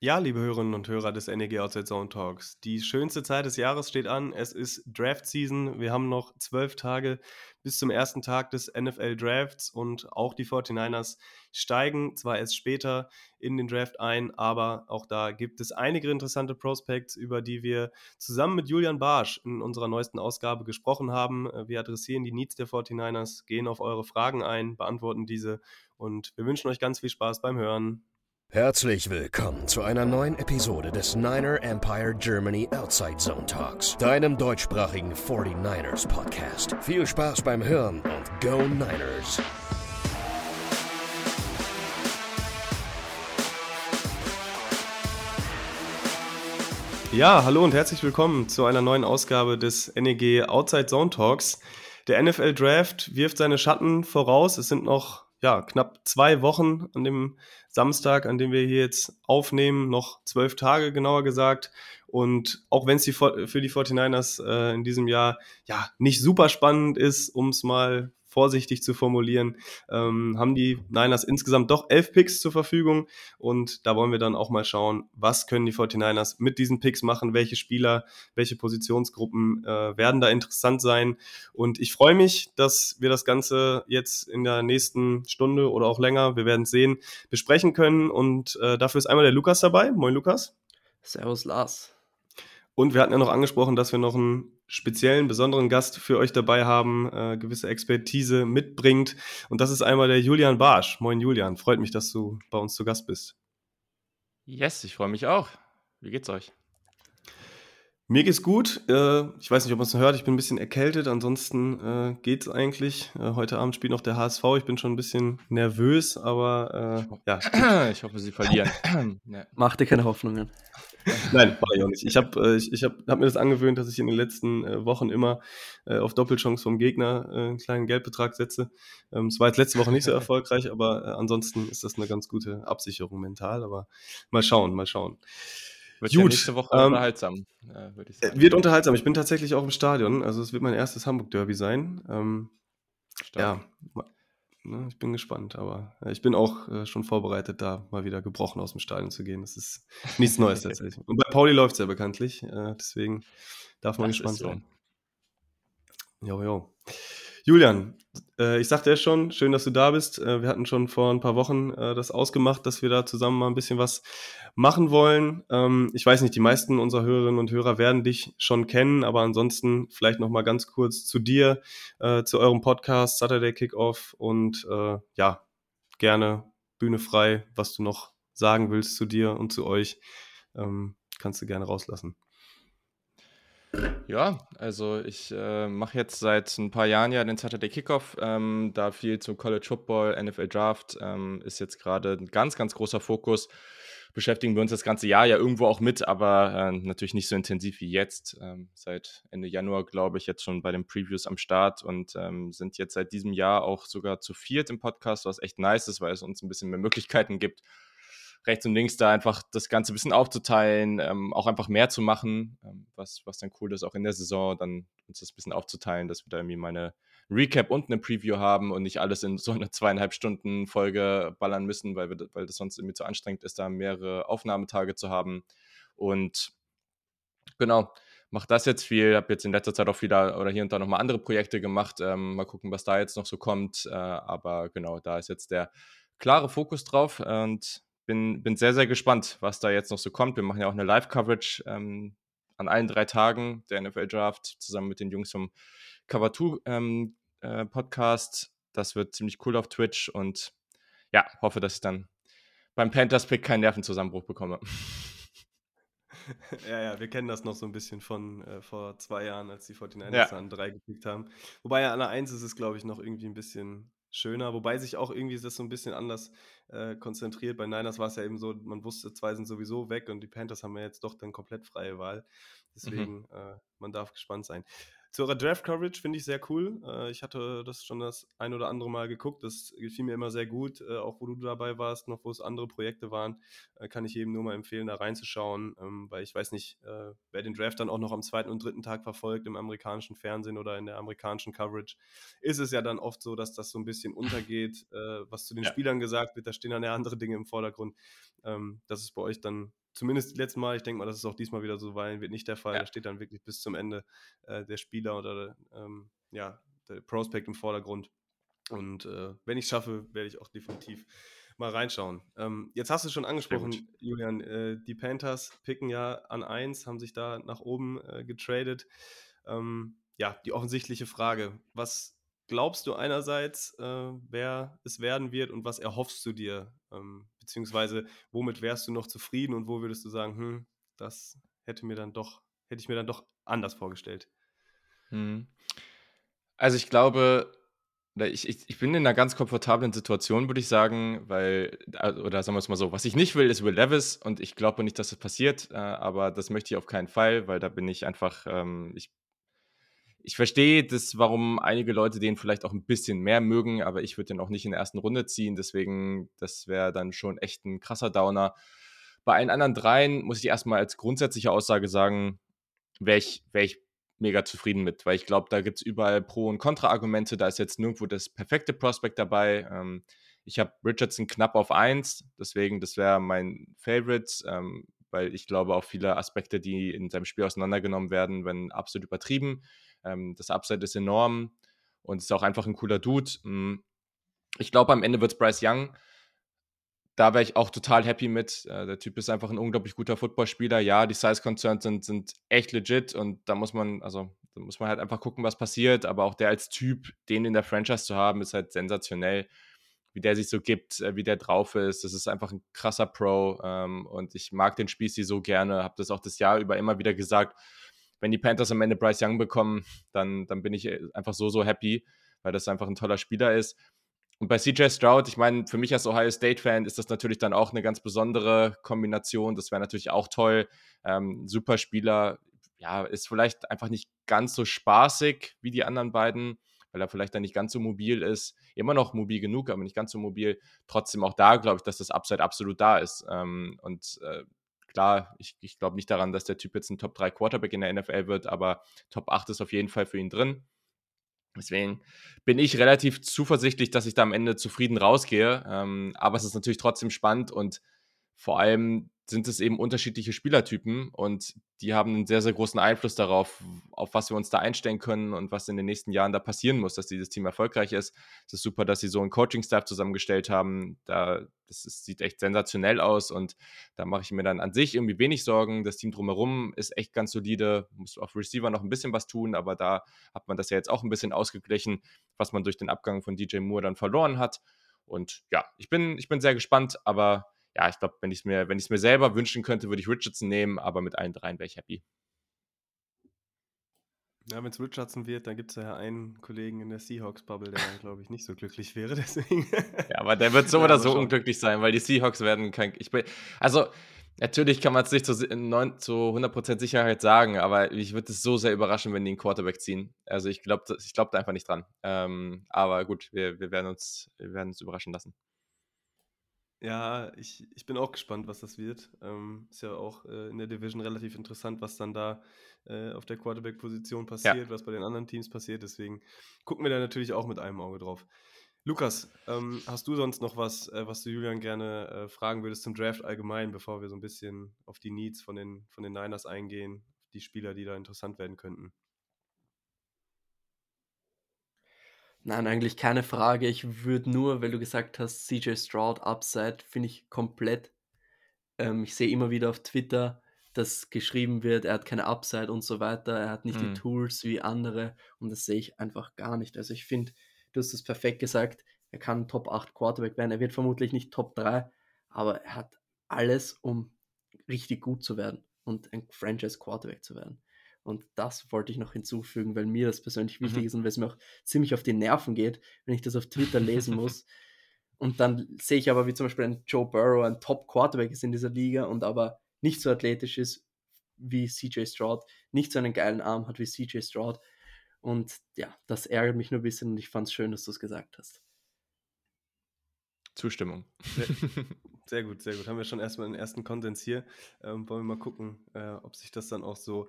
Ja, liebe Hörerinnen und Hörer des NEG Outside Zone Talks. Die schönste Zeit des Jahres steht an. Es ist Draft Season. Wir haben noch zwölf Tage bis zum ersten Tag des NFL Drafts und auch die 49ers steigen zwar erst später in den Draft ein, aber auch da gibt es einige interessante Prospects, über die wir zusammen mit Julian Barsch in unserer neuesten Ausgabe gesprochen haben. Wir adressieren die Needs der 49ers, gehen auf eure Fragen ein, beantworten diese und wir wünschen euch ganz viel Spaß beim Hören. Herzlich willkommen zu einer neuen Episode des Niner Empire Germany Outside Zone Talks, deinem deutschsprachigen 49ers Podcast. Viel Spaß beim Hören und Go Niners! Ja, hallo und herzlich willkommen zu einer neuen Ausgabe des NEG Outside Zone Talks. Der NFL Draft wirft seine Schatten voraus. Es sind noch ja, knapp zwei Wochen an dem Samstag, an dem wir hier jetzt aufnehmen, noch zwölf Tage genauer gesagt. Und auch wenn es für die 49ers äh, in diesem Jahr ja nicht super spannend ist, um es mal vorsichtig zu formulieren, ähm, haben die Niners insgesamt doch elf Picks zur Verfügung. Und da wollen wir dann auch mal schauen, was können die 49ers mit diesen Picks machen, welche Spieler, welche Positionsgruppen äh, werden da interessant sein. Und ich freue mich, dass wir das Ganze jetzt in der nächsten Stunde oder auch länger, wir werden es sehen, besprechen können. Und äh, dafür ist einmal der Lukas dabei. Moin Lukas. Servus Lars. Und wir hatten ja noch angesprochen, dass wir noch einen speziellen, besonderen Gast für euch dabei haben, äh, gewisse Expertise mitbringt. Und das ist einmal der Julian Barsch. Moin Julian, freut mich, dass du bei uns zu Gast bist. Yes, ich freue mich auch. Wie geht's euch? Mir geht's gut. Äh, ich weiß nicht, ob man es hört. Ich bin ein bisschen erkältet. Ansonsten äh, geht's eigentlich. Äh, heute Abend spielt noch der HSV. Ich bin schon ein bisschen nervös, aber äh, ja. Ich hoffe, sie verlieren. Mach dir keine Hoffnungen. Nein, war ich auch nicht. Ich habe äh, ich, ich hab, hab mir das angewöhnt, dass ich in den letzten äh, Wochen immer äh, auf Doppelchance vom Gegner äh, einen kleinen Geldbetrag setze. Ähm, es war jetzt letzte Woche nicht so erfolgreich, aber äh, ansonsten ist das eine ganz gute Absicherung mental. Aber mal schauen, mal schauen. Wird Gut, ja nächste Woche ähm, unterhaltsam, würde ich sagen. Wird unterhaltsam. Ich bin tatsächlich auch im Stadion. Also es wird mein erstes Hamburg-Derby sein. Ähm, ja, Ne, ich bin gespannt, aber äh, ich bin auch äh, schon vorbereitet, da mal wieder gebrochen aus dem Stadion zu gehen. Das ist nichts Neues tatsächlich. Und bei Pauli läuft es ja bekanntlich, äh, deswegen darf man das gespannt so. sein. Jo, jo. Julian, äh, ich sagte ja schon, schön, dass du da bist. Äh, wir hatten schon vor ein paar Wochen äh, das ausgemacht, dass wir da zusammen mal ein bisschen was machen wollen. Ähm, ich weiß nicht, die meisten unserer Hörerinnen und Hörer werden dich schon kennen, aber ansonsten vielleicht noch mal ganz kurz zu dir, äh, zu eurem Podcast Saturday Kickoff und äh, ja, gerne Bühne frei, was du noch sagen willst zu dir und zu euch, ähm, kannst du gerne rauslassen. Ja, also ich äh, mache jetzt seit ein paar Jahren ja den Saturday Kickoff, ähm, da viel zum College Football, NFL Draft ähm, ist jetzt gerade ein ganz, ganz großer Fokus. Beschäftigen wir uns das ganze Jahr ja irgendwo auch mit, aber äh, natürlich nicht so intensiv wie jetzt. Ähm, seit Ende Januar, glaube ich, jetzt schon bei den Previews am Start und ähm, sind jetzt seit diesem Jahr auch sogar zu viert im Podcast, was echt nice ist, weil es uns ein bisschen mehr Möglichkeiten gibt, rechts und links da einfach das Ganze ein bisschen aufzuteilen, ähm, auch einfach mehr zu machen, ähm, was, was dann cool ist, auch in der Saison, dann uns das ein bisschen aufzuteilen, dass wir da irgendwie meine Recap und eine Preview haben und nicht alles in so eine zweieinhalb Stunden Folge ballern müssen, weil, wir, weil das sonst irgendwie zu anstrengend ist, da mehrere Aufnahmetage zu haben. Und genau, mache das jetzt viel, habe jetzt in letzter Zeit auch wieder oder hier und da nochmal andere Projekte gemacht. Ähm, mal gucken, was da jetzt noch so kommt. Äh, aber genau, da ist jetzt der klare Fokus drauf und bin, bin sehr, sehr gespannt, was da jetzt noch so kommt. Wir machen ja auch eine Live-Coverage ähm, an allen drei Tagen der NFL-Draft zusammen mit den Jungs vom Cover 2 ähm, äh, Podcast. Das wird ziemlich cool auf Twitch und ja, hoffe, dass ich dann beim Panthers-Pick keinen Nervenzusammenbruch bekomme. Ja, ja, wir kennen das noch so ein bisschen von äh, vor zwei Jahren, als die 49ers ja. an drei gepickt haben. Wobei an der 1 ist es, glaube ich, noch irgendwie ein bisschen schöner, wobei sich auch irgendwie das so ein bisschen anders äh, konzentriert. Bei Niners war es ja eben so, man wusste, zwei sind sowieso weg und die Panthers haben ja jetzt doch dann komplett freie Wahl. Mhm. Deswegen, mhm. äh, man darf gespannt sein. Zu eurer Draft-Coverage finde ich sehr cool. Äh, ich hatte das schon das ein oder andere Mal geguckt. Das gefiel mir immer sehr gut. Äh, auch wo du dabei warst, noch wo es andere Projekte waren, äh, kann ich eben nur mal empfehlen, da reinzuschauen. Ähm, weil ich weiß nicht, wer den Draft dann auch noch am zweiten und dritten Tag verfolgt im amerikanischen Fernsehen oder in der amerikanischen Coverage, ist es ja dann oft so, dass das so ein bisschen untergeht, was zu den ja. Spielern gesagt wird. Da stehen dann ja andere Dinge im Vordergrund. Ähm, das ist bei euch dann zumindest letztes Mal, ich denke mal, dass es auch diesmal wieder so sein wird, nicht der Fall. Ja. Da steht dann wirklich bis zum Ende äh, der Spieler oder ähm, ja, der Prospect im Vordergrund. Und äh, wenn ich es schaffe, werde ich auch definitiv mal reinschauen. Ähm, jetzt hast du schon angesprochen, Julian, äh, die Panthers picken ja an 1, haben sich da nach oben äh, getradet. Ähm, ja, die offensichtliche Frage, was glaubst du einerseits, äh, wer es werden wird und was erhoffst du dir? Ähm, beziehungsweise womit wärst du noch zufrieden und wo würdest du sagen, hm, das hätte mir dann doch, hätte ich mir dann doch anders vorgestellt? Hm. Also ich glaube, ich, ich, ich bin in einer ganz komfortablen Situation, würde ich sagen, weil, oder sagen wir es mal so, was ich nicht will, ist Will Levis und ich glaube nicht, dass das passiert, äh, aber das möchte ich auf keinen Fall, weil da bin ich einfach, ähm, ich, ich verstehe das, warum einige Leute den vielleicht auch ein bisschen mehr mögen, aber ich würde den auch nicht in der ersten Runde ziehen, deswegen, das wäre dann schon echt ein krasser Downer. Bei allen anderen dreien muss ich erstmal als grundsätzliche Aussage sagen, wäre ich, wär ich mega zufrieden mit, weil ich glaube, da gibt es überall Pro- und Kontra-Argumente. Da ist jetzt nirgendwo das perfekte Prospect dabei. Ähm, ich habe Richardson knapp auf 1, deswegen, das wäre mein Favorite, ähm, weil ich glaube, auch viele Aspekte, die in seinem Spiel auseinandergenommen werden, werden absolut übertrieben. Ähm, das Upside ist enorm und ist auch einfach ein cooler Dude. Mm, ich glaube, am Ende wird es Bryce Young da wäre ich auch total happy mit. Äh, der Typ ist einfach ein unglaublich guter Footballspieler. Ja, die Size Concerns sind, sind echt legit und da muss man, also da muss man halt einfach gucken, was passiert. Aber auch der als Typ, den in der Franchise zu haben, ist halt sensationell. Wie der sich so gibt, äh, wie der drauf ist. Das ist einfach ein krasser Pro ähm, und ich mag den Spießi so gerne. Habe das auch das Jahr über immer wieder gesagt. Wenn die Panthers am Ende Bryce Young bekommen, dann, dann bin ich äh, einfach so, so happy, weil das einfach ein toller Spieler ist. Und bei CJ Stroud, ich meine, für mich als Ohio State-Fan ist das natürlich dann auch eine ganz besondere Kombination. Das wäre natürlich auch toll. Ähm, super Spieler, ja, ist vielleicht einfach nicht ganz so spaßig wie die anderen beiden, weil er vielleicht dann nicht ganz so mobil ist. Immer noch mobil genug, aber nicht ganz so mobil. Trotzdem auch da glaube ich, dass das Upside absolut da ist. Ähm, und äh, klar, ich, ich glaube nicht daran, dass der Typ jetzt ein Top 3 Quarterback in der NFL wird, aber Top 8 ist auf jeden Fall für ihn drin. Deswegen bin ich relativ zuversichtlich, dass ich da am Ende zufrieden rausgehe. Ähm, aber es ist natürlich trotzdem spannend und vor allem sind es eben unterschiedliche Spielertypen und die haben einen sehr, sehr großen Einfluss darauf, auf was wir uns da einstellen können und was in den nächsten Jahren da passieren muss, dass dieses Team erfolgreich ist. Es ist super, dass sie so einen Coaching-Staff zusammengestellt haben. Da, das ist, sieht echt sensationell aus und da mache ich mir dann an sich irgendwie wenig Sorgen. Das Team drumherum ist echt ganz solide, muss auf Receiver noch ein bisschen was tun, aber da hat man das ja jetzt auch ein bisschen ausgeglichen, was man durch den Abgang von DJ Moore dann verloren hat. Und ja, ich bin, ich bin sehr gespannt, aber ja, ich glaube, wenn ich es mir, wenn ich es mir selber wünschen könnte, würde ich Richardson nehmen, aber mit allen dreien wäre ich happy. Ja, wenn es Richardson wird, dann gibt es ja einen Kollegen in der Seahawks-Bubble, der dann, glaube ich, nicht so glücklich wäre. Deswegen. Ja, aber der wird so ja, oder so schon. unglücklich sein, weil die Seahawks werden kein. Ich bin, also, natürlich kann man es nicht zu, zu 100% Sicherheit sagen, aber ich würde es so sehr überraschen, wenn die einen Quarterback ziehen. Also, ich glaube ich glaub da einfach nicht dran. Ähm, aber gut, wir, wir, werden uns, wir werden uns überraschen lassen. Ja, ich, ich bin auch gespannt, was das wird. Ähm, ist ja auch äh, in der Division relativ interessant, was dann da äh, auf der Quarterback-Position passiert, ja. was bei den anderen Teams passiert. Deswegen gucken wir da natürlich auch mit einem Auge drauf. Lukas, ähm, hast du sonst noch was, äh, was du Julian gerne äh, fragen würdest zum Draft allgemein, bevor wir so ein bisschen auf die Needs von den, von den Niners eingehen, die Spieler, die da interessant werden könnten? Nein, eigentlich keine Frage. Ich würde nur, weil du gesagt hast, CJ Stroud Upside, finde ich komplett. Ähm, ich sehe immer wieder auf Twitter, dass geschrieben wird, er hat keine Upside und so weiter, er hat nicht mhm. die Tools wie andere und das sehe ich einfach gar nicht. Also ich finde, du hast es perfekt gesagt, er kann Top 8 Quarterback werden, er wird vermutlich nicht Top 3, aber er hat alles, um richtig gut zu werden und ein Franchise Quarterback zu werden. Und das wollte ich noch hinzufügen, weil mir das persönlich wichtig mhm. ist und weil es mir auch ziemlich auf die Nerven geht, wenn ich das auf Twitter lesen muss. und dann sehe ich aber, wie zum Beispiel ein Joe Burrow ein Top-Quarterback ist in dieser Liga und aber nicht so athletisch ist wie CJ Stroud, nicht so einen geilen Arm hat wie CJ Stroud. Und ja, das ärgert mich nur ein bisschen und ich fand es schön, dass du es gesagt hast. Zustimmung. Sehr, sehr, gut, sehr gut. Haben wir schon erstmal den ersten Konsens hier. Ähm, wollen wir mal gucken, äh, ob sich das dann auch so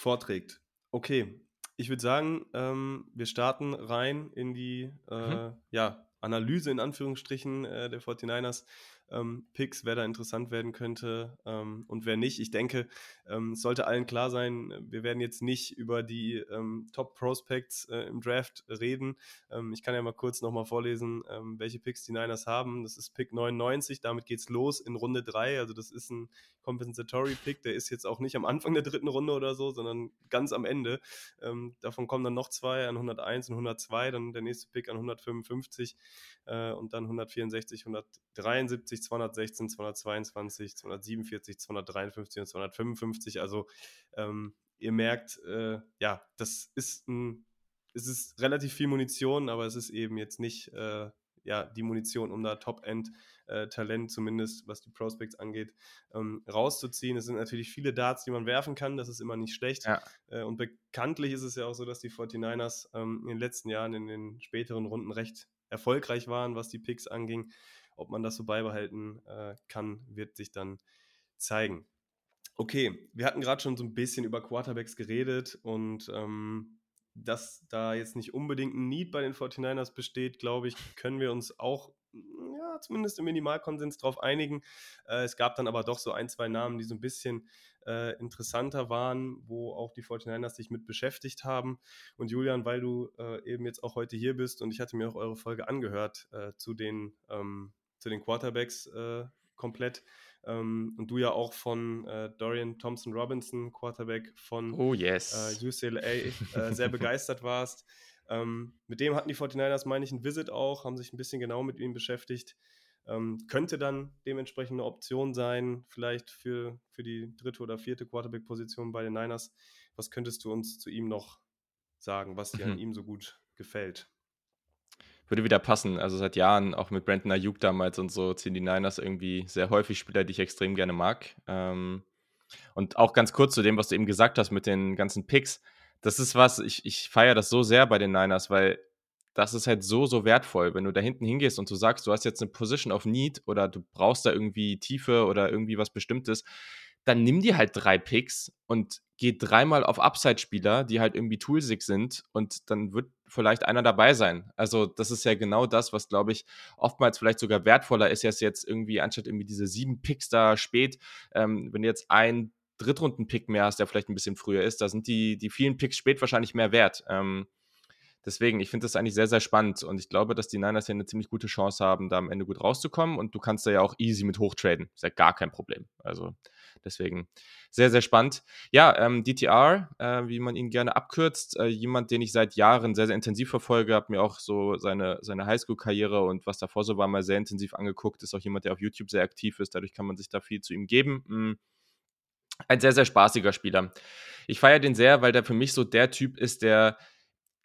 vorträgt. Okay, ich würde sagen, ähm, wir starten rein in die äh, mhm. ja, Analyse in Anführungsstrichen äh, der 49ers. Ähm, Picks, wer da interessant werden könnte ähm, und wer nicht. Ich denke, ähm, es sollte allen klar sein, wir werden jetzt nicht über die ähm, Top Prospects äh, im Draft reden. Ähm, ich kann ja mal kurz nochmal vorlesen, ähm, welche Picks die Niners haben. Das ist Pick 99, damit geht es los in Runde 3. Also das ist ein Compensatory Pick, der ist jetzt auch nicht am Anfang der dritten Runde oder so, sondern ganz am Ende. davon kommen dann noch zwei an 101 und 102, dann der nächste Pick an 155 äh, und dann 164, 173, 216, 222, 247, 253 und 255. Also ähm, ihr merkt, äh, ja, das ist ein, es ist relativ viel Munition, aber es ist eben jetzt nicht äh, ja, die Munition, um da Top-End-Talent, äh, zumindest was die Prospects angeht, ähm, rauszuziehen. Es sind natürlich viele Darts, die man werfen kann, das ist immer nicht schlecht. Ja. Äh, und bekanntlich ist es ja auch so, dass die 49ers ähm, in den letzten Jahren in den späteren Runden recht erfolgreich waren, was die Picks anging. Ob man das so beibehalten äh, kann, wird sich dann zeigen. Okay, wir hatten gerade schon so ein bisschen über Quarterbacks geredet und ähm, dass da jetzt nicht unbedingt ein Need bei den 49ers besteht, glaube ich, können wir uns auch ja, zumindest im Minimalkonsens darauf einigen. Äh, es gab dann aber doch so ein, zwei Namen, die so ein bisschen äh, interessanter waren, wo auch die 49ers sich mit beschäftigt haben. Und Julian, weil du äh, eben jetzt auch heute hier bist und ich hatte mir auch eure Folge angehört äh, zu, den, ähm, zu den Quarterbacks äh, komplett. Ähm, und du ja auch von äh, Dorian Thompson Robinson, Quarterback von oh, yes. UCLA, sehr begeistert warst. Ähm, mit dem hatten die 49ers, meine ich, ein Visit auch, haben sich ein bisschen genau mit ihm beschäftigt. Ähm, könnte dann dementsprechend eine Option sein, vielleicht für, für die dritte oder vierte Quarterback-Position bei den Niners. Was könntest du uns zu ihm noch sagen, was dir mhm. an ihm so gut gefällt? Würde wieder passen. Also seit Jahren, auch mit Brandon Ayuk damals und so, ziehen die Niners irgendwie sehr häufig Spieler, die ich extrem gerne mag. Ähm, und auch ganz kurz zu dem, was du eben gesagt hast mit den ganzen Picks das ist was, ich, ich feiere das so sehr bei den Niners, weil das ist halt so, so wertvoll, wenn du da hinten hingehst und du sagst, du hast jetzt eine Position of Need oder du brauchst da irgendwie Tiefe oder irgendwie was Bestimmtes, dann nimm dir halt drei Picks und geh dreimal auf Upside-Spieler, die halt irgendwie toolsig sind und dann wird vielleicht einer dabei sein. Also das ist ja genau das, was, glaube ich, oftmals vielleicht sogar wertvoller ist, als jetzt irgendwie, anstatt irgendwie diese sieben Picks da spät, ähm, wenn jetzt ein Drittrunden-Pick mehr hast, der vielleicht ein bisschen früher ist, da sind die, die vielen Picks spät wahrscheinlich mehr wert. Ähm, deswegen, ich finde das eigentlich sehr, sehr spannend und ich glaube, dass die Niners hier eine ziemlich gute Chance haben, da am Ende gut rauszukommen und du kannst da ja auch easy mit hochtraden. Ist ja gar kein Problem. Also deswegen sehr, sehr spannend. Ja, ähm, DTR, äh, wie man ihn gerne abkürzt, äh, jemand, den ich seit Jahren sehr, sehr intensiv verfolge, habe mir auch so seine, seine Highschool-Karriere und was davor so war, mal sehr intensiv angeguckt. Ist auch jemand, der auf YouTube sehr aktiv ist. Dadurch kann man sich da viel zu ihm geben. Mhm ein sehr, sehr spaßiger Spieler. Ich feiere den sehr, weil der für mich so der Typ ist, der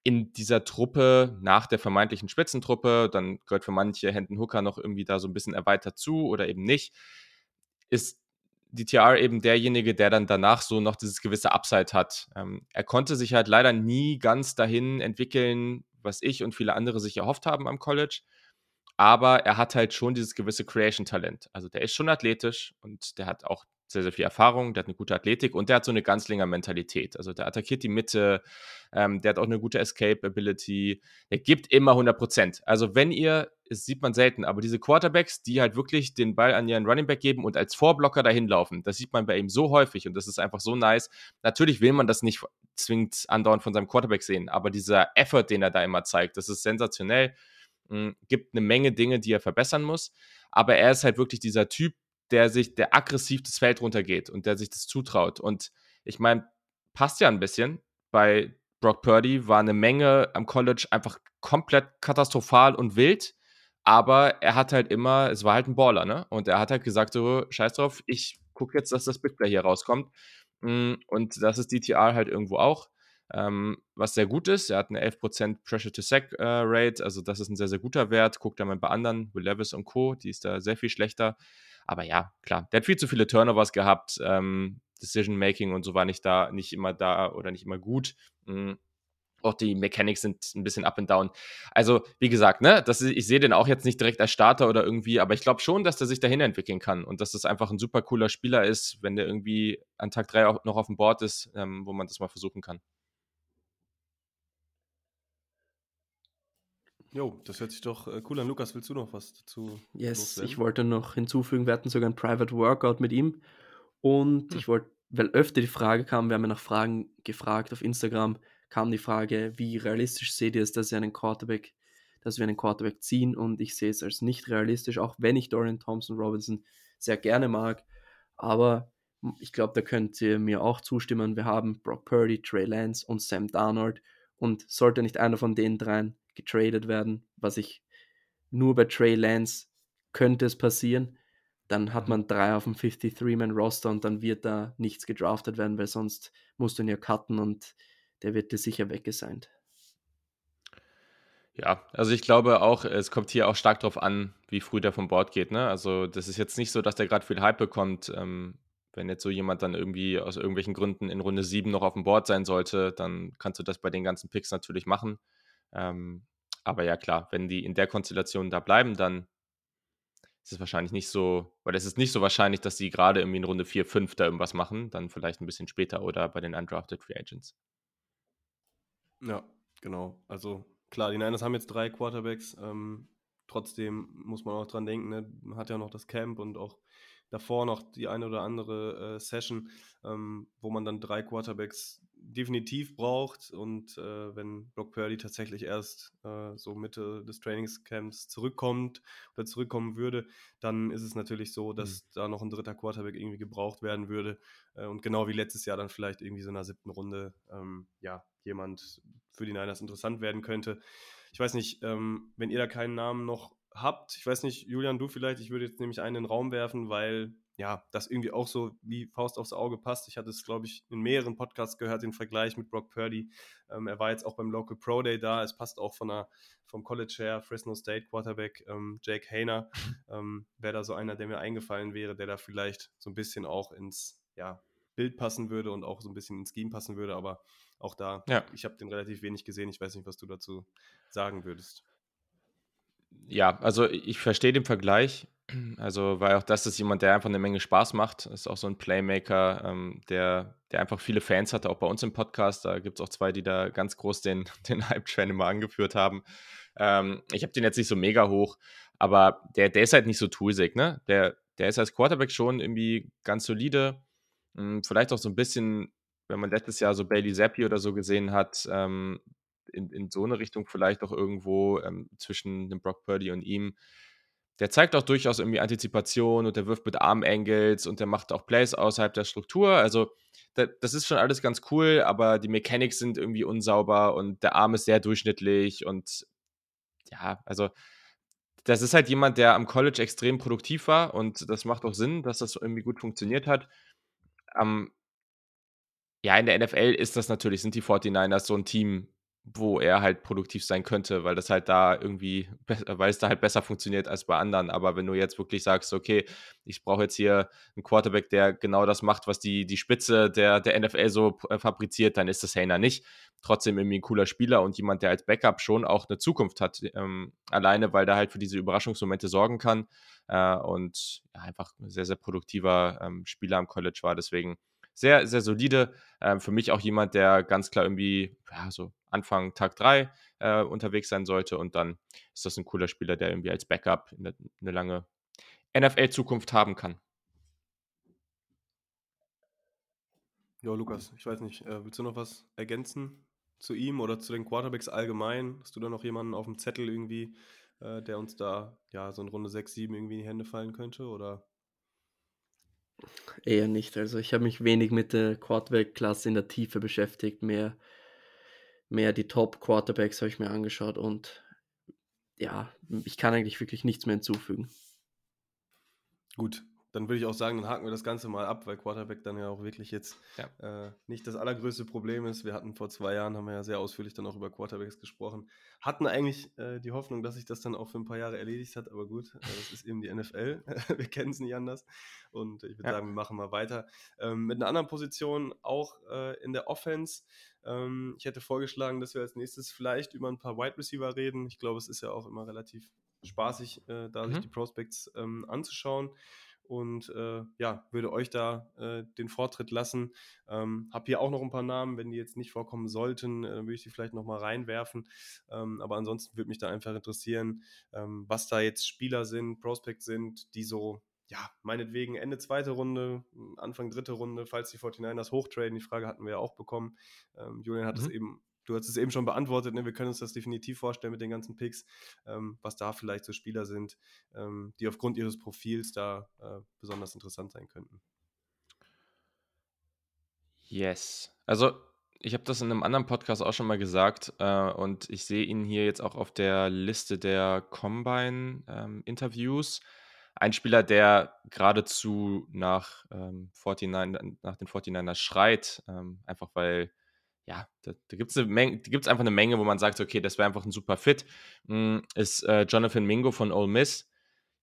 in dieser Truppe nach der vermeintlichen Spitzentruppe, dann gehört für manche Hendon Hooker noch irgendwie da so ein bisschen erweitert zu oder eben nicht, ist DTR eben derjenige, der dann danach so noch dieses gewisse Upside hat. Ähm, er konnte sich halt leider nie ganz dahin entwickeln, was ich und viele andere sich erhofft haben am College. Aber er hat halt schon dieses gewisse Creation-Talent. Also der ist schon athletisch und der hat auch sehr, sehr viel Erfahrung, der hat eine gute Athletik und der hat so eine ganzlinger Mentalität. Also der attackiert die Mitte, ähm, der hat auch eine gute Escape-Ability, der gibt immer 100 Prozent. Also wenn ihr, das sieht man selten, aber diese Quarterbacks, die halt wirklich den Ball an ihren Running Back geben und als Vorblocker dahin laufen, das sieht man bei ihm so häufig und das ist einfach so nice. Natürlich will man das nicht zwingend andauernd von seinem Quarterback sehen, aber dieser Effort, den er da immer zeigt, das ist sensationell. Hm, gibt eine Menge Dinge, die er verbessern muss, aber er ist halt wirklich dieser Typ, der sich, der aggressiv das Feld runtergeht und der sich das zutraut. Und ich meine, passt ja ein bisschen. Bei Brock Purdy war eine Menge am College einfach komplett katastrophal und wild. Aber er hat halt immer, es war halt ein Baller, ne? Und er hat halt gesagt, so, scheiß drauf, ich gucke jetzt, dass das Big Play hier rauskommt. Mm, und das ist DTR halt irgendwo auch. Ähm, was sehr gut ist, er hat eine 11% Pressure-to-Sack-Rate, äh, also das ist ein sehr, sehr guter Wert. Guckt da mal bei anderen, Will Levis und Co., die ist da sehr viel schlechter. Aber ja, klar, der hat viel zu viele Turnovers gehabt. Ähm, Decision Making und so war nicht da, nicht immer da oder nicht immer gut. Mhm. Auch die Mechanics sind ein bisschen up and down. Also, wie gesagt, ne, das ist, ich sehe den auch jetzt nicht direkt als Starter oder irgendwie, aber ich glaube schon, dass der sich dahin entwickeln kann und dass das einfach ein super cooler Spieler ist, wenn der irgendwie an Tag 3 auch noch auf dem Board ist, ähm, wo man das mal versuchen kann. Jo, das hört sich doch äh, cool an. Lukas, willst du noch was dazu? Yes, loswerden? ich wollte noch hinzufügen, wir hatten sogar ein Private Workout mit ihm. Und Hm. ich wollte, weil öfter die Frage kam, wir haben ja nach Fragen gefragt auf Instagram, kam die Frage, wie realistisch seht ihr es, dass ihr einen Quarterback, dass wir einen Quarterback ziehen? Und ich sehe es als nicht realistisch, auch wenn ich Dorian Thompson Robinson sehr gerne mag. Aber ich glaube, da könnt ihr mir auch zustimmen. Wir haben Brock Purdy, Trey Lance und Sam Darnold. Und sollte nicht einer von den dreien getradet werden, was ich nur bei Trey Lance könnte es passieren, dann hat man drei auf dem 53-Man-Roster und dann wird da nichts gedraftet werden, weil sonst musst du ihn ja cutten und der wird dir sicher weggesigned. Ja, also ich glaube auch, es kommt hier auch stark darauf an, wie früh der vom Bord geht. Ne? Also das ist jetzt nicht so, dass der gerade viel Hype bekommt. Ähm, wenn jetzt so jemand dann irgendwie aus irgendwelchen Gründen in Runde 7 noch auf dem Board sein sollte, dann kannst du das bei den ganzen Picks natürlich machen. Ähm, aber ja, klar, wenn die in der Konstellation da bleiben, dann ist es wahrscheinlich nicht so, weil es ist nicht so wahrscheinlich, dass die gerade irgendwie in Runde 4, 5 da irgendwas machen, dann vielleicht ein bisschen später oder bei den Undrafted Free Agents. Ja, genau. Also klar, die Niners haben jetzt drei Quarterbacks. Ähm, trotzdem muss man auch dran denken, ne? man hat ja noch das Camp und auch davor noch die eine oder andere äh, Session, ähm, wo man dann drei Quarterbacks definitiv braucht. Und äh, wenn Brock Purdy tatsächlich erst äh, so Mitte des Trainingscamps zurückkommt oder zurückkommen würde, dann ist es natürlich so, dass mhm. da noch ein dritter Quarterback irgendwie gebraucht werden würde. Äh, und genau wie letztes Jahr dann vielleicht irgendwie so in der siebten Runde, ähm, ja, jemand für die Niners interessant werden könnte. Ich weiß nicht, ähm, wenn ihr da keinen Namen noch habt, ich weiß nicht, Julian, du vielleicht, ich würde jetzt nämlich einen in den Raum werfen, weil ja, das irgendwie auch so wie Faust aufs Auge passt. Ich hatte es, glaube ich, in mehreren Podcasts gehört, den Vergleich mit Brock Purdy. Ähm, er war jetzt auch beim Local Pro Day da. Es passt auch von der, vom College her, Fresno State Quarterback ähm, Jake Hayner. Ähm, wäre da so einer, der mir eingefallen wäre, der da vielleicht so ein bisschen auch ins ja, Bild passen würde und auch so ein bisschen ins Scheme passen würde. Aber auch da, ja. ich habe den relativ wenig gesehen. Ich weiß nicht, was du dazu sagen würdest. Ja, also ich verstehe den Vergleich. Also, weil auch das ist jemand, der einfach eine Menge Spaß macht. Ist auch so ein Playmaker, ähm, der, der einfach viele Fans hatte, auch bei uns im Podcast. Da gibt es auch zwei, die da ganz groß den, den Hype-Train immer angeführt haben. Ähm, ich habe den jetzt nicht so mega hoch, aber der, der ist halt nicht so toolsig, ne? Der, der ist als Quarterback schon irgendwie ganz solide. Hm, vielleicht auch so ein bisschen, wenn man letztes Jahr so Bailey Zappi oder so gesehen hat, ähm, in, in so eine Richtung vielleicht auch irgendwo ähm, zwischen dem Brock Purdy und ihm. Der zeigt auch durchaus irgendwie Antizipation und der wirft mit Arm-Angles und der macht auch Plays außerhalb der Struktur. Also, das ist schon alles ganz cool, aber die Mechanics sind irgendwie unsauber und der Arm ist sehr durchschnittlich und ja, also das ist halt jemand, der am College extrem produktiv war und das macht auch Sinn, dass das irgendwie gut funktioniert hat. Ähm, ja, in der NFL ist das natürlich, sind die 49ers so ein Team, wo er halt produktiv sein könnte, weil das halt da irgendwie, weil es da halt besser funktioniert als bei anderen. Aber wenn du jetzt wirklich sagst, okay, ich brauche jetzt hier einen Quarterback, der genau das macht, was die, die Spitze der, der NFL so äh, fabriziert, dann ist das Hayner nicht. Trotzdem irgendwie ein cooler Spieler und jemand, der als Backup schon auch eine Zukunft hat. Ähm, alleine, weil der halt für diese Überraschungsmomente sorgen kann äh, und ja, einfach ein sehr, sehr produktiver ähm, Spieler am College war. Deswegen sehr, sehr solide. Ähm, für mich auch jemand, der ganz klar irgendwie ja, so Anfang Tag 3 äh, unterwegs sein sollte. Und dann ist das ein cooler Spieler, der irgendwie als Backup eine, eine lange NFL-Zukunft haben kann. Ja, Lukas, ich weiß nicht, äh, willst du noch was ergänzen zu ihm oder zu den Quarterbacks allgemein? Hast du da noch jemanden auf dem Zettel irgendwie, äh, der uns da ja so in Runde 6, 7 irgendwie in die Hände fallen könnte? Oder Eher nicht. Also ich habe mich wenig mit der Quarterback-Klasse in der Tiefe beschäftigt. Mehr, mehr die Top-Quarterbacks habe ich mir angeschaut und ja, ich kann eigentlich wirklich nichts mehr hinzufügen. Gut, dann würde ich auch sagen, dann haken wir das Ganze mal ab, weil Quarterback dann ja auch wirklich jetzt ja. äh, nicht das allergrößte Problem ist. Wir hatten vor zwei Jahren, haben wir ja sehr ausführlich dann auch über Quarterbacks gesprochen, hatten eigentlich äh, die Hoffnung, dass sich das dann auch für ein paar Jahre erledigt hat, aber gut, äh, das ist eben die NFL, wir kennen es nicht anders und ich würde ja. sagen, wir machen mal weiter. Ähm, mit einer anderen Position, auch äh, in der Offense, ähm, ich hätte vorgeschlagen, dass wir als nächstes vielleicht über ein paar Wide Receiver reden. Ich glaube, es ist ja auch immer relativ spaßig, äh, da mhm. sich die Prospects ähm, anzuschauen. Und äh, ja, würde euch da äh, den Vortritt lassen. Ähm, hab hier auch noch ein paar Namen, wenn die jetzt nicht vorkommen sollten, äh, würde ich die vielleicht nochmal reinwerfen. Ähm, aber ansonsten würde mich da einfach interessieren, ähm, was da jetzt Spieler sind, Prospects sind, die so ja, meinetwegen Ende zweite Runde, Anfang dritte Runde, falls die 49ers hochtraden. Die Frage hatten wir ja auch bekommen. Ähm, Julian hat es mhm. eben du hast es eben schon beantwortet, ne? wir können uns das definitiv vorstellen mit den ganzen Picks, ähm, was da vielleicht so Spieler sind, ähm, die aufgrund ihres Profils da äh, besonders interessant sein könnten. Yes. Also ich habe das in einem anderen Podcast auch schon mal gesagt äh, und ich sehe ihn hier jetzt auch auf der Liste der Combine-Interviews. Ähm, Ein Spieler, der geradezu nach, ähm, 49, nach den 49ers schreit, ähm, einfach weil ja, da, da gibt es einfach eine Menge, wo man sagt, okay, das wäre einfach ein super Fit, hm, ist äh, Jonathan Mingo von Ole Miss.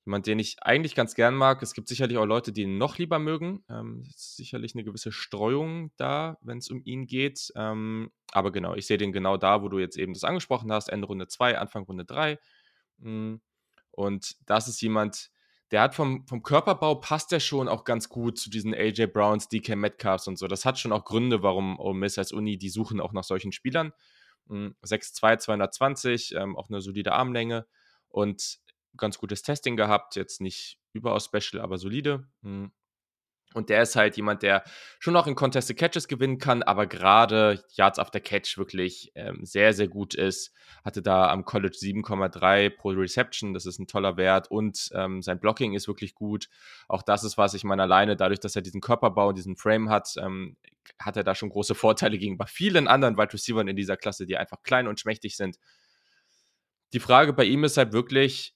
Jemand, den ich eigentlich ganz gern mag. Es gibt sicherlich auch Leute, die ihn noch lieber mögen. Ähm, ist sicherlich eine gewisse Streuung da, wenn es um ihn geht. Ähm, aber genau, ich sehe den genau da, wo du jetzt eben das angesprochen hast. Ende Runde 2, Anfang Runde 3. Hm, und das ist jemand, der hat vom, vom Körperbau passt der schon auch ganz gut zu diesen AJ Browns, DK Metcalfs und so. Das hat schon auch Gründe, warum Ole Miss als Uni, die suchen auch nach solchen Spielern. 6'2, hm, 220, ähm, auch eine solide Armlänge und ganz gutes Testing gehabt. Jetzt nicht überaus special, aber solide. Hm. Und der ist halt jemand, der schon auch in Contested Catches gewinnen kann, aber gerade Yards after Catch wirklich ähm, sehr, sehr gut ist. Hatte da am College 7,3 pro Reception, das ist ein toller Wert und ähm, sein Blocking ist wirklich gut. Auch das ist was, ich meine, alleine dadurch, dass er diesen Körperbau, und diesen Frame hat, ähm, hat er da schon große Vorteile gegenüber vielen anderen Wide Receivers in dieser Klasse, die einfach klein und schmächtig sind. Die Frage bei ihm ist halt wirklich,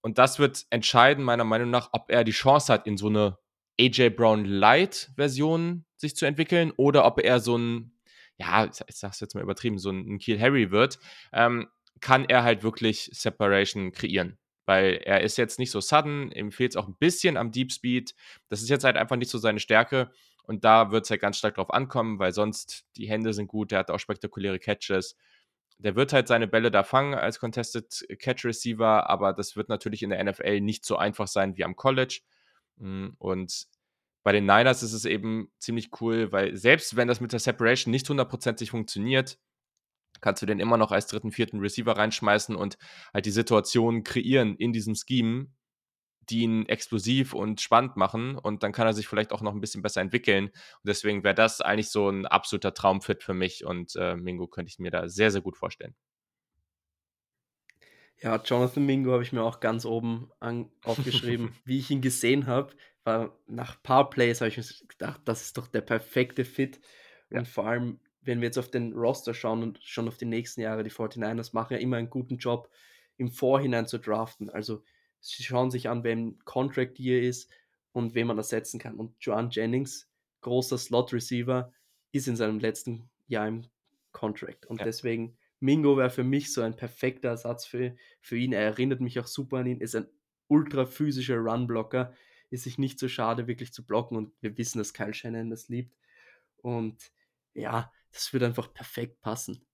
und das wird entscheiden, meiner Meinung nach, ob er die Chance hat, in so eine AJ Brown Light Version sich zu entwickeln oder ob er so ein, ja, ich sag's jetzt mal übertrieben, so ein Kiel Harry wird, ähm, kann er halt wirklich Separation kreieren. Weil er ist jetzt nicht so sudden, ihm fehlt es auch ein bisschen am Deep Speed. Das ist jetzt halt einfach nicht so seine Stärke. Und da wird es halt ganz stark drauf ankommen, weil sonst die Hände sind gut, der hat auch spektakuläre Catches. Der wird halt seine Bälle da fangen als Contested Catch Receiver, aber das wird natürlich in der NFL nicht so einfach sein wie am College. Hm, und bei den Niners ist es eben ziemlich cool, weil selbst wenn das mit der Separation nicht hundertprozentig funktioniert, kannst du den immer noch als dritten, vierten Receiver reinschmeißen und halt die Situation kreieren in diesem Scheme, die ihn explosiv und spannend machen und dann kann er sich vielleicht auch noch ein bisschen besser entwickeln. Und deswegen wäre das eigentlich so ein absoluter Traumfit für mich und äh, Mingo könnte ich mir da sehr, sehr gut vorstellen. Ja, Jonathan Mingo habe ich mir auch ganz oben aufgeschrieben. Wie ich ihn gesehen habe, war nach ein paar Plays habe ich mir gedacht, das ist doch der perfekte Fit. Ja. Und vor allem, wenn wir jetzt auf den Roster schauen und schon auf die nächsten Jahre, die 49ers machen ja immer einen guten Job, im Vorhinein zu draften. Also sie schauen sich an, wem Contract hier ist und wen man ersetzen kann. Und Joan Jennings, großer Slot-Receiver, ist in seinem letzten Jahr im Contract. Und ja. deswegen Mingo wäre für mich so ein perfekter Ersatz für, für ihn. Er erinnert mich auch super an ihn, ist ein ultra physischer Runblocker, ist sich nicht so schade, wirklich zu blocken und wir wissen, dass Kyle Shannon das liebt. Und ja, das würde einfach perfekt passen.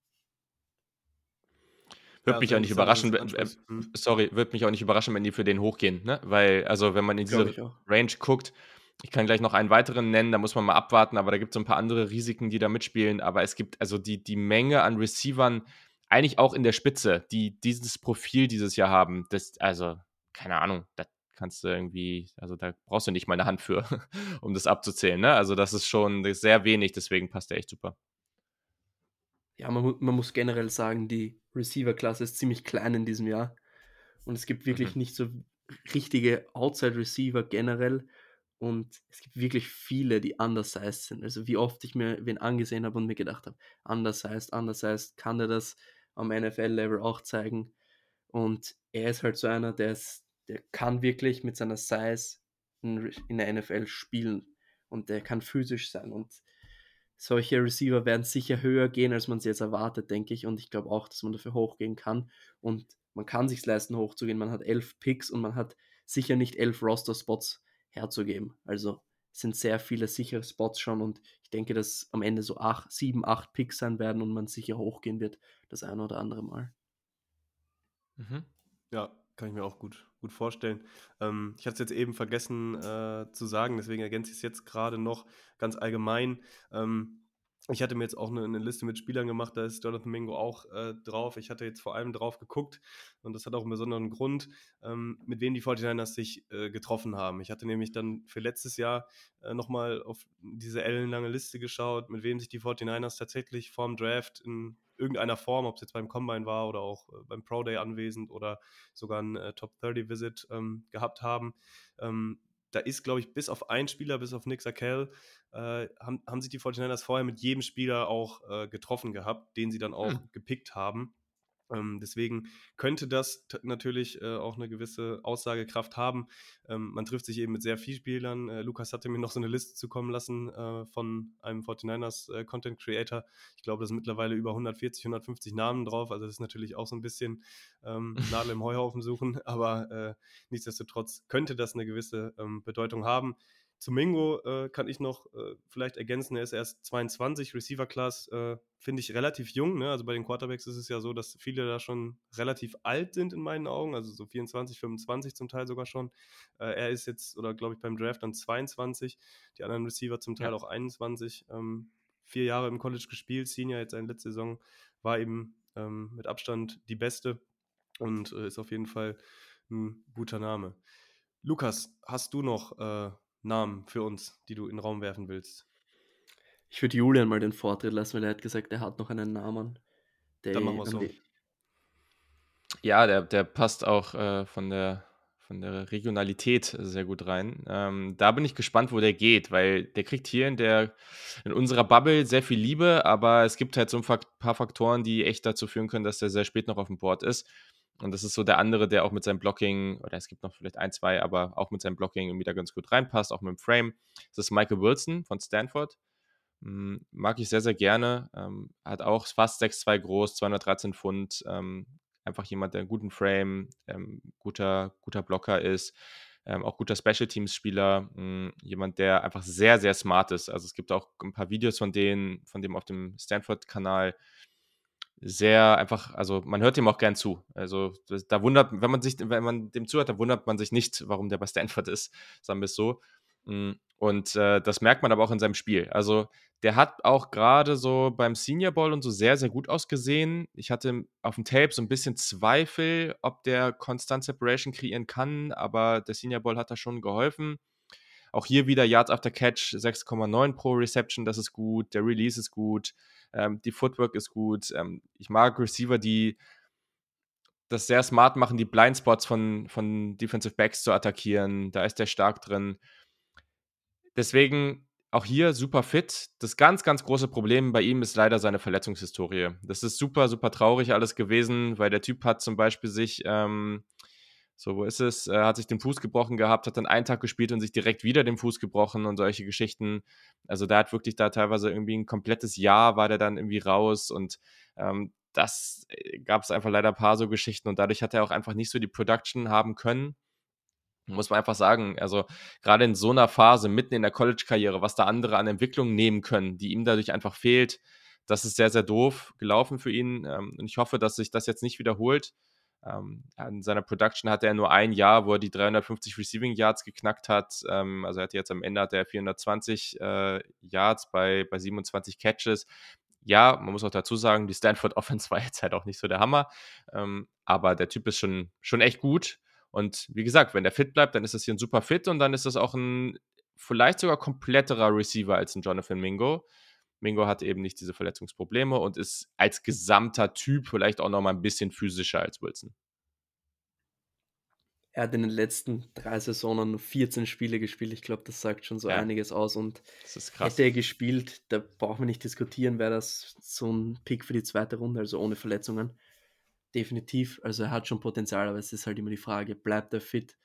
Würde ja, mich auch nicht überraschen, wenn, äh, sorry, würde mich auch nicht überraschen, wenn die für den hochgehen, ne? Weil, also wenn man in diese Range guckt, ich kann gleich noch einen weiteren nennen, da muss man mal abwarten, aber da gibt es so ein paar andere Risiken, die da mitspielen. Aber es gibt also die, die Menge an Receivern, eigentlich auch in der Spitze, die dieses Profil dieses Jahr haben. Das, also, keine Ahnung, das kannst du irgendwie, also da brauchst du nicht mal eine Hand für, um das abzuzählen. Ne? Also, das ist schon sehr wenig, deswegen passt der echt super. Ja, man, man muss generell sagen, die Receiver-Klasse ist ziemlich klein in diesem Jahr. Und es gibt wirklich mhm. nicht so richtige Outside-Receiver generell. Und es gibt wirklich viele, die undersized sind. Also wie oft ich mir wen angesehen habe und mir gedacht habe, undersized, undersized, kann der das am NFL-Level auch zeigen? Und er ist halt so einer, der, ist, der kann wirklich mit seiner Size in, in der NFL spielen. Und der kann physisch sein. Und solche Receiver werden sicher höher gehen, als man sie jetzt erwartet, denke ich. Und ich glaube auch, dass man dafür hochgehen kann. Und man kann sich leisten, hochzugehen. Man hat elf Picks und man hat sicher nicht elf Roster-Spots herzugeben. Also sind sehr viele sichere Spots schon und ich denke, dass am Ende so acht, sieben, acht Picks sein werden und man sicher hochgehen wird, das eine oder andere Mal. Mhm. Ja, kann ich mir auch gut, gut vorstellen. Ähm, ich hatte es jetzt eben vergessen äh, zu sagen, deswegen ergänze ich es jetzt gerade noch ganz allgemein. Ähm, ich hatte mir jetzt auch eine, eine, Liste mit Spielern gemacht, da ist Jonathan Mingo auch äh, drauf. Ich hatte jetzt vor allem drauf geguckt und das hat auch einen besonderen Grund, ähm, mit wem die 49ers sich äh, getroffen haben. Ich hatte nämlich dann für letztes Jahr äh, nochmal auf diese ellenlange Liste geschaut, mit wem sich die 49ers tatsächlich vorm Draft in irgendeiner Form, ob es jetzt beim Combine war oder auch äh, beim Pro Day anwesend oder sogar ein äh, Top 30 Visit ähm, gehabt haben. Ähm, da ist, glaube ich, bis auf einen Spieler, bis auf Nick Sakel, äh, haben, haben sich die 49ers vorher mit jedem Spieler auch äh, getroffen gehabt, den sie dann auch hm. gepickt haben. Ähm, deswegen könnte das natürlich äh, auch eine gewisse Aussagekraft haben. Ähm, man trifft sich eben mit sehr vielen Spielern. Äh, Lukas hatte mir noch so eine Liste zukommen lassen äh, von einem 49ers äh, Content Creator. Ich glaube, da sind mittlerweile über 140, 150 Namen drauf. Also das ist natürlich auch so ein bisschen ähm, Nadel im Heuhaufen suchen, aber äh, nichtsdestotrotz könnte das eine gewisse ähm, Bedeutung haben. Zu Mingo äh, kann ich noch äh, vielleicht ergänzen, er ist erst 22, Receiver-Class äh, finde ich relativ jung. Ne? Also bei den Quarterbacks ist es ja so, dass viele da schon relativ alt sind in meinen Augen, also so 24, 25 zum Teil sogar schon. Äh, er ist jetzt, oder glaube ich beim Draft dann 22, die anderen Receiver zum Teil ja. auch 21. Ähm, vier Jahre im College gespielt, Senior jetzt seine letzte Saison, war eben ähm, mit Abstand die beste und äh, ist auf jeden Fall ein guter Name. Lukas, hast du noch äh, Namen für uns, die du in den Raum werfen willst? Ich würde Julian mal den Vortritt lassen, weil er hat gesagt, er hat noch einen Namen. Dann machen wir so. Ja, der, der passt auch äh, von, der, von der Regionalität sehr gut rein. Ähm, da bin ich gespannt, wo der geht, weil der kriegt hier in, der, in unserer Bubble sehr viel Liebe, aber es gibt halt so ein paar Faktoren, die echt dazu führen können, dass der sehr spät noch auf dem Board ist. Und das ist so der andere, der auch mit seinem Blocking, oder es gibt noch vielleicht ein, zwei, aber auch mit seinem Blocking irgendwie da ganz gut reinpasst, auch mit dem Frame. Das ist Michael Wilson von Stanford. Hm, mag ich sehr, sehr gerne. Ähm, hat auch fast 6'2 groß, 213 Pfund. Ähm, einfach jemand, der einen guten Frame, ähm, guter, guter Blocker ist. Ähm, auch guter Special Teams Spieler, hm, jemand, der einfach sehr, sehr smart ist. Also es gibt auch ein paar Videos von denen, von dem auf dem Stanford-Kanal, sehr einfach, also man hört ihm auch gern zu. Also da wundert, wenn man sich, wenn man dem zuhört, da wundert man sich nicht, warum der bei Stanford ist, sagen wir es so. Hm, und äh, das merkt man aber auch in seinem Spiel. Also der hat auch gerade so beim Senior Ball und so sehr, sehr gut ausgesehen. Ich hatte auf dem Tape so ein bisschen Zweifel, ob der Constant Separation kreieren kann, aber der Senior Ball hat da schon geholfen. Auch hier wieder Yards after Catch 6,9 pro Reception, das ist gut. Der Release ist gut. Ähm, die Footwork ist gut. Ähm, ich mag Receiver, die das sehr smart machen, die Blindspots von, von Defensive Backs zu attackieren. Da ist der stark drin. Deswegen auch hier super fit. Das ganz, ganz große Problem bei ihm ist leider seine Verletzungshistorie. Das ist super, super traurig alles gewesen, weil der Typ hat zum Beispiel sich, ähm, so wo ist es, er hat sich den Fuß gebrochen gehabt, hat dann einen Tag gespielt und sich direkt wieder den Fuß gebrochen und solche Geschichten. Also da hat wirklich da teilweise irgendwie ein komplettes Jahr war der dann irgendwie raus und ähm, das äh, gab es einfach leider ein paar so Geschichten und dadurch hat er auch einfach nicht so die Production haben können muss man einfach sagen, also gerade in so einer Phase, mitten in der College-Karriere, was da andere an Entwicklung nehmen können, die ihm dadurch einfach fehlt, das ist sehr, sehr doof gelaufen für ihn. Ähm, und ich hoffe, dass sich das jetzt nicht wiederholt. Ähm, in seiner Production hatte er nur ein Jahr, wo er die 350 Receiving Yards geknackt hat. Ähm, also er hatte jetzt am Ende hat er 420 äh, Yards bei, bei 27 Catches. Ja, man muss auch dazu sagen, die Stanford Offense war jetzt halt auch nicht so der Hammer. aber der Typ ist schon, schon echt gut. Und wie gesagt, wenn der fit bleibt, dann ist das hier ein super Fit und dann ist das auch ein vielleicht sogar kompletterer Receiver als ein Jonathan Mingo. Mingo hat eben nicht diese Verletzungsprobleme und ist als gesamter Typ vielleicht auch noch mal ein bisschen physischer als Wilson. Er hat in den letzten drei Saisonen nur 14 Spiele gespielt. Ich glaube, das sagt schon so ja. einiges aus. Und hätte er gespielt, da brauchen wir nicht diskutieren, wäre das so ein Pick für die zweite Runde, also ohne Verletzungen definitiv. Also er hat schon Potenzial, aber es ist halt immer die Frage, bleibt er fit?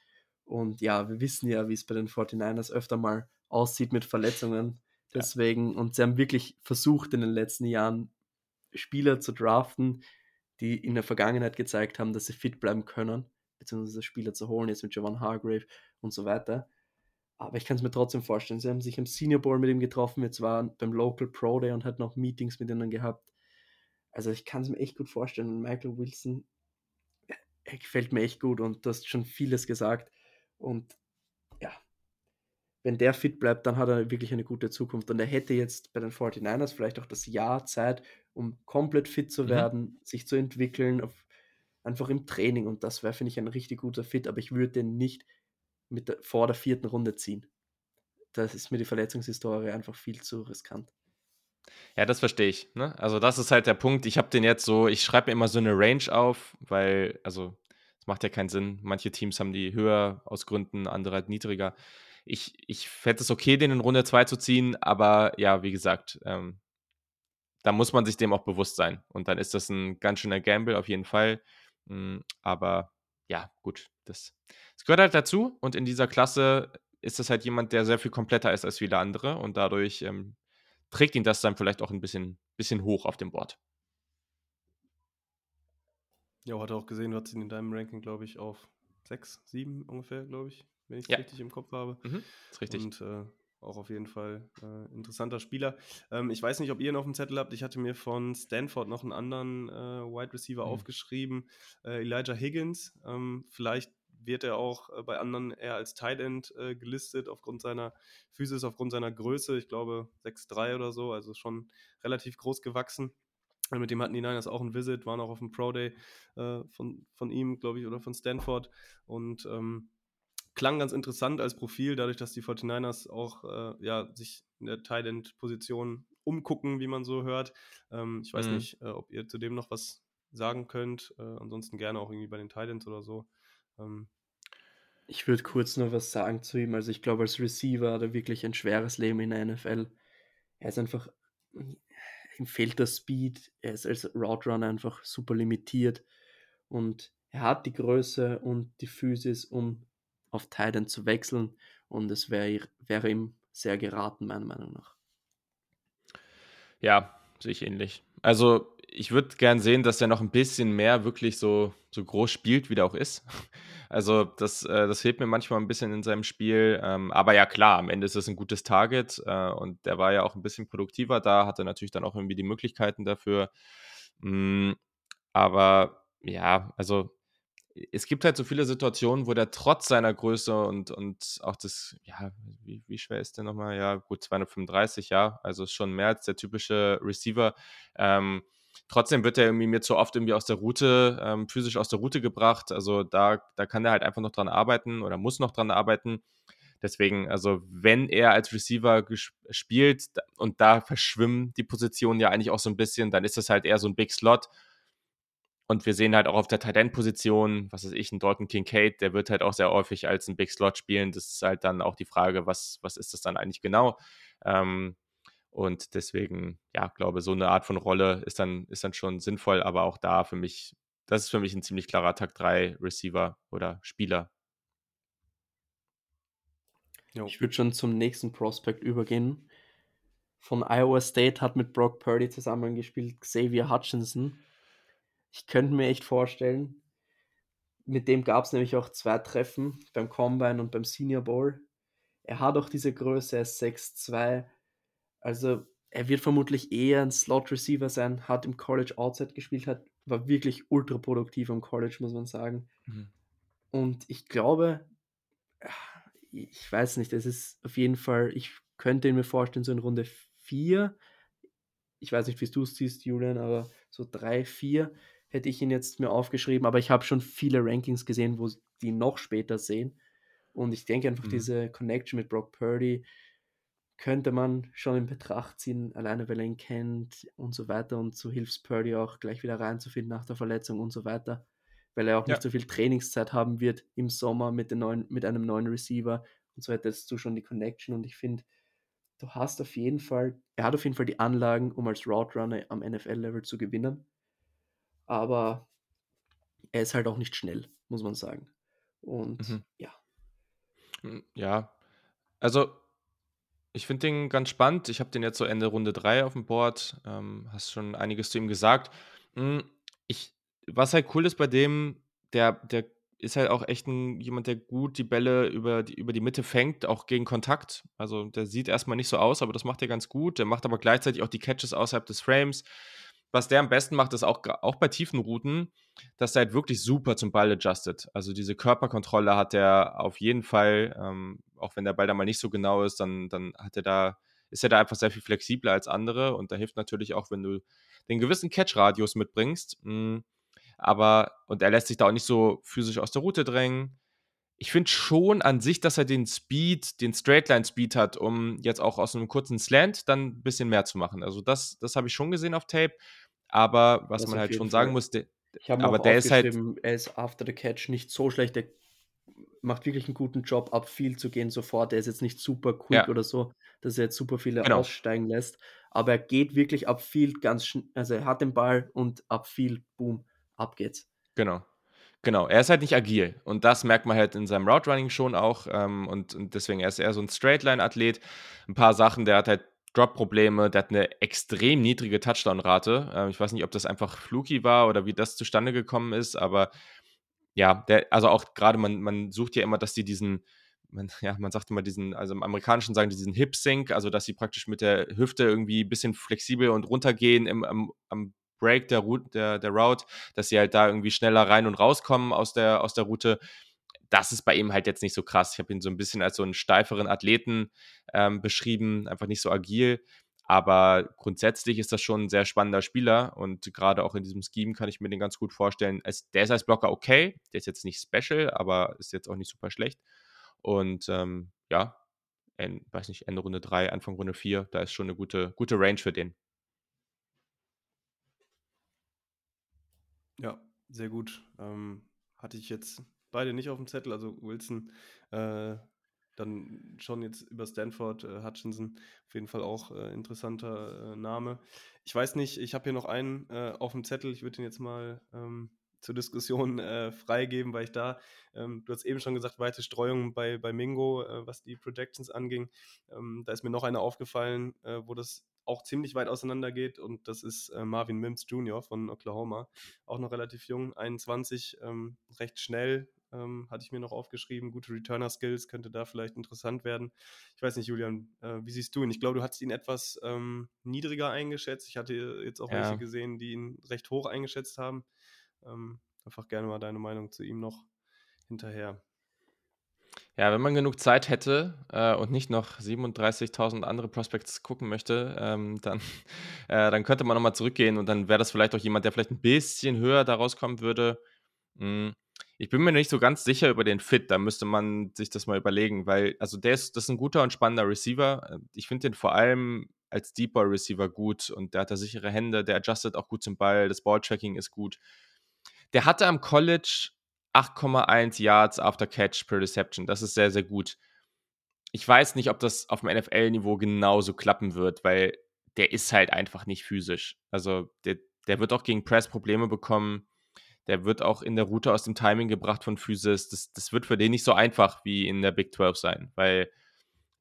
Und ja, wir wissen ja, wie es bei den 49ers öfter mal aussieht mit Verletzungen. Deswegen, ja. und sie haben wirklich versucht in den letzten Jahren Spieler zu draften, die in der Vergangenheit gezeigt haben, dass sie fit bleiben können, beziehungsweise Spieler zu holen, jetzt mit Javon Hargrave und so weiter. Aber ich kann es mir trotzdem vorstellen. Sie haben sich im Senior Bowl mit ihm getroffen, jetzt waren beim Local Pro Day und hat noch Meetings mit ihnen gehabt. Also ich kann es mir echt gut vorstellen. Michael Wilson, er gefällt mir echt gut und du hast schon vieles gesagt. Und wenn der fit bleibt, dann hat er wirklich eine gute Zukunft. Und er hätte jetzt bei den 49ers vielleicht auch das Jahr Zeit, um komplett fit zu Mhm. werden, sich zu entwickeln, auf, einfach im Training. Und das wäre, finde ich, ein richtig guter Fit. Aber ich würde den nicht mit der, vor der vierten Runde ziehen. Das ist mir die Verletzungshistorie einfach viel zu riskant. Ja, das verstehe ich. Ne? Also, das ist halt der Punkt. Ich habe den jetzt so, ich schreibe mir immer so eine Range auf, weil, also, macht ja keinen Sinn. Manche Teams haben die höher aus Gründen, andere halt niedriger. Ich, ich fände es okay, den in Runde 2 zu ziehen, aber ja, wie gesagt, ähm, da muss man sich dem auch bewusst sein. Und dann ist das ein ganz schöner Gamble auf jeden Fall. Mm, aber ja, gut, das, das gehört halt dazu. Und in dieser Klasse ist das halt jemand, der sehr viel kompletter ist als viele andere und dadurch ähm, trägt ihn das dann vielleicht auch ein bisschen, bisschen hoch auf dem Board. Ja, hatte auch gesehen, du hast ihn in deinem Ranking, glaube ich, auf 6, 7 ungefähr, glaube ich, wenn ich es Ja. richtig im Kopf habe. Mhm, ist richtig. Und äh, auch auf jeden Fall äh, interessanter Spieler. Ähm, ich weiß nicht, ob ihr ihn auf dem Zettel habt. Ich hatte mir von Stanford noch einen anderen äh, Wide Receiver Mhm. aufgeschrieben, äh, Elijah Higgins. Ähm, vielleicht wird er auch äh, bei anderen eher als Tight End äh, gelistet, aufgrund seiner Physis, aufgrund seiner Größe. Ich glaube 6'3 oder so, also schon relativ groß gewachsen. Mit dem hatten die Niners auch ein Visit, waren auch auf dem Pro Day äh, von, von ihm, glaube ich, oder von Stanford. Und ähm, klang ganz interessant als Profil, dadurch, dass die 49ers auch äh, ja, sich in der Tight End-Position umgucken, wie man so hört. Ähm, ich weiß Mhm. nicht, äh, ob ihr zu dem noch was sagen könnt. Äh, ansonsten gerne auch irgendwie bei den Titans oder so. Ähm, Ich würde kurz noch was sagen zu ihm. Also ich glaube, als Receiver hat er wirklich ein schweres Leben in der NFL. Er ist einfach, ihm fehlt der Speed, er ist als Route Runner einfach super limitiert und er hat die Größe und die Physis, um auf Titan zu wechseln und es wäre wäre ihm sehr geraten, meiner Meinung nach. Ja, sehe ich ähnlich. Also, ich würde gern sehen, dass er noch ein bisschen mehr wirklich so, so groß spielt, wie der auch ist. Also, das, äh, das fehlt mir manchmal ein bisschen in seinem Spiel. Ähm, aber ja, klar, am Ende ist es ein gutes Target äh, und der war ja auch ein bisschen produktiver da, hatte natürlich dann auch irgendwie die Möglichkeiten dafür. Mm, aber ja, also es gibt halt so viele Situationen, wo der trotz seiner Größe und, und auch das, ja, wie, wie schwer ist der nochmal? Ja, gut, 235, ja, also schon mehr als der typische Receiver. Ähm, trotzdem wird er irgendwie mir zu oft irgendwie aus der Route, ähm, physisch aus der Route gebracht. Also da, da kann er halt einfach noch dran arbeiten oder muss noch dran arbeiten. Deswegen, also wenn er als Receiver spielt und da verschwimmen die Positionen ja eigentlich auch so ein bisschen, dann ist das halt eher so ein Big Slot. Und wir sehen halt auch auf der Tight End Position, was weiß ich, ein Dalton Kincaid, der wird halt auch sehr häufig als ein Big Slot spielen. Das ist halt dann auch die Frage, was, was ist das dann eigentlich genau? Ähm, und deswegen, ja, glaube, so eine Art von Rolle ist dann, ist dann schon sinnvoll, aber auch da für mich, das ist für mich ein ziemlich klarer Takt 3 Receiver oder Spieler. jo. Ich würde schon zum nächsten Prospect übergehen. Von Iowa State hat mit Brock Purdy zusammengespielt Xavier Hutchinson. Ich könnte mir echt vorstellen, mit dem gab es nämlich auch zwei Treffen beim Combine und beim Senior Bowl. Er hat auch diese Größe, er ist 6'2. Also er wird vermutlich eher ein Slot-Receiver sein, hat im College Outside gespielt, hat, war wirklich ultra produktiv am College, muss man sagen. Mhm. Und ich glaube, ich weiß nicht, es ist auf jeden Fall, ich könnte ihn mir vorstellen, so in Runde 4. Ich weiß nicht, wie du es siehst, Julian, aber so 3, 4 hätte ich ihn jetzt mir aufgeschrieben, aber ich habe schon viele Rankings gesehen, wo die noch später sehen. Und ich denke einfach, Mhm. diese Connection mit Brock Purdy könnte man schon in Betracht ziehen, alleine weil er ihn kennt und so weiter. Und so hilft Purdy auch gleich wieder reinzufinden nach der Verletzung und so weiter. Weil er auch Ja. nicht so viel Trainingszeit haben wird im Sommer mit, den neuen, mit einem neuen Receiver. Und so hättest du schon die Connection. Und ich finde, du hast auf jeden Fall, er hat auf jeden Fall die Anlagen, um als Route Runner am NFL-Level zu gewinnen. Aber er ist halt auch nicht schnell, muss man sagen. Und Mhm. ja, Hm, Ja, also ich finde den ganz spannend. Ich habe den jetzt so Ende Runde 3 auf dem Board. Ähm, hast schon einiges zu ihm gesagt. Hm, Ich, was halt cool ist bei dem, der, der ist halt auch echt ein, jemand, der gut die Bälle über die, über die Mitte fängt, auch gegen Kontakt. Also der sieht erstmal nicht so aus, aber das macht er ganz gut. Der macht aber gleichzeitig auch die Catches außerhalb des Frames. Was der am besten macht, ist auch, auch bei tiefen Routen, dass er halt wirklich super zum Ball adjustet. Also diese Körperkontrolle hat er auf jeden Fall, ähm, auch wenn der Ball da mal nicht so genau ist, dann, dann hat er da, ist er da einfach sehr viel flexibler als andere und da hilft natürlich auch, wenn du den gewissen Catch-Radius mitbringst. Mh, hm, aber, und er lässt sich da auch nicht so physisch aus der Route drängen ich finde schon an sich, dass er den Speed, den Straightline-Speed hat, um jetzt auch aus einem kurzen Slant dann ein bisschen mehr zu machen. Also das, das habe ich schon gesehen auf Tape. Aber was das man halt schon Fall. sagen muss, der, aber der ist halt. Er ist after the catch nicht so schlecht. Der macht wirklich einen guten Job, ab viel zu gehen sofort. Er ist jetzt nicht super quick ja. oder so, dass er jetzt super viele genau. aussteigen lässt. Aber er geht wirklich ab viel ganz schnell. Also er hat den Ball und ab viel, boom, ab geht's. Genau. Genau, er ist halt nicht agil und das merkt man halt in seinem Route Running schon auch ähm, und, und, deswegen er ist er so ein Straightline-Athlet. Ein paar Sachen, der hat halt Drop-Probleme, der hat eine extrem niedrige Touchdown-Rate. Ähm, ich weiß nicht, ob das einfach fluky war oder wie das zustande gekommen ist, aber ja, der, also auch gerade man, man sucht ja immer, dass die diesen, man, ja, man sagt immer diesen, also im Amerikanischen sagen die diesen Hip-Sync, also dass sie praktisch mit der Hüfte irgendwie ein bisschen flexibel und runtergehen im, am, am Break der, Route, der, der Route, dass sie halt da irgendwie schneller rein und rauskommen aus der, aus der Route. Das ist bei ihm halt jetzt nicht so krass. Ich habe ihn so ein bisschen als so einen steiferen Athleten ähm, beschrieben, einfach nicht so agil. Aber grundsätzlich ist das schon ein sehr spannender Spieler und gerade auch in diesem Scheme kann ich mir den ganz gut vorstellen. der ist als Blocker okay, der ist jetzt nicht special, aber ist jetzt auch nicht super schlecht. Und ähm, ja, in, weiß nicht, Ende Runde 3, Anfang Runde 4, da ist schon eine gute, gute Range für den. Ja, sehr gut. Ähm, hatte ich jetzt beide nicht auf dem Zettel, also Wilson, äh, dann schon jetzt über Stanford, äh, Hutchinson, auf jeden Fall auch äh, interessanter äh, Name. Ich weiß nicht, ich habe hier noch einen äh, auf dem Zettel, ich würde ihn jetzt mal ähm, zur Diskussion äh, freigeben, weil ich da, ähm, du hast eben schon gesagt, weite Streuung bei, bei Mingo, äh, was die Projections anging. Ähm, da ist mir noch eine aufgefallen, wo das auch ziemlich weit auseinander geht und das ist äh, Marvin Mims Jr. von Oklahoma, auch noch relativ jung, 21, ähm, recht schnell, ähm, hatte ich mir noch aufgeschrieben, gute Returner-Skills, könnte da vielleicht interessant werden. Ich weiß nicht, Julian, äh, wie siehst du ihn? Ich glaube, du hattest ihn etwas ähm, niedriger eingeschätzt. Ich hatte jetzt auch ja. welche gesehen, die ihn recht hoch eingeschätzt haben. Ähm, einfach gerne mal deine Meinung zu ihm noch hinterher. Ja, wenn man genug Zeit hätte äh, und nicht noch 37.000 andere Prospects gucken möchte, ähm, dann, äh, dann könnte man nochmal zurückgehen und dann wäre das vielleicht auch jemand, der vielleicht ein bisschen höher da rauskommen würde. Hm. Ich bin mir nicht so ganz sicher über den Fit, da müsste man sich das mal überlegen, weil, also der ist, das ist ein guter und spannender Receiver. Ich finde den vor allem als Deep Ball Receiver gut und der hat da sichere Hände, der adjustet auch gut zum Ball, das Balltracking ist gut. Der hatte am College 8,1 Yards after Catch per Reception. Das ist sehr, sehr gut. Ich weiß nicht, ob das auf dem NFL-Niveau genauso klappen wird, weil der ist halt einfach nicht physisch. Also der, der wird auch gegen Press Probleme bekommen. Der wird auch in der Route aus dem Timing gebracht von Physis. Das, das wird für den nicht so einfach wie in der Big 12 sein, weil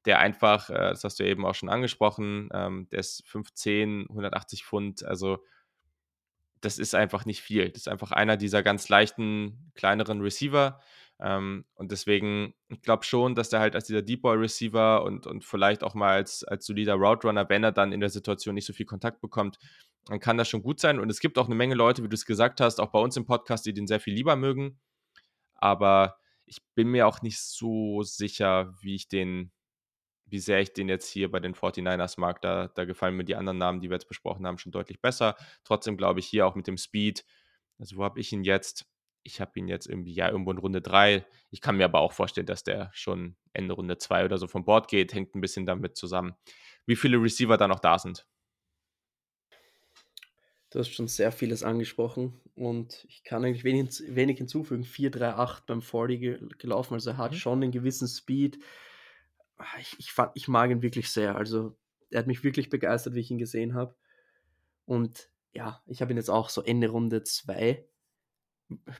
der einfach, äh, das hast du eben auch schon angesprochen, ähm, der ist 15, 180 Pfund, also das ist einfach nicht viel. Das ist einfach einer dieser ganz leichten, kleineren Receiver. Ähm, und deswegen, ich glaube schon, dass der halt als dieser Deep Ball Receiver und, und vielleicht auch mal als, als solider Route Runner, wenn er dann in der Situation nicht so viel Kontakt bekommt, dann kann das schon gut sein. Und es gibt auch eine Menge Leute, wie du es gesagt hast, auch bei uns im Podcast, die den sehr viel lieber mögen. Aber ich bin mir auch nicht so sicher, wie ich den wie sehr ich den jetzt hier bei den 49ers mag. Da, da gefallen mir die anderen Namen, die wir jetzt besprochen haben, schon deutlich besser. Trotzdem glaube ich hier auch mit dem Speed. Also, wo habe ich ihn jetzt? Ich habe ihn jetzt irgendwie, ja, irgendwo in Runde 3. Ich kann mir aber auch vorstellen, dass der schon Ende Runde 2 oder so vom Board geht. Hängt ein bisschen damit zusammen, wie viele Receiver da noch da sind. Du hast schon sehr vieles angesprochen und ich kann eigentlich wenig, wenig hinzufügen. 4-3-8 beim 40 gelaufen, also er hat mhm. schon einen gewissen Speed. Ah, ich, ich, fand, ich mag ihn wirklich sehr. Also er hat mich wirklich begeistert, wie ich ihn gesehen habe. Und ja, ich habe ihn jetzt auch so Ende Runde 2.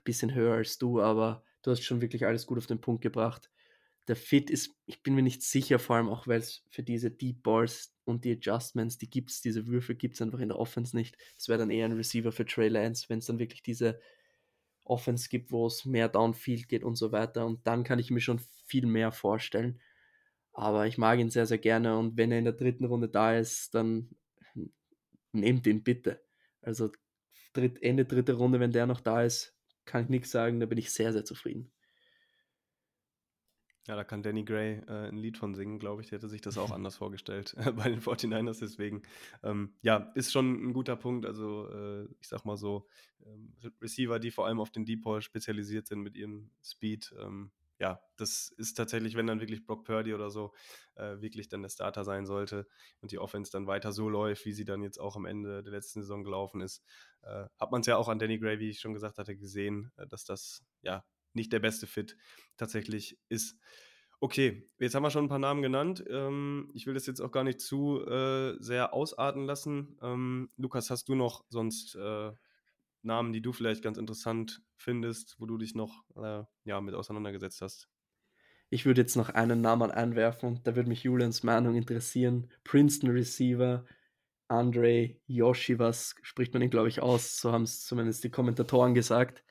Bisschen höher als du, aber du hast schon wirklich alles gut auf den Punkt gebracht. Der Fit ist, ich bin mir nicht sicher, vor allem auch, weil es für diese Deep Balls und die Adjustments, die gibt es, diese Würfe gibt es einfach in der Offense nicht. Es wäre dann eher ein Receiver für Trey Lance, wenn es dann wirklich diese Offense gibt, wo es mehr Downfield geht und so weiter. Und dann kann ich mir schon viel mehr vorstellen. Aber ich mag ihn sehr, sehr gerne und wenn er in der dritten Runde da ist, dann nehmt ihn bitte. Also dritt, Ende dritte Runde, wenn der noch da ist, kann ich nichts sagen, da bin ich sehr, sehr zufrieden. Ja, da kann Danny Gray äh, ein Lied von singen, glaube ich. Der hätte sich das auch anders vorgestellt äh, bei den 49ers. Deswegen, ähm, ja, ist schon ein guter Punkt. Also, äh, ich sag mal so, ähm, Receiver, die vor allem auf den Deep Ball spezialisiert sind mit ihrem Speed, ähm, ja, das ist tatsächlich, wenn dann wirklich Brock Purdy oder so äh, wirklich dann der Starter sein sollte und die Offense dann weiter so läuft, wie sie dann jetzt auch am Ende der letzten Saison gelaufen ist, äh, hat man es ja auch an Danny Gray, wie ich schon gesagt hatte, gesehen, äh, dass das ja nicht der beste Fit tatsächlich ist. Okay, jetzt haben wir schon ein paar Namen genannt. Ähm, ich will das jetzt auch gar nicht zu äh, sehr ausarten lassen. Ähm, Lukas, hast du noch sonst äh, Namen, die du vielleicht ganz interessant findest, wo du dich noch äh, ja, mit auseinandergesetzt hast? Ich würde jetzt noch einen Namen einwerfen, da würde mich Julians Meinung interessieren. Princeton Receiver, Andre Yoshi, was spricht man ihn, glaube ich, aus? So haben es zumindest die Kommentatoren gesagt.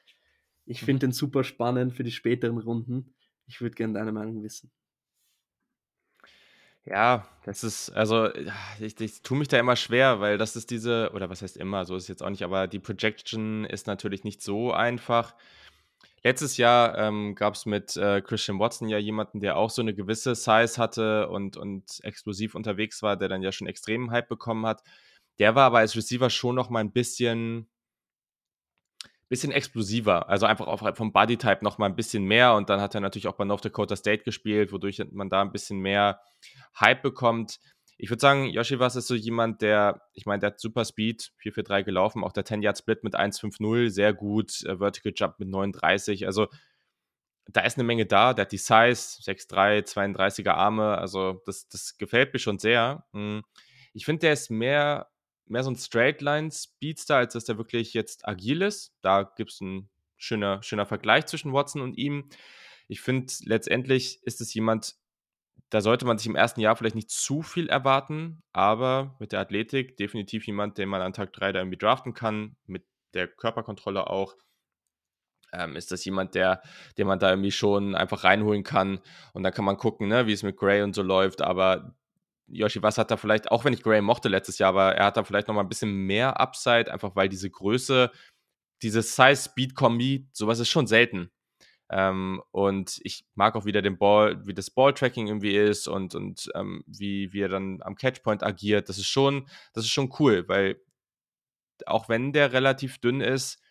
Ich finde den super spannend für die späteren Runden. Ich würde gerne deine Meinung wissen. Ja, das ist, also ich, ich tue mich da immer schwer, weil das ist diese, oder was heißt immer, so ist es jetzt auch nicht, aber die Projection ist natürlich nicht so einfach. Letztes Jahr ähm, gab es mit äh, Christian Watson ja jemanden, der auch so eine gewisse Size hatte und, und explosiv unterwegs war, der dann ja schon extremen Hype bekommen hat. Der war aber als Receiver schon noch mal ein bisschen, bisschen explosiver. Also einfach auch vom Bodytype noch mal ein bisschen mehr. Und dann hat er natürlich auch bei North Dakota State gespielt, wodurch man da ein bisschen mehr Hype bekommt. Ich würde sagen, Yoshivas ist so jemand, der, ich meine, der hat super Speed, 4-4-3 gelaufen, auch der 10-Yard-Split mit 1-5-0, sehr gut, äh, Vertical Jump mit 39, also da ist eine Menge da, der hat die Size, 6'3, 32er Arme, also das, das gefällt mir schon sehr. Hm. Ich finde, der ist mehr mehr so ein Straightline-Speedster, als dass der wirklich jetzt agil ist. Da gibt es ein schöner, schöner Vergleich zwischen Watson und ihm. Ich finde, letztendlich ist es jemand, da sollte man sich im ersten Jahr vielleicht nicht zu viel erwarten, aber mit der Athletik definitiv jemand, den man an Tag 3 da irgendwie draften kann, mit der Körperkontrolle auch. Ähm, ist das jemand, der, den man da irgendwie schon einfach reinholen kann und dann kann man gucken, ne, wie es mit Gray und so läuft, aber Yoshi, was hat da vielleicht, auch wenn ich Gray mochte letztes Jahr, aber er hat da vielleicht noch mal ein bisschen mehr Upside, einfach weil diese Größe, diese Size-Speed-Kombi, sowas ist schon selten. Ähm, und ich mag auch wieder den Ball, wie das Ball-Tracking irgendwie ist und, und ähm, wie, wie er dann am Catchpoint agiert. Das ist schon, das ist schon cool, weil auch wenn der relativ dünn ist,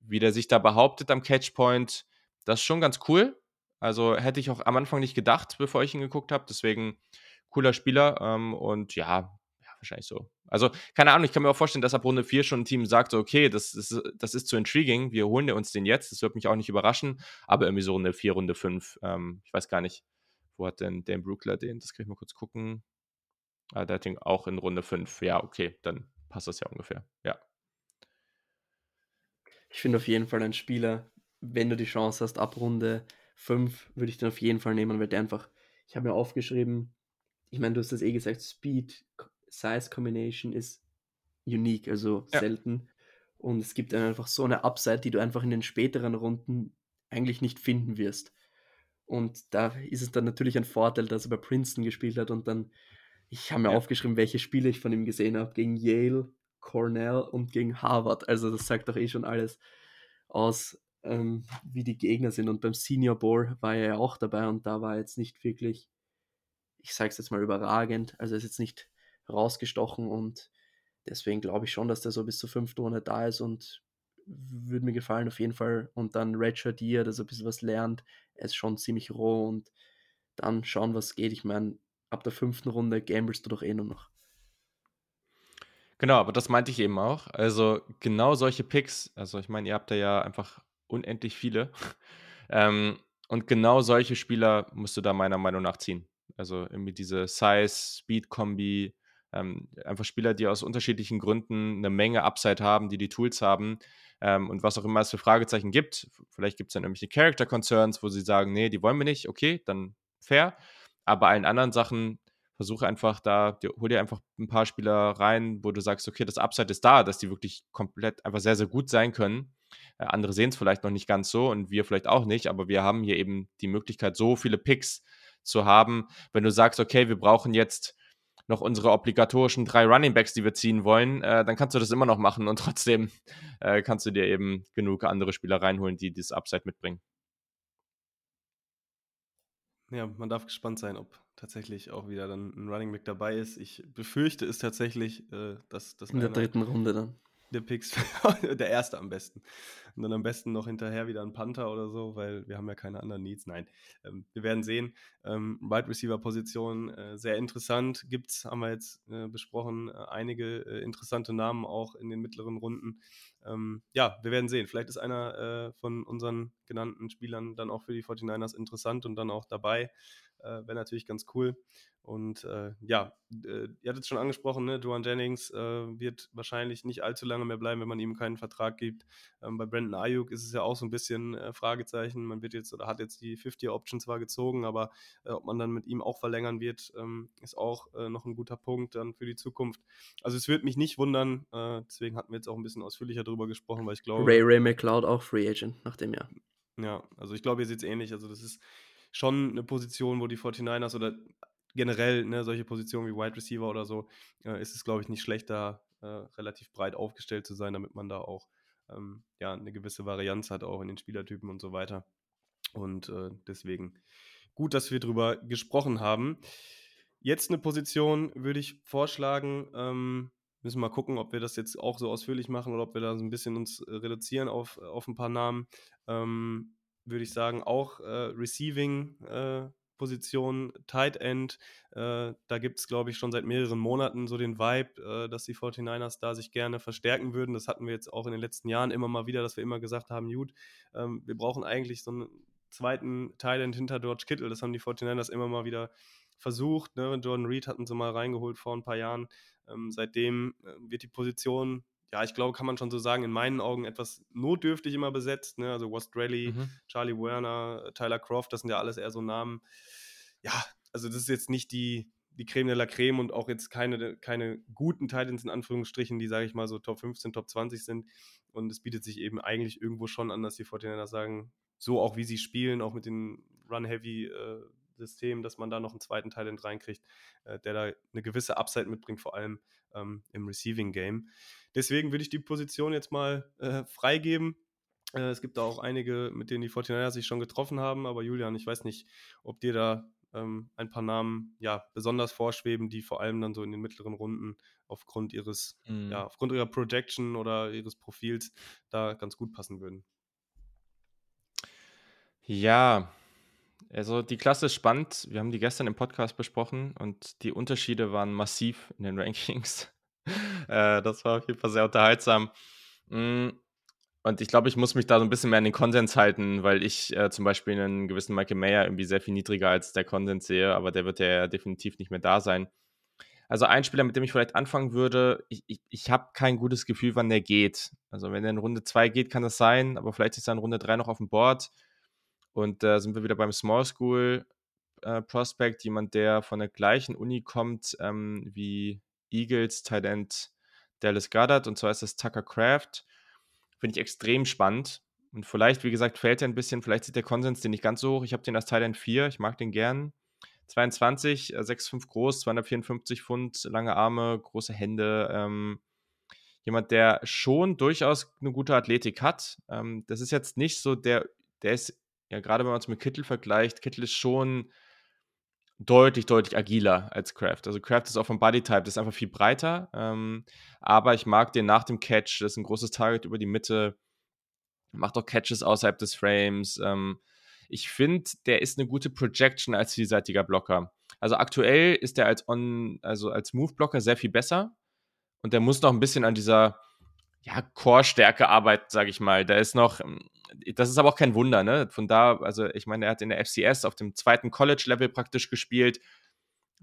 wie der sich da behauptet am Catchpoint, das ist schon ganz cool. Also hätte ich auch am Anfang nicht gedacht, bevor ich ihn geguckt habe. Deswegen cooler Spieler ähm, und ja, ja, wahrscheinlich so. Also, keine Ahnung, ich kann mir auch vorstellen, dass ab Runde 4 schon ein Team sagt, so, okay, das ist, das ist zu intriguing, wir holen uns den jetzt, das wird mich auch nicht überraschen, aber irgendwie so Runde 4, Runde 5, ähm, ich weiß gar nicht, wo hat denn Dan Brookler den, das kann ich mal kurz gucken. Ah, der hat den auch in Runde 5, ja, okay, dann passt das ja ungefähr, ja. Ich finde auf jeden Fall ein Spieler, wenn du die Chance hast, ab Runde 5 würde ich den auf jeden Fall nehmen, weil der einfach, ich habe mir aufgeschrieben, ich meine, du hast das eh gesagt, Speed Size Combination ist unique, also ja. selten. Und es gibt einfach so eine Upside, die du einfach in den späteren Runden eigentlich nicht finden wirst. Und da ist es dann natürlich ein Vorteil, dass er bei Princeton gespielt hat und dann, ich habe mir ja. aufgeschrieben, welche Spiele ich von ihm gesehen habe, gegen Yale, Cornell und gegen Harvard. Also das sagt doch eh schon alles aus, ähm, wie die Gegner sind. Und beim Senior Bowl war er ja auch dabei und da war er jetzt nicht wirklich ich sage es jetzt mal überragend. Also ist jetzt nicht rausgestochen und deswegen glaube ich schon, dass der so bis zur fünften Runde da ist und würde mir gefallen auf jeden Fall. Und dann Redshirt Year, dass ein bisschen was lernt. Er ist schon ziemlich roh und dann schauen, was geht. Ich meine, ab der fünften Runde gambelst du doch eh nur noch. Genau, aber das meinte ich eben auch. Also genau solche Picks, also ich meine, ihr habt da ja einfach unendlich viele. ähm, und genau solche Spieler musst du da meiner Meinung nach ziehen. Also irgendwie diese Size-Speed-Kombi, ähm, einfach Spieler, die aus unterschiedlichen Gründen eine Menge Upside haben, die die Tools haben ähm, und was auch immer es für Fragezeichen gibt. Vielleicht gibt es dann irgendwelche Character Concerns, wo sie sagen, nee, die wollen wir nicht, okay, dann fair. Aber allen anderen Sachen versuche einfach da, hol dir einfach ein paar Spieler rein, wo du sagst, okay, das Upside ist da, dass die wirklich komplett einfach sehr, sehr gut sein können. Äh, andere sehen es vielleicht noch nicht ganz so und wir vielleicht auch nicht, aber wir haben hier eben die Möglichkeit, so viele Picks zu haben, wenn du sagst, okay, wir brauchen jetzt noch unsere obligatorischen drei Running Backs, die wir ziehen wollen, äh, dann kannst du das immer noch machen und trotzdem äh, kannst du dir eben genug andere Spieler reinholen, die dieses Upside mitbringen. Ja, man darf gespannt sein, ob tatsächlich auch wieder dann ein Running Back dabei ist. Ich befürchte es tatsächlich, äh, dass das in der dritten Runde dann der Picks, der erste am besten. Und dann am besten noch hinterher wieder ein Panther oder so, weil wir haben ja keine anderen Needs. Nein, ähm, wir werden sehen. Ähm, Wide Receiver Position äh, sehr interessant. Gibt's, haben wir jetzt äh, besprochen, äh, einige äh, interessante Namen auch in den mittleren Runden. Ähm, ja, wir werden sehen. Vielleicht ist einer äh, von unseren genannten Spielern dann auch für die 49ers interessant und dann auch dabei. Äh, Wäre natürlich ganz cool. Und äh, ja, äh, ihr hattet es schon angesprochen, ne? Duan Jennings äh, wird wahrscheinlich nicht allzu lange mehr bleiben, wenn man ihm keinen Vertrag gibt. Ähm, bei Brandon Ayuk ist es ja auch so ein bisschen äh, Fragezeichen. Man wird jetzt oder hat jetzt die 50-Option zwar gezogen, aber äh, ob man dann mit ihm auch verlängern wird, ähm, ist auch noch ein guter Punkt dann für die Zukunft. Also es würde mich nicht wundern, deswegen hatten wir jetzt auch ein bisschen ausführlicher darüber gesprochen, weil ich glaube. Ray Ray McLeod auch Free Agent nach dem Jahr. Ja, also ich glaube, ihr seht es ähnlich. Also das ist schon eine Position, wo die 49ers oder generell ne, solche Positionen wie Wide Receiver oder so, äh, ist es, glaube ich, nicht schlecht, da äh, relativ breit aufgestellt zu sein, damit man da auch ähm, ja, eine gewisse Varianz hat, auch in den Spielertypen und so weiter. Und äh, deswegen gut, dass wir drüber gesprochen haben. Jetzt eine Position würde ich vorschlagen, ähm, müssen wir mal gucken, ob wir das jetzt auch so ausführlich machen oder ob wir da so ein bisschen uns äh, reduzieren auf, auf ein paar Namen. Ähm, würde ich sagen, auch äh, Receiving äh, Tight End. Äh, da gibt es, glaube ich, schon seit mehreren Monaten so den Vibe, äh, dass die 49ers da sich gerne verstärken würden. Das hatten wir jetzt auch in den letzten Jahren immer mal wieder, dass wir immer gesagt haben, gut, ähm, wir brauchen eigentlich so einen zweiten Tight End hinter George Kittle. Das haben die 49ers immer mal wieder versucht. Ne? Jordan Reed hatten sie mal reingeholt vor ein paar Jahren. Ähm, seitdem äh, wird die Position ja, ich glaube, kann man schon so sagen, in meinen Augen etwas notdürftig immer besetzt. Ne? Also West Raleigh, mhm. Charlie Werner, Tyler Croft, das sind ja alles eher so Namen. Ja, also das ist jetzt nicht die, die Creme de la Creme und auch jetzt keine, keine guten Titans in Anführungsstrichen, die, sage ich mal, so Top 15, Top 20 sind. Und es bietet sich eben eigentlich irgendwo schon an, dass die Fortinanders sagen, so auch wie sie spielen, auch mit den Run-Heavy- äh, System, dass man da noch einen zweiten Talent reinkriegt, äh, der da eine gewisse Upside mitbringt, vor allem ähm, im Receiving Game. Deswegen würde ich die Position jetzt mal äh, freigeben. Äh, es gibt da auch einige, mit denen die 49 sich schon getroffen haben, aber Julian, ich weiß nicht, ob dir da ähm, ein paar Namen ja besonders vorschweben, die vor allem dann so in den mittleren Runden aufgrund ihres, mhm. ja, aufgrund ihrer Projection oder ihres Profils da ganz gut passen würden. Ja, also die Klasse ist spannend. Wir haben die gestern im Podcast besprochen und die Unterschiede waren massiv in den Rankings. äh, das war auf jeden Fall sehr unterhaltsam. Mm, und ich glaube, ich muss mich da so ein bisschen mehr an den Konsens halten, weil ich äh, zum Beispiel einen gewissen Michael Mayer irgendwie sehr viel niedriger als der Konsens sehe, aber der wird ja definitiv nicht mehr da sein. Also ein Spieler, mit dem ich vielleicht anfangen würde, ich, ich, ich habe kein gutes Gefühl, wann der geht. Also wenn er in Runde 2 geht, kann das sein, aber vielleicht ist er in Runde 3 noch auf dem Board. Und da äh, sind wir wieder beim Small School äh, Prospect, jemand, der von der gleichen Uni kommt ähm, wie Eagles Talent Dallas Goddard, und zwar ist das Tucker Craft. Finde ich extrem spannend. Und vielleicht, wie gesagt, fällt er ein bisschen, vielleicht sieht der Konsens den nicht ganz so hoch. Ich habe den als Thailand 4, ich mag den gern. 22, 6,5 groß, 254 Pfund, lange Arme, große Hände. Ähm, jemand, der schon durchaus eine gute Athletik hat. Ähm, das ist jetzt nicht so der, der ist ja, gerade wenn man es mit Kittel vergleicht, Kittel ist schon deutlich, deutlich agiler als Kraft. Also Kraft ist auch vom Bodytype, das ist einfach viel breiter. Ähm, aber ich mag den nach dem Catch, das ist ein großes Target über die Mitte, macht auch Catches außerhalb des Frames. Ähm, ich finde, der ist eine gute Projection als vielseitiger Blocker. Also aktuell ist der als also als Move-Blocker sehr viel besser. Und der muss noch ein bisschen an dieser ja, Core-Stärke arbeiten, sage ich mal. Da ist noch, ähm, das ist aber auch kein Wunder, ne? Von da, also ich meine, er hat in der FCS auf dem zweiten College-Level praktisch gespielt.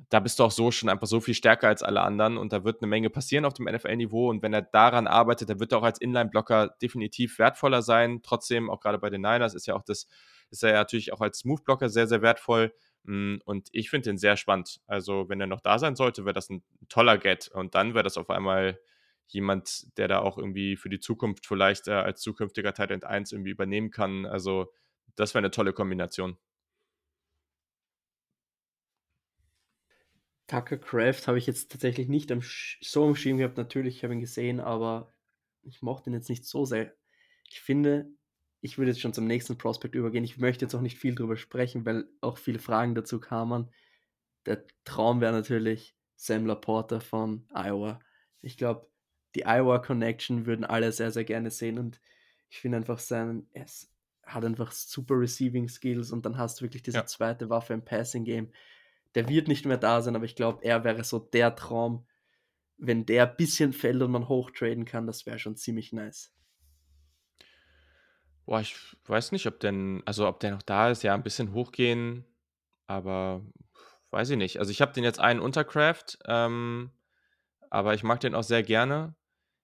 Da bist du auch so schon einfach so viel stärker als alle anderen und da wird eine Menge passieren auf dem NFL-Niveau. Und wenn er daran arbeitet, dann wird er auch als Inline-Blocker definitiv wertvoller sein. Trotzdem, auch gerade bei den Niners ist ja auch das, ist er ja natürlich auch als Smooth-Blocker sehr, sehr wertvoll. Mm, und ich finde den sehr spannend. Also, wenn er noch da sein sollte, wäre das ein toller Get. Und dann wäre das auf einmal jemand, der da auch irgendwie für die Zukunft vielleicht äh, als zukünftiger Titan 1 irgendwie übernehmen kann. Also das wäre eine tolle Kombination. Tucker Craft habe ich jetzt tatsächlich nicht am so am Schirm gehabt. Natürlich, ich habe ihn gesehen, aber ich mochte ihn jetzt nicht so sehr. Ich finde, ich würde jetzt schon zum nächsten Prospect übergehen. Ich möchte jetzt auch nicht viel drüber sprechen, weil auch viele Fragen dazu kamen. Der Traum wäre natürlich Sam Laporta von Iowa. Ich glaube, die Iowa Connection würden alle sehr, sehr gerne sehen und ich finde einfach sein, er hat einfach super Receiving Skills und dann hast du wirklich diese ja. zweite Waffe im Passing Game. Der wird nicht mehr da sein, aber ich glaube, er wäre so der Traum, wenn der ein bisschen fällt und man hochtraden kann, das wäre schon ziemlich nice. Boah, ich weiß nicht, ob denn, also ob der noch da ist, ja, ein bisschen hochgehen, aber weiß ich nicht. Also ich habe den jetzt einen Untercraft, ähm, aber ich mag den auch sehr gerne.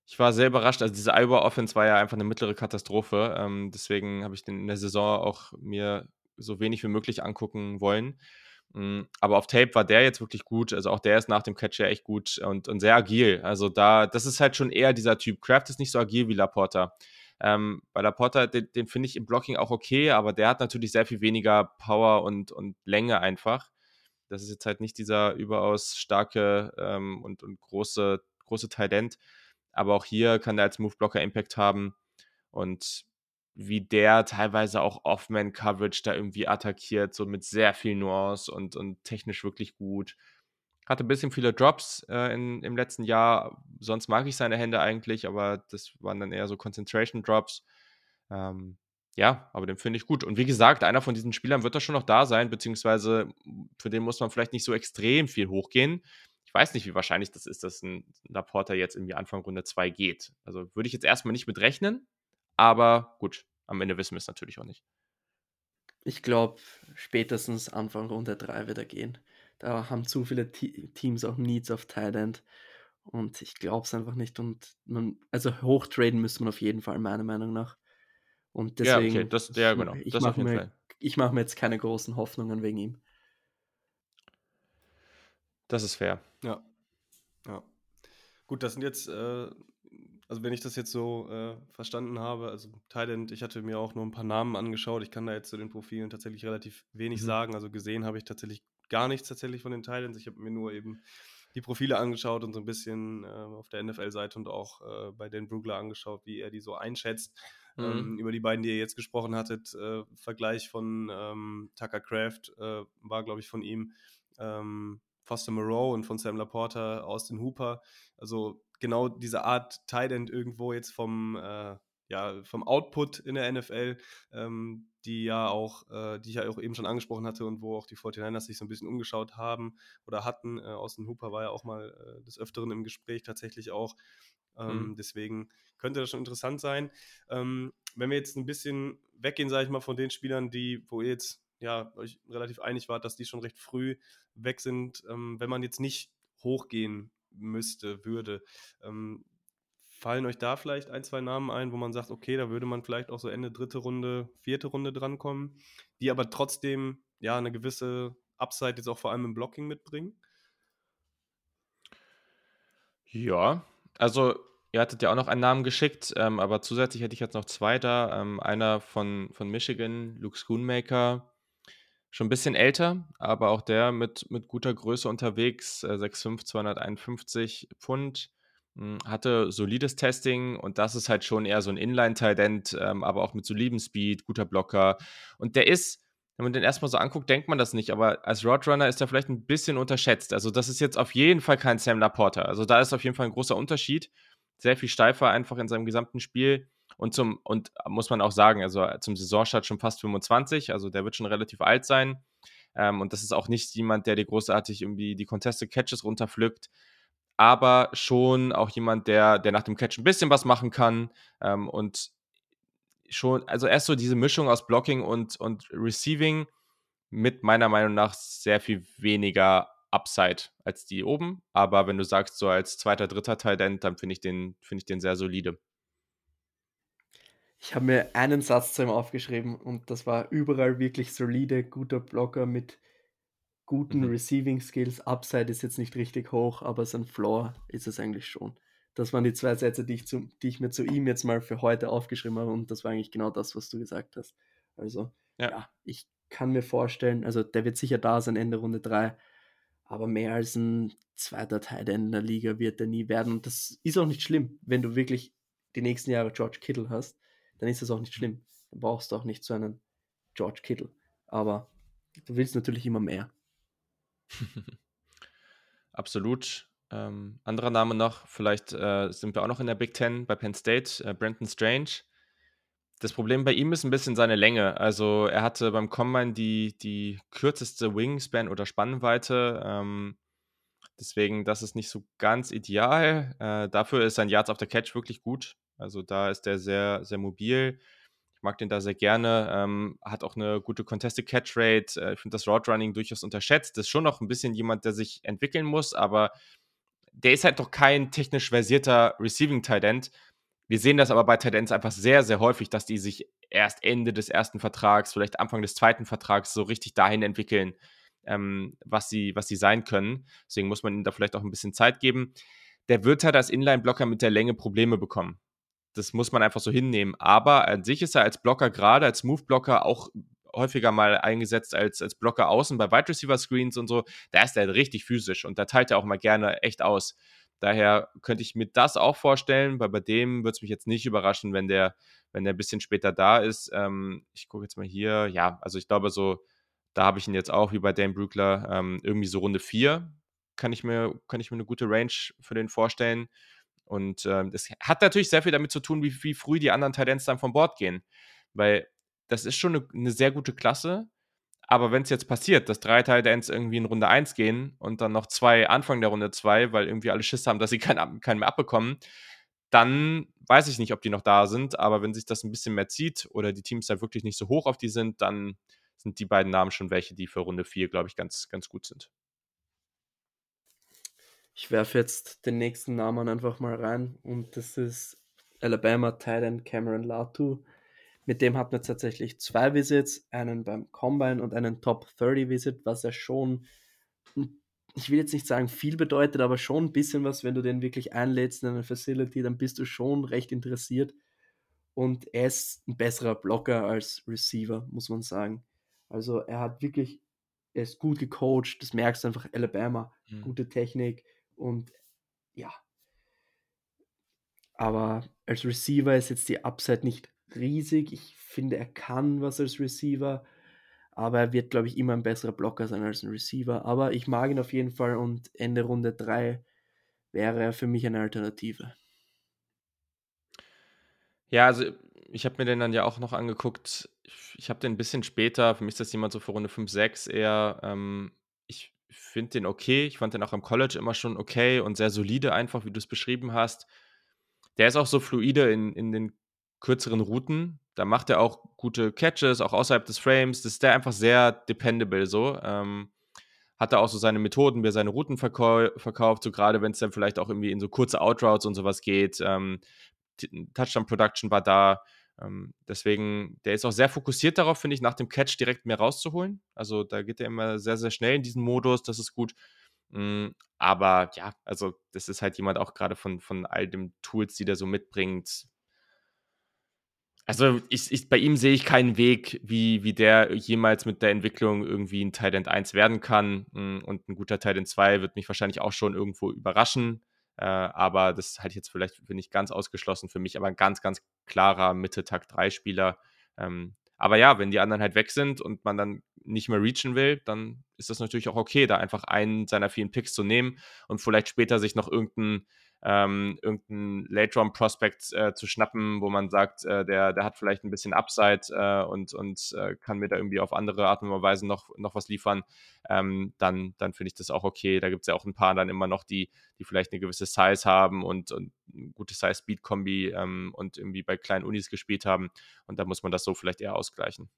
Ich war sehr überrascht, also diese Iowa Offense war ja einfach eine mittlere Katastrophe, ähm, deswegen habe ich den in der Saison auch mir so wenig wie möglich angucken wollen. Mhm, aber auf Tape war der jetzt wirklich gut. Also auch der ist nach dem Catch ja echt gut und, und sehr agil. Also da, das ist halt schon eher dieser Typ. Kraft ist nicht so agil wie Laporta. Ähm, bei Laporta, den, den finde ich im Blocking auch okay, aber der hat natürlich sehr viel weniger Power und, und Länge einfach. Das ist jetzt halt nicht dieser überaus starke ähm, und, und große, große Talent. Aber auch hier kann der als Move-Blocker Impact haben. Und wie der teilweise auch Off-Man-Coverage da irgendwie attackiert, so mit sehr viel Nuance und, und technisch wirklich gut. Hatte ein bisschen viele Drops äh, in, im letzten Jahr. Sonst mag ich seine Hände eigentlich, aber das waren dann eher so Concentration Drops. Ähm, ja, aber den finde ich gut. Und wie gesagt, einer von diesen Spielern wird da schon noch da sein, beziehungsweise für den muss man vielleicht nicht so extrem viel hochgehen. Ich weiß nicht, wie wahrscheinlich das ist, dass ein Laporta jetzt irgendwie Anfang Runde 2 geht. Also würde ich jetzt erstmal nicht mit rechnen, aber gut, am Ende wissen wir es natürlich auch nicht. Ich glaube, spätestens Anfang Runde 3 wird er gehen. Da haben zu viele Te Teams auch Needs auf Thailand. Und ich glaube es einfach nicht. Und man, also hochtraden müsste man auf jeden Fall, meiner Meinung nach. Und deswegen, ja, okay, das, ja, genau. ich, mache mir, ich mache mir jetzt keine großen Hoffnungen wegen ihm. Das ist fair. Ja. Ja. Gut, das sind jetzt äh, also wenn ich das jetzt so äh, verstanden habe, also Thailand, ich hatte mir auch nur ein paar Namen angeschaut. Ich kann da jetzt zu den Profilen tatsächlich relativ wenig mhm. sagen. Also gesehen habe ich tatsächlich gar nichts tatsächlich von den Thailands. Ich habe mir nur eben die Profile angeschaut und so ein bisschen äh, auf der NFL-Seite und auch äh, bei Dan Brugler angeschaut, wie er die so einschätzt. Mhm. Ähm, über die beiden, die ihr jetzt gesprochen hattet, äh, Vergleich von ähm, Tucker Craft äh, war, glaube ich, von ihm. Ähm, Foster Moreau und von Sam Laporta, Austin Hooper. Also genau diese Art Tight End irgendwo jetzt vom, äh, ja, vom Output in der NFL, ähm, die ja auch, äh, die ich ja auch eben schon angesprochen hatte und wo auch die 49ers sich so ein bisschen umgeschaut haben oder hatten. Äh, Austin Hooper war ja auch mal äh, des Öfteren im Gespräch tatsächlich auch. Ähm, mhm. Deswegen könnte das schon interessant sein. Ähm, wenn wir jetzt ein bisschen weggehen, sage ich mal, von den Spielern, die, wo ihr jetzt ja, euch relativ einig wart, dass die schon recht früh weg sind, ähm, wenn man jetzt nicht hochgehen müsste, würde. Ähm, fallen euch da vielleicht ein, zwei Namen ein, wo man sagt, okay, da würde man vielleicht auch so Ende dritte Runde, vierte Runde drankommen, die aber trotzdem ja eine gewisse Upside jetzt auch vor allem im Blocking mitbringen? Ja, also ihr hattet ja auch noch einen Namen geschickt, ähm, aber zusätzlich hätte ich jetzt noch zwei da. Ähm, einer von, von Michigan, Luke Schoonmaker, Schon ein bisschen älter, aber auch der mit, mit guter Größe unterwegs, äh, 6'5, 251 Pfund. Hm, hatte solides Testing und das ist halt schon eher so ein Inline-Talent, ähm, aber auch mit solidem Speed, guter Blocker. Und der ist, wenn man den erstmal so anguckt, denkt man das nicht, aber als Roadrunner ist er vielleicht ein bisschen unterschätzt. Also, das ist jetzt auf jeden Fall kein Sam Laporta. Also, da ist auf jeden Fall ein großer Unterschied. Sehr viel steifer einfach in seinem gesamten Spiel. Und zum, und muss man auch sagen, also zum Saisonstart schon fast 25, also der wird schon relativ alt sein. Ähm, und das ist auch nicht jemand, der dir großartig irgendwie die Contested Catches runterpflückt, aber schon auch jemand, der, der nach dem Catch ein bisschen was machen kann ähm, und schon, also erst so diese Mischung aus Blocking und, und Receiving mit meiner Meinung nach sehr viel weniger Upside als die oben. Aber wenn du sagst, so als zweiter, dritter Talent, dann finde ich den, finde ich den sehr solide. Ich habe mir einen Satz zu ihm aufgeschrieben und das war überall wirklich solide, guter Blocker mit guten mhm. Receiving Skills. Upside ist jetzt nicht richtig hoch, aber sein Floor ist es eigentlich schon. Das waren die zwei Sätze, die ich, zu, die ich mir zu ihm jetzt mal für heute aufgeschrieben habe und das war eigentlich genau das, was du gesagt hast. Also, ja, ja ich kann mir vorstellen, also der wird sicher da sein, Ende Runde 3, aber mehr als ein zweiter Teil in der Liga wird er nie werden. Und das ist auch nicht schlimm, wenn du wirklich die nächsten Jahre George Kittle hast, dann ist das auch nicht schlimm. Dann brauchst du auch nicht so einen George Kittle. Aber du willst natürlich immer mehr. Absolut. Ähm, anderer Name noch, vielleicht äh, sind wir auch noch in der Big Ten bei Penn State, äh, Brandon Strange. Das Problem bei ihm ist ein bisschen seine Länge. Also er hatte beim Combine die, die kürzeste Wingspan oder Spannweite. Ähm, deswegen, das ist nicht so ganz ideal. Äh, dafür ist sein Yards auf der Catch wirklich gut. Also da ist er sehr, sehr mobil. Ich mag den da sehr gerne. Ähm, hat auch eine gute Contested Catch Rate. Äh, ich finde das Route Running durchaus unterschätzt. Das ist schon noch ein bisschen jemand, der sich entwickeln muss, aber der ist halt doch kein technisch versierter Receiving End. Wir sehen das aber bei Ends einfach sehr, sehr häufig, dass die sich erst Ende des ersten Vertrags, vielleicht Anfang des zweiten Vertrags so richtig dahin entwickeln, ähm, was, sie, was sie sein können. Deswegen muss man ihnen da vielleicht auch ein bisschen Zeit geben. Der wird halt als Inline-Blocker mit der Länge Probleme bekommen. Das muss man einfach so hinnehmen. Aber an sich ist er als Blocker gerade, als Move-Blocker auch häufiger mal eingesetzt als, als Blocker außen bei Wide Receiver Screens und so. Da ist er richtig physisch und da teilt er auch mal gerne echt aus. Daher könnte ich mir das auch vorstellen, weil bei dem würde es mich jetzt nicht überraschen, wenn der, wenn der ein bisschen später da ist. Ähm, ich gucke jetzt mal hier. Ja, also ich glaube so, da habe ich ihn jetzt auch wie bei Dame Brückler ähm, irgendwie so Runde 4 kann ich mir, kann ich mir eine gute Range für den vorstellen. Und ähm, das hat natürlich sehr viel damit zu tun, wie, wie früh die anderen Titans dann von Bord gehen. Weil das ist schon eine, eine sehr gute Klasse. Aber wenn es jetzt passiert, dass drei Titans irgendwie in Runde 1 gehen und dann noch zwei Anfang der Runde 2, weil irgendwie alle Schiss haben, dass sie keinen, keinen mehr abbekommen, dann weiß ich nicht, ob die noch da sind. Aber wenn sich das ein bisschen mehr zieht oder die Teams da wirklich nicht so hoch auf die sind, dann sind die beiden Namen schon welche, die für Runde 4, glaube ich, ganz, ganz gut sind. Ich werfe jetzt den nächsten Namen einfach mal rein und das ist Alabama Titan Cameron Latu. Mit dem hat man tatsächlich zwei Visits, einen beim Combine und einen Top 30 Visit, was ja schon, ich will jetzt nicht sagen viel bedeutet, aber schon ein bisschen was, wenn du den wirklich einlädst in eine Facility, dann bist du schon recht interessiert. Und er ist ein besserer Blocker als Receiver, muss man sagen. Also er hat wirklich, er ist gut gecoacht, das merkst du einfach, Alabama, mhm. gute Technik, und ja. Aber als Receiver ist jetzt die Upside nicht riesig. Ich finde, er kann was als Receiver. Aber er wird, glaube ich, immer ein besserer Blocker sein als ein Receiver. Aber ich mag ihn auf jeden Fall und Ende Runde 3 wäre er für mich eine Alternative. Ja, also ich habe mir den dann ja auch noch angeguckt. Ich habe den ein bisschen später, für mich ist das jemand so für Runde 5, 6 eher. Ähm, ich finde den okay. Ich fand den auch im College immer schon okay und sehr solide, einfach wie du es beschrieben hast. Der ist auch so fluide in, in den kürzeren Routen. Da macht er auch gute Catches, auch außerhalb des Frames. Das ist der einfach sehr dependable so. Ähm, hat er auch so seine Methoden, wie er seine Routen verkau verkauft, so gerade wenn es dann vielleicht auch irgendwie in so kurze Outroutes und sowas geht. Ähm, Touchdown Production war da. Ähm, deswegen, der ist auch sehr fokussiert darauf, finde ich, nach dem Catch direkt mehr rauszuholen. Also da geht er immer sehr, sehr schnell in diesen Modus, das ist gut. Mm, aber ja, also das ist halt jemand auch gerade von, von all den Tools, die der so mitbringt. Also ich, ich, bei ihm sehe ich keinen Weg, wie, wie der jemals mit der Entwicklung irgendwie ein Titan 1 werden kann. Mm, und ein guter Titan 2 wird mich wahrscheinlich auch schon irgendwo überraschen. Äh, aber das halte ich jetzt vielleicht für nicht ganz ausgeschlossen für mich, aber ein ganz, ganz klarer Mitte-Takt-3-Spieler. Ähm, aber ja, wenn die anderen halt weg sind und man dann nicht mehr reachen will, dann ist das natürlich auch okay, da einfach einen seiner vielen Picks zu nehmen und vielleicht später sich noch irgendeinen ähm, irgendeinen Late-Round-Prospect äh, zu schnappen, wo man sagt, äh, der, der hat vielleicht ein bisschen Upside äh, und, und äh, kann mir da irgendwie auf andere Art und Weise noch, noch was liefern, ähm, dann, dann finde ich das auch okay. Da gibt es ja auch ein paar dann immer noch, die, die vielleicht eine gewisse Size haben und, und eine gute Size-Speed-Kombi ähm, und irgendwie bei kleinen Unis gespielt haben. Und da muss man das so vielleicht eher ausgleichen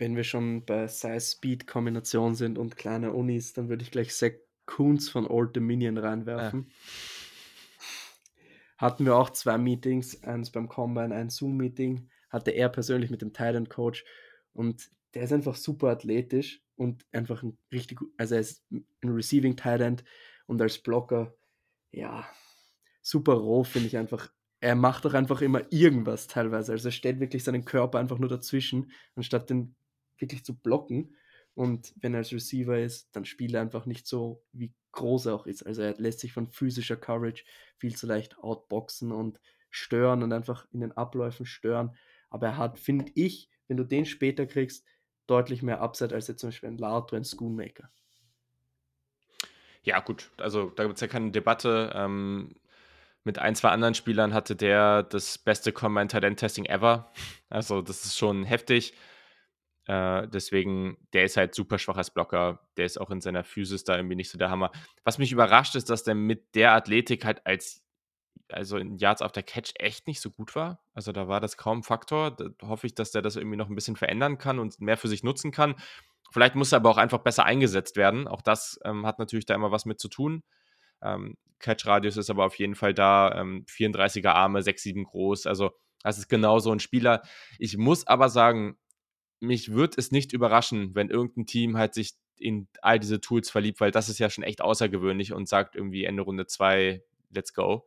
wenn wir schon bei Size-Speed-Kombination sind und kleine Unis, dann würde ich gleich Zach Kunz von Old Dominion reinwerfen. Ja. Hatten wir auch zwei Meetings, eins beim Combine, ein Zoom-Meeting, hatte er persönlich mit dem Thailand Coach und der ist einfach super athletisch und einfach ein richtig, also er ist ein Receiving Thailand und als Blocker, ja, super roh finde ich einfach. Er macht doch einfach immer irgendwas teilweise. Also er stellt wirklich seinen Körper einfach nur dazwischen, anstatt den wirklich zu blocken. Und wenn er als Receiver ist, dann spielt er einfach nicht so, wie groß er auch ist. Also er lässt sich von physischer Coverage viel zu leicht outboxen und stören und einfach in den Abläufen stören. Aber er hat, finde ich, wenn du den später kriegst, deutlich mehr Upside als jetzt zum Beispiel ein Lato, ein Schoonmaker. Ja, gut, also da gibt es ja keine Debatte. Ähm, mit ein, zwei anderen Spielern hatte der das beste Combine Talent Testing ever. Also, das ist schon heftig. Äh, deswegen, der ist halt super schwach als Blocker. Der ist auch in seiner Physis da irgendwie nicht so der Hammer. Was mich überrascht, ist, dass der mit der Athletik halt als, also in Yards auf der Catch echt nicht so gut war. Also da war das kaum Faktor. Da hoffe ich, dass der das irgendwie noch ein bisschen verändern kann und mehr für sich nutzen kann. Vielleicht muss er aber auch einfach besser eingesetzt werden. Auch das ähm, hat natürlich da immer was mit zu tun. Ähm, Catch-Radius ist aber auf jeden Fall da. Ähm, 34er Arme, 6-7 groß. Also, das ist genau so ein Spieler. Ich muss aber sagen, mich wird es nicht überraschen, wenn irgendein Team halt sich in all diese Tools verliebt, weil das ist ja schon echt außergewöhnlich und sagt irgendwie Ende Runde 2, let's go.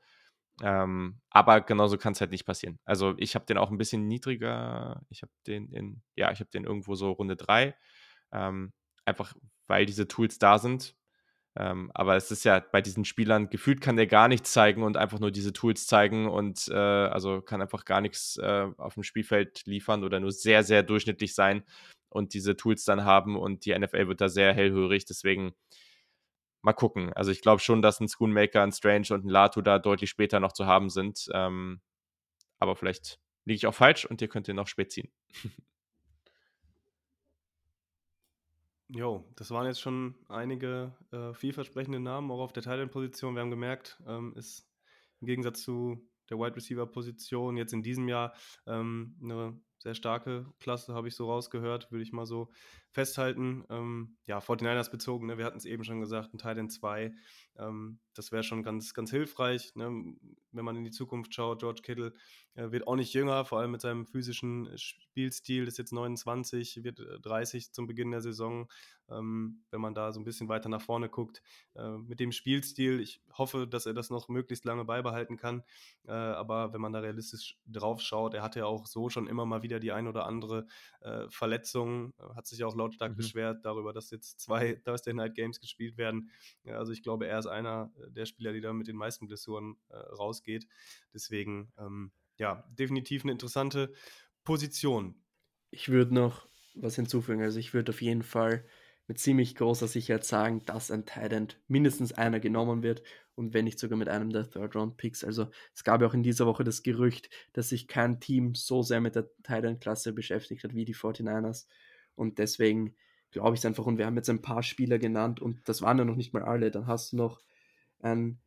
Ähm, aber genauso kann es halt nicht passieren. Also ich habe den auch ein bisschen niedriger. Ich habe den in, ja, ich habe den irgendwo so Runde 3. Ähm, einfach weil diese Tools da sind. Ähm, aber es ist ja bei diesen Spielern, gefühlt kann der gar nichts zeigen und einfach nur diese Tools zeigen und äh, also kann einfach gar nichts äh, auf dem Spielfeld liefern oder nur sehr, sehr durchschnittlich sein und diese Tools dann haben und die NFL wird da sehr hellhörig. Deswegen mal gucken. Also ich glaube schon, dass ein Schoonmaker, ein Strange und ein Latu da deutlich später noch zu haben sind. Ähm, aber vielleicht liege ich auch falsch und ihr könnt den noch spät ziehen. Jo, das waren jetzt schon einige äh, vielversprechende Namen, auch auf der Thailand-Position. Wir haben gemerkt, ähm, ist im Gegensatz zu der Wide Receiver-Position jetzt in diesem Jahr ähm, eine sehr starke Klasse, habe ich so rausgehört, würde ich mal so festhalten. Ähm, ja, 49ers bezogen, ne? wir hatten es eben schon gesagt, ein Titan 2, ähm, das wäre schon ganz, ganz hilfreich, ne? wenn man in die Zukunft schaut. George Kittle äh, wird auch nicht jünger, vor allem mit seinem physischen Spielstil, ist jetzt 29, wird 30 äh, zum Beginn der Saison. Ähm, wenn man da so ein bisschen weiter nach vorne guckt, äh, mit dem Spielstil, ich hoffe, dass er das noch möglichst lange beibehalten kann, äh, aber wenn man da realistisch drauf schaut, er hatte ja auch so schon immer mal wieder die ein oder andere äh, Verletzung, hat sich auch lautstark mhm. beschwert darüber, dass jetzt zwei Thursday Night Games gespielt werden. Ja, also ich glaube, er ist einer der Spieler, die da mit den meisten Blessuren äh, rausgeht. Deswegen, ähm, ja, definitiv eine interessante Position. Ich würde noch was hinzufügen. Also ich würde auf jeden Fall mit ziemlich großer Sicherheit sagen, dass ein Titan mindestens einer genommen wird und wenn nicht sogar mit einem der Third-Round-Picks. Also es gab ja auch in dieser Woche das Gerücht, dass sich kein Team so sehr mit der Titan-Klasse beschäftigt hat wie die 49ers und deswegen glaube ich es einfach. Und wir haben jetzt ein paar Spieler genannt und das waren ja noch nicht mal alle. Dann hast du noch ein,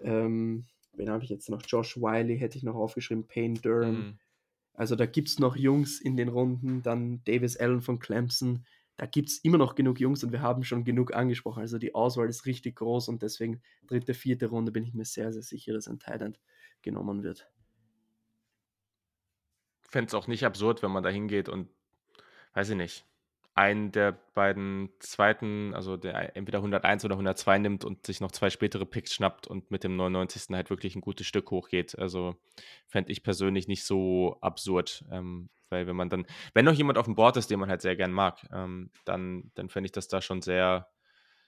ähm, wen habe ich jetzt noch? Josh Wiley hätte ich noch aufgeschrieben, Payne Durham. Mhm. Also da gibt es noch Jungs in den Runden, dann Davis Allen von Clemson. Da gibt es immer noch genug Jungs und wir haben schon genug angesprochen. Also die Auswahl ist richtig groß und deswegen dritte, vierte Runde bin ich mir sehr, sehr sicher, dass ein Thailand genommen wird. Fände es auch nicht absurd, wenn man da hingeht und weiß ich nicht, einen der beiden zweiten, also der entweder 101 oder 102 nimmt und sich noch zwei spätere Picks schnappt und mit dem 99. halt wirklich ein gutes Stück hochgeht. Also fände ich persönlich nicht so absurd, ähm, weil wenn man dann, wenn noch jemand auf dem Board ist, den man halt sehr gern mag, ähm, dann, dann fände ich das da schon sehr,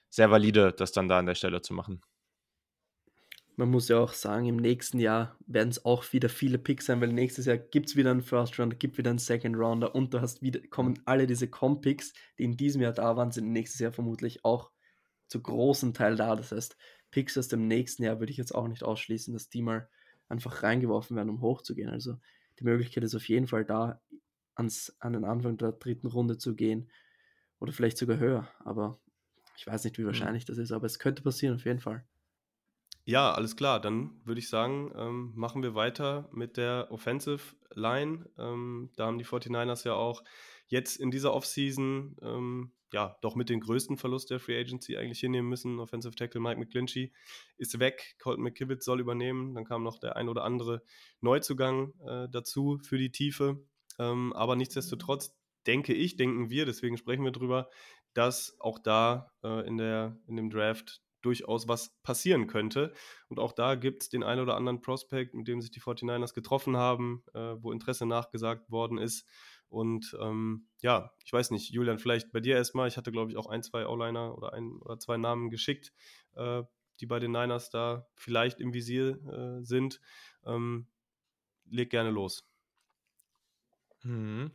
sehr valide, das dann da an der Stelle zu machen man muss ja auch sagen, im nächsten Jahr werden es auch wieder viele Picks sein, weil nächstes Jahr gibt es wieder einen First Rounder, gibt wieder einen Second Rounder und du hast wieder, kommen alle diese Com-Picks, die in diesem Jahr da waren, sind nächstes Jahr vermutlich auch zu großen Teil da. Das heißt, Picks aus dem nächsten Jahr würde ich jetzt auch nicht ausschließen, dass die mal einfach reingeworfen werden, um hochzugehen. Also die Möglichkeit ist auf jeden Fall da, ans, an den Anfang der dritten Runde zu gehen oder vielleicht sogar höher. Aber ich weiß nicht, wie mhm. wahrscheinlich das ist, aber es könnte passieren, auf jeden Fall. Ja, alles klar. Dann würde ich sagen, ähm, machen wir weiter mit der Offensive Line. Ähm, da haben die 49ers ja auch jetzt in dieser Offseason ähm, ja doch mit den größten Verlust der Free Agency eigentlich hinnehmen müssen. Offensive Tackle Mike McClinchy ist weg, Colton McKibbitz soll übernehmen. Dann kam noch der ein oder andere Neuzugang äh, dazu für die Tiefe. Ähm, aber nichtsdestotrotz denke ich, denken wir, deswegen sprechen wir drüber, dass auch da äh, in, der, in dem Draft durchaus was passieren könnte. Und auch da gibt es den einen oder anderen Prospect, mit dem sich die 49ers getroffen haben, äh, wo Interesse nachgesagt worden ist. Und ähm, ja, ich weiß nicht, Julian, vielleicht bei dir erstmal. Ich hatte, glaube ich, auch ein, zwei O-Liner oder ein oder zwei Namen geschickt, äh, die bei den Niners da vielleicht im Visier äh, sind. Ähm, leg gerne los. Mhm.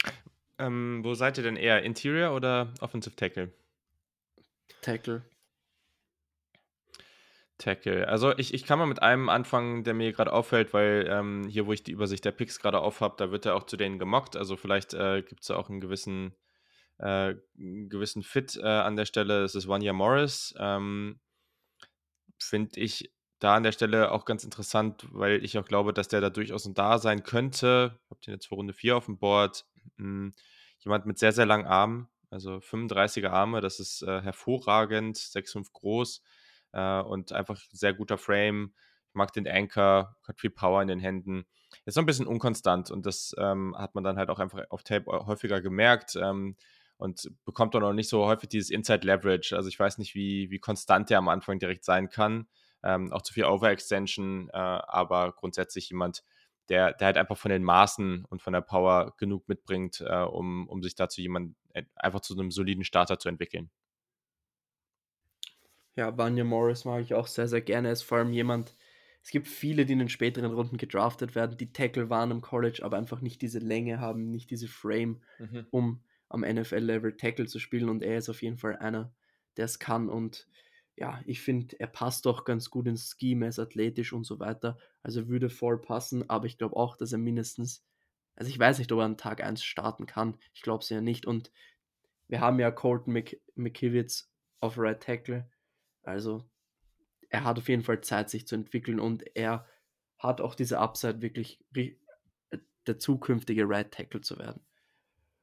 Ähm, wo seid ihr denn eher? Interior oder Offensive Tackle? Tackle. Tackle. Also ich, ich kann mal mit einem anfangen, der mir gerade auffällt, weil ähm, hier, wo ich die Übersicht der Picks gerade auf habe, da wird er auch zu denen gemockt. Also vielleicht äh, gibt es da auch einen gewissen, äh, einen gewissen Fit äh, an der Stelle. Das ist Wanya Morris. Ähm, Finde ich da an der Stelle auch ganz interessant, weil ich auch glaube, dass der da durchaus ein da sein könnte. Ich habe den jetzt für Runde 4 auf dem Board. Hm, jemand mit sehr, sehr langen Armen, also 35er Arme, das ist äh, hervorragend, 6,5 groß äh, und einfach sehr guter Frame. Ich mag den Anchor, hat viel Power in den Händen. Ist so ein bisschen unkonstant und das ähm, hat man dann halt auch einfach auf Tape häufiger gemerkt. Ähm, und bekommt dann auch nicht so häufig dieses Inside Leverage. Also ich weiß nicht, wie, wie konstant der am Anfang direkt sein kann. Ähm, auch zu viel Overextension, äh, aber grundsätzlich jemand, der, der halt einfach von den Maßen und von der Power genug mitbringt, äh, um, um sich dazu jemand äh, einfach zu einem soliden Starter zu entwickeln. Ja, Vanya Morris mag ich auch sehr, sehr gerne. Er ist vor allem jemand, es gibt viele, die in den späteren Runden gedraftet werden, die Tackle waren im College, aber einfach nicht diese Länge haben, nicht diese Frame, mhm. um am NFL-Level Tackle zu spielen. Und er ist auf jeden Fall einer, der es kann. Und ja, ich finde, er passt doch ganz gut ins Scheme, er ist athletisch und so weiter. Also würde voll passen, aber ich glaube auch, dass er mindestens, also ich weiß nicht, ob er an Tag 1 starten kann. Ich glaube es ja nicht. Und wir haben ja Colton Mc McKivitz auf Right Tackle also er hat auf jeden Fall Zeit, sich zu entwickeln und er hat auch diese Upside, wirklich der zukünftige Right Tackle zu werden.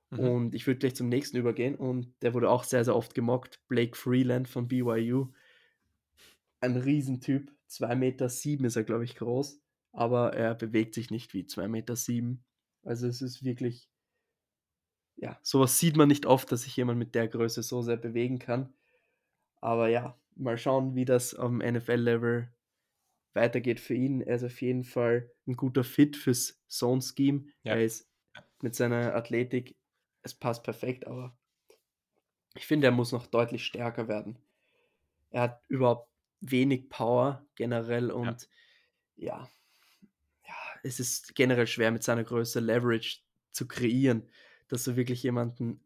Mhm. Und ich würde gleich zum nächsten übergehen und der wurde auch sehr, sehr oft gemockt. Blake Freeland von BYU. Ein Riesentyp, 2,7 Meter sieben ist er, glaube ich, groß, aber er bewegt sich nicht wie 2,7 Meter. Sieben. Also es ist wirklich, ja, sowas sieht man nicht oft, dass sich jemand mit der Größe so sehr bewegen kann. Aber ja, mal schauen, wie das am NFL-Level weitergeht für ihn. Er ist auf jeden Fall ein guter Fit fürs Zone-Scheme. Ja. Er ist mit seiner Athletik, es passt perfekt, aber ich finde, er muss noch deutlich stärker werden. Er hat überhaupt wenig Power generell und ja. ja, ja es ist generell schwer mit seiner Größe Leverage zu kreieren, dass du wirklich jemanden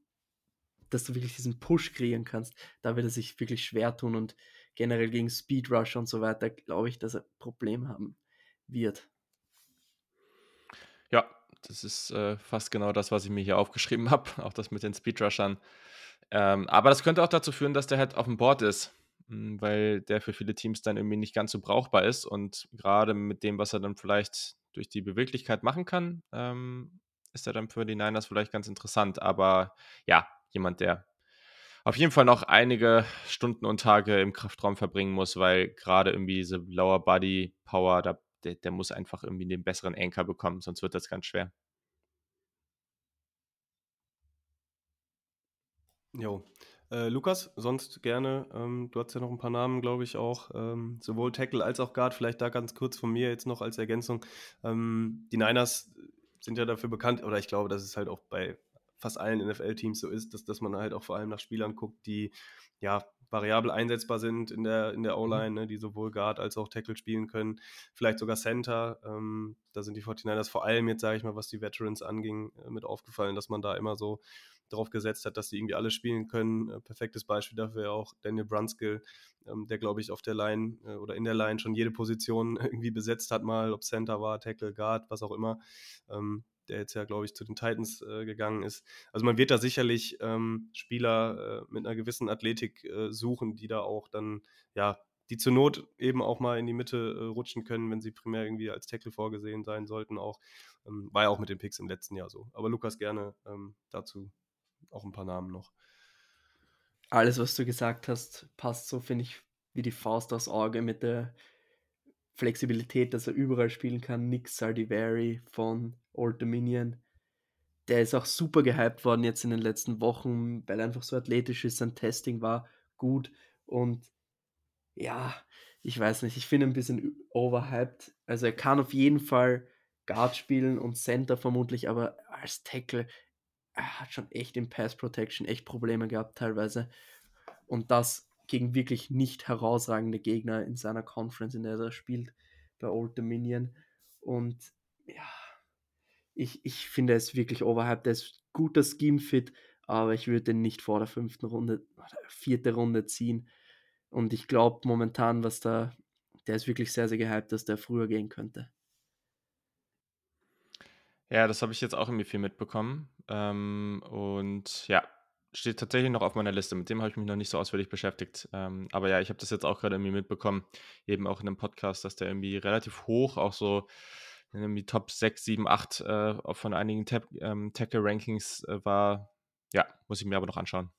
dass du wirklich diesen Push kreieren kannst, da wird er sich wirklich schwer tun und generell gegen Speedrush und so weiter, glaube ich, dass er Probleme haben wird. Ja, das ist äh, fast genau das, was ich mir hier aufgeschrieben habe, auch das mit den Speedrushern. Ähm, aber das könnte auch dazu führen, dass der halt auf dem Board ist, hm, weil der für viele Teams dann irgendwie nicht ganz so brauchbar ist und gerade mit dem, was er dann vielleicht durch die Beweglichkeit machen kann, ähm, ist er dann für die Niners vielleicht ganz interessant. Aber ja, jemand, der auf jeden Fall noch einige Stunden und Tage im Kraftraum verbringen muss, weil gerade irgendwie diese Lower Body Power, da, der, der muss einfach irgendwie den besseren Anker bekommen, sonst wird das ganz schwer. Jo. Äh, Lukas, sonst gerne. Ähm, du hast ja noch ein paar Namen, glaube ich, auch. Ähm, sowohl Tackle als auch Guard. Vielleicht da ganz kurz von mir jetzt noch als Ergänzung. Ähm, die Niners sind ja dafür bekannt, oder ich glaube, das ist halt auch bei fast allen NFL-Teams so ist, dass, dass man halt auch vor allem nach Spielern guckt, die ja variabel einsetzbar sind in der, in der mhm. O-Line, ne, die sowohl Guard als auch Tackle spielen können, vielleicht sogar Center. Ähm, da sind die 49ers vor allem jetzt, sage ich mal, was die Veterans anging, äh, mit aufgefallen, dass man da immer so drauf gesetzt hat, dass sie irgendwie alle spielen können. Äh, perfektes Beispiel dafür auch Daniel Brunskill, ähm, der, glaube ich, auf der Line äh, oder in der Line schon jede Position irgendwie besetzt hat, mal, ob Center war, Tackle, Guard, was auch immer. Ähm, der jetzt ja, glaube ich, zu den Titans äh, gegangen ist. Also man wird da sicherlich ähm, Spieler äh, mit einer gewissen Athletik äh, suchen, die da auch dann, ja, die zur Not eben auch mal in die Mitte äh, rutschen können, wenn sie primär irgendwie als Tackle vorgesehen sein sollten. Auch ähm, war ja auch mit den Picks im letzten Jahr so. Aber Lukas gerne ähm, dazu auch ein paar Namen noch. Alles, was du gesagt hast, passt so, finde ich, wie die Faust aus Auge mit der Flexibilität, dass er überall spielen kann. Nick Sardivari von Old Dominion. Der ist auch super gehypt worden jetzt in den letzten Wochen, weil er einfach so athletisch ist. Sein Testing war gut und ja, ich weiß nicht, ich finde ein bisschen overhyped. Also er kann auf jeden Fall Guard spielen und Center vermutlich, aber als Tackle, er hat schon echt im Pass Protection echt Probleme gehabt teilweise. Und das gegen wirklich nicht herausragende Gegner in seiner Conference, in der er spielt, bei Old Dominion. Und ja, ich, ich finde es wirklich overhyped. Der ist guter Scheme-Fit, aber ich würde den nicht vor der fünften Runde oder vierte Runde ziehen. Und ich glaube momentan, was da, der ist wirklich sehr, sehr gehypt, dass der früher gehen könnte. Ja, das habe ich jetzt auch irgendwie viel mitbekommen. Ähm, und ja, steht tatsächlich noch auf meiner Liste. Mit dem habe ich mich noch nicht so ausführlich beschäftigt. Ähm, aber ja, ich habe das jetzt auch gerade irgendwie mitbekommen, eben auch in einem Podcast, dass der irgendwie relativ hoch, auch so irgendwie Top 6, 7, 8 äh, von einigen ähm, Tackle-Rankings äh, war. Ja, muss ich mir aber noch anschauen.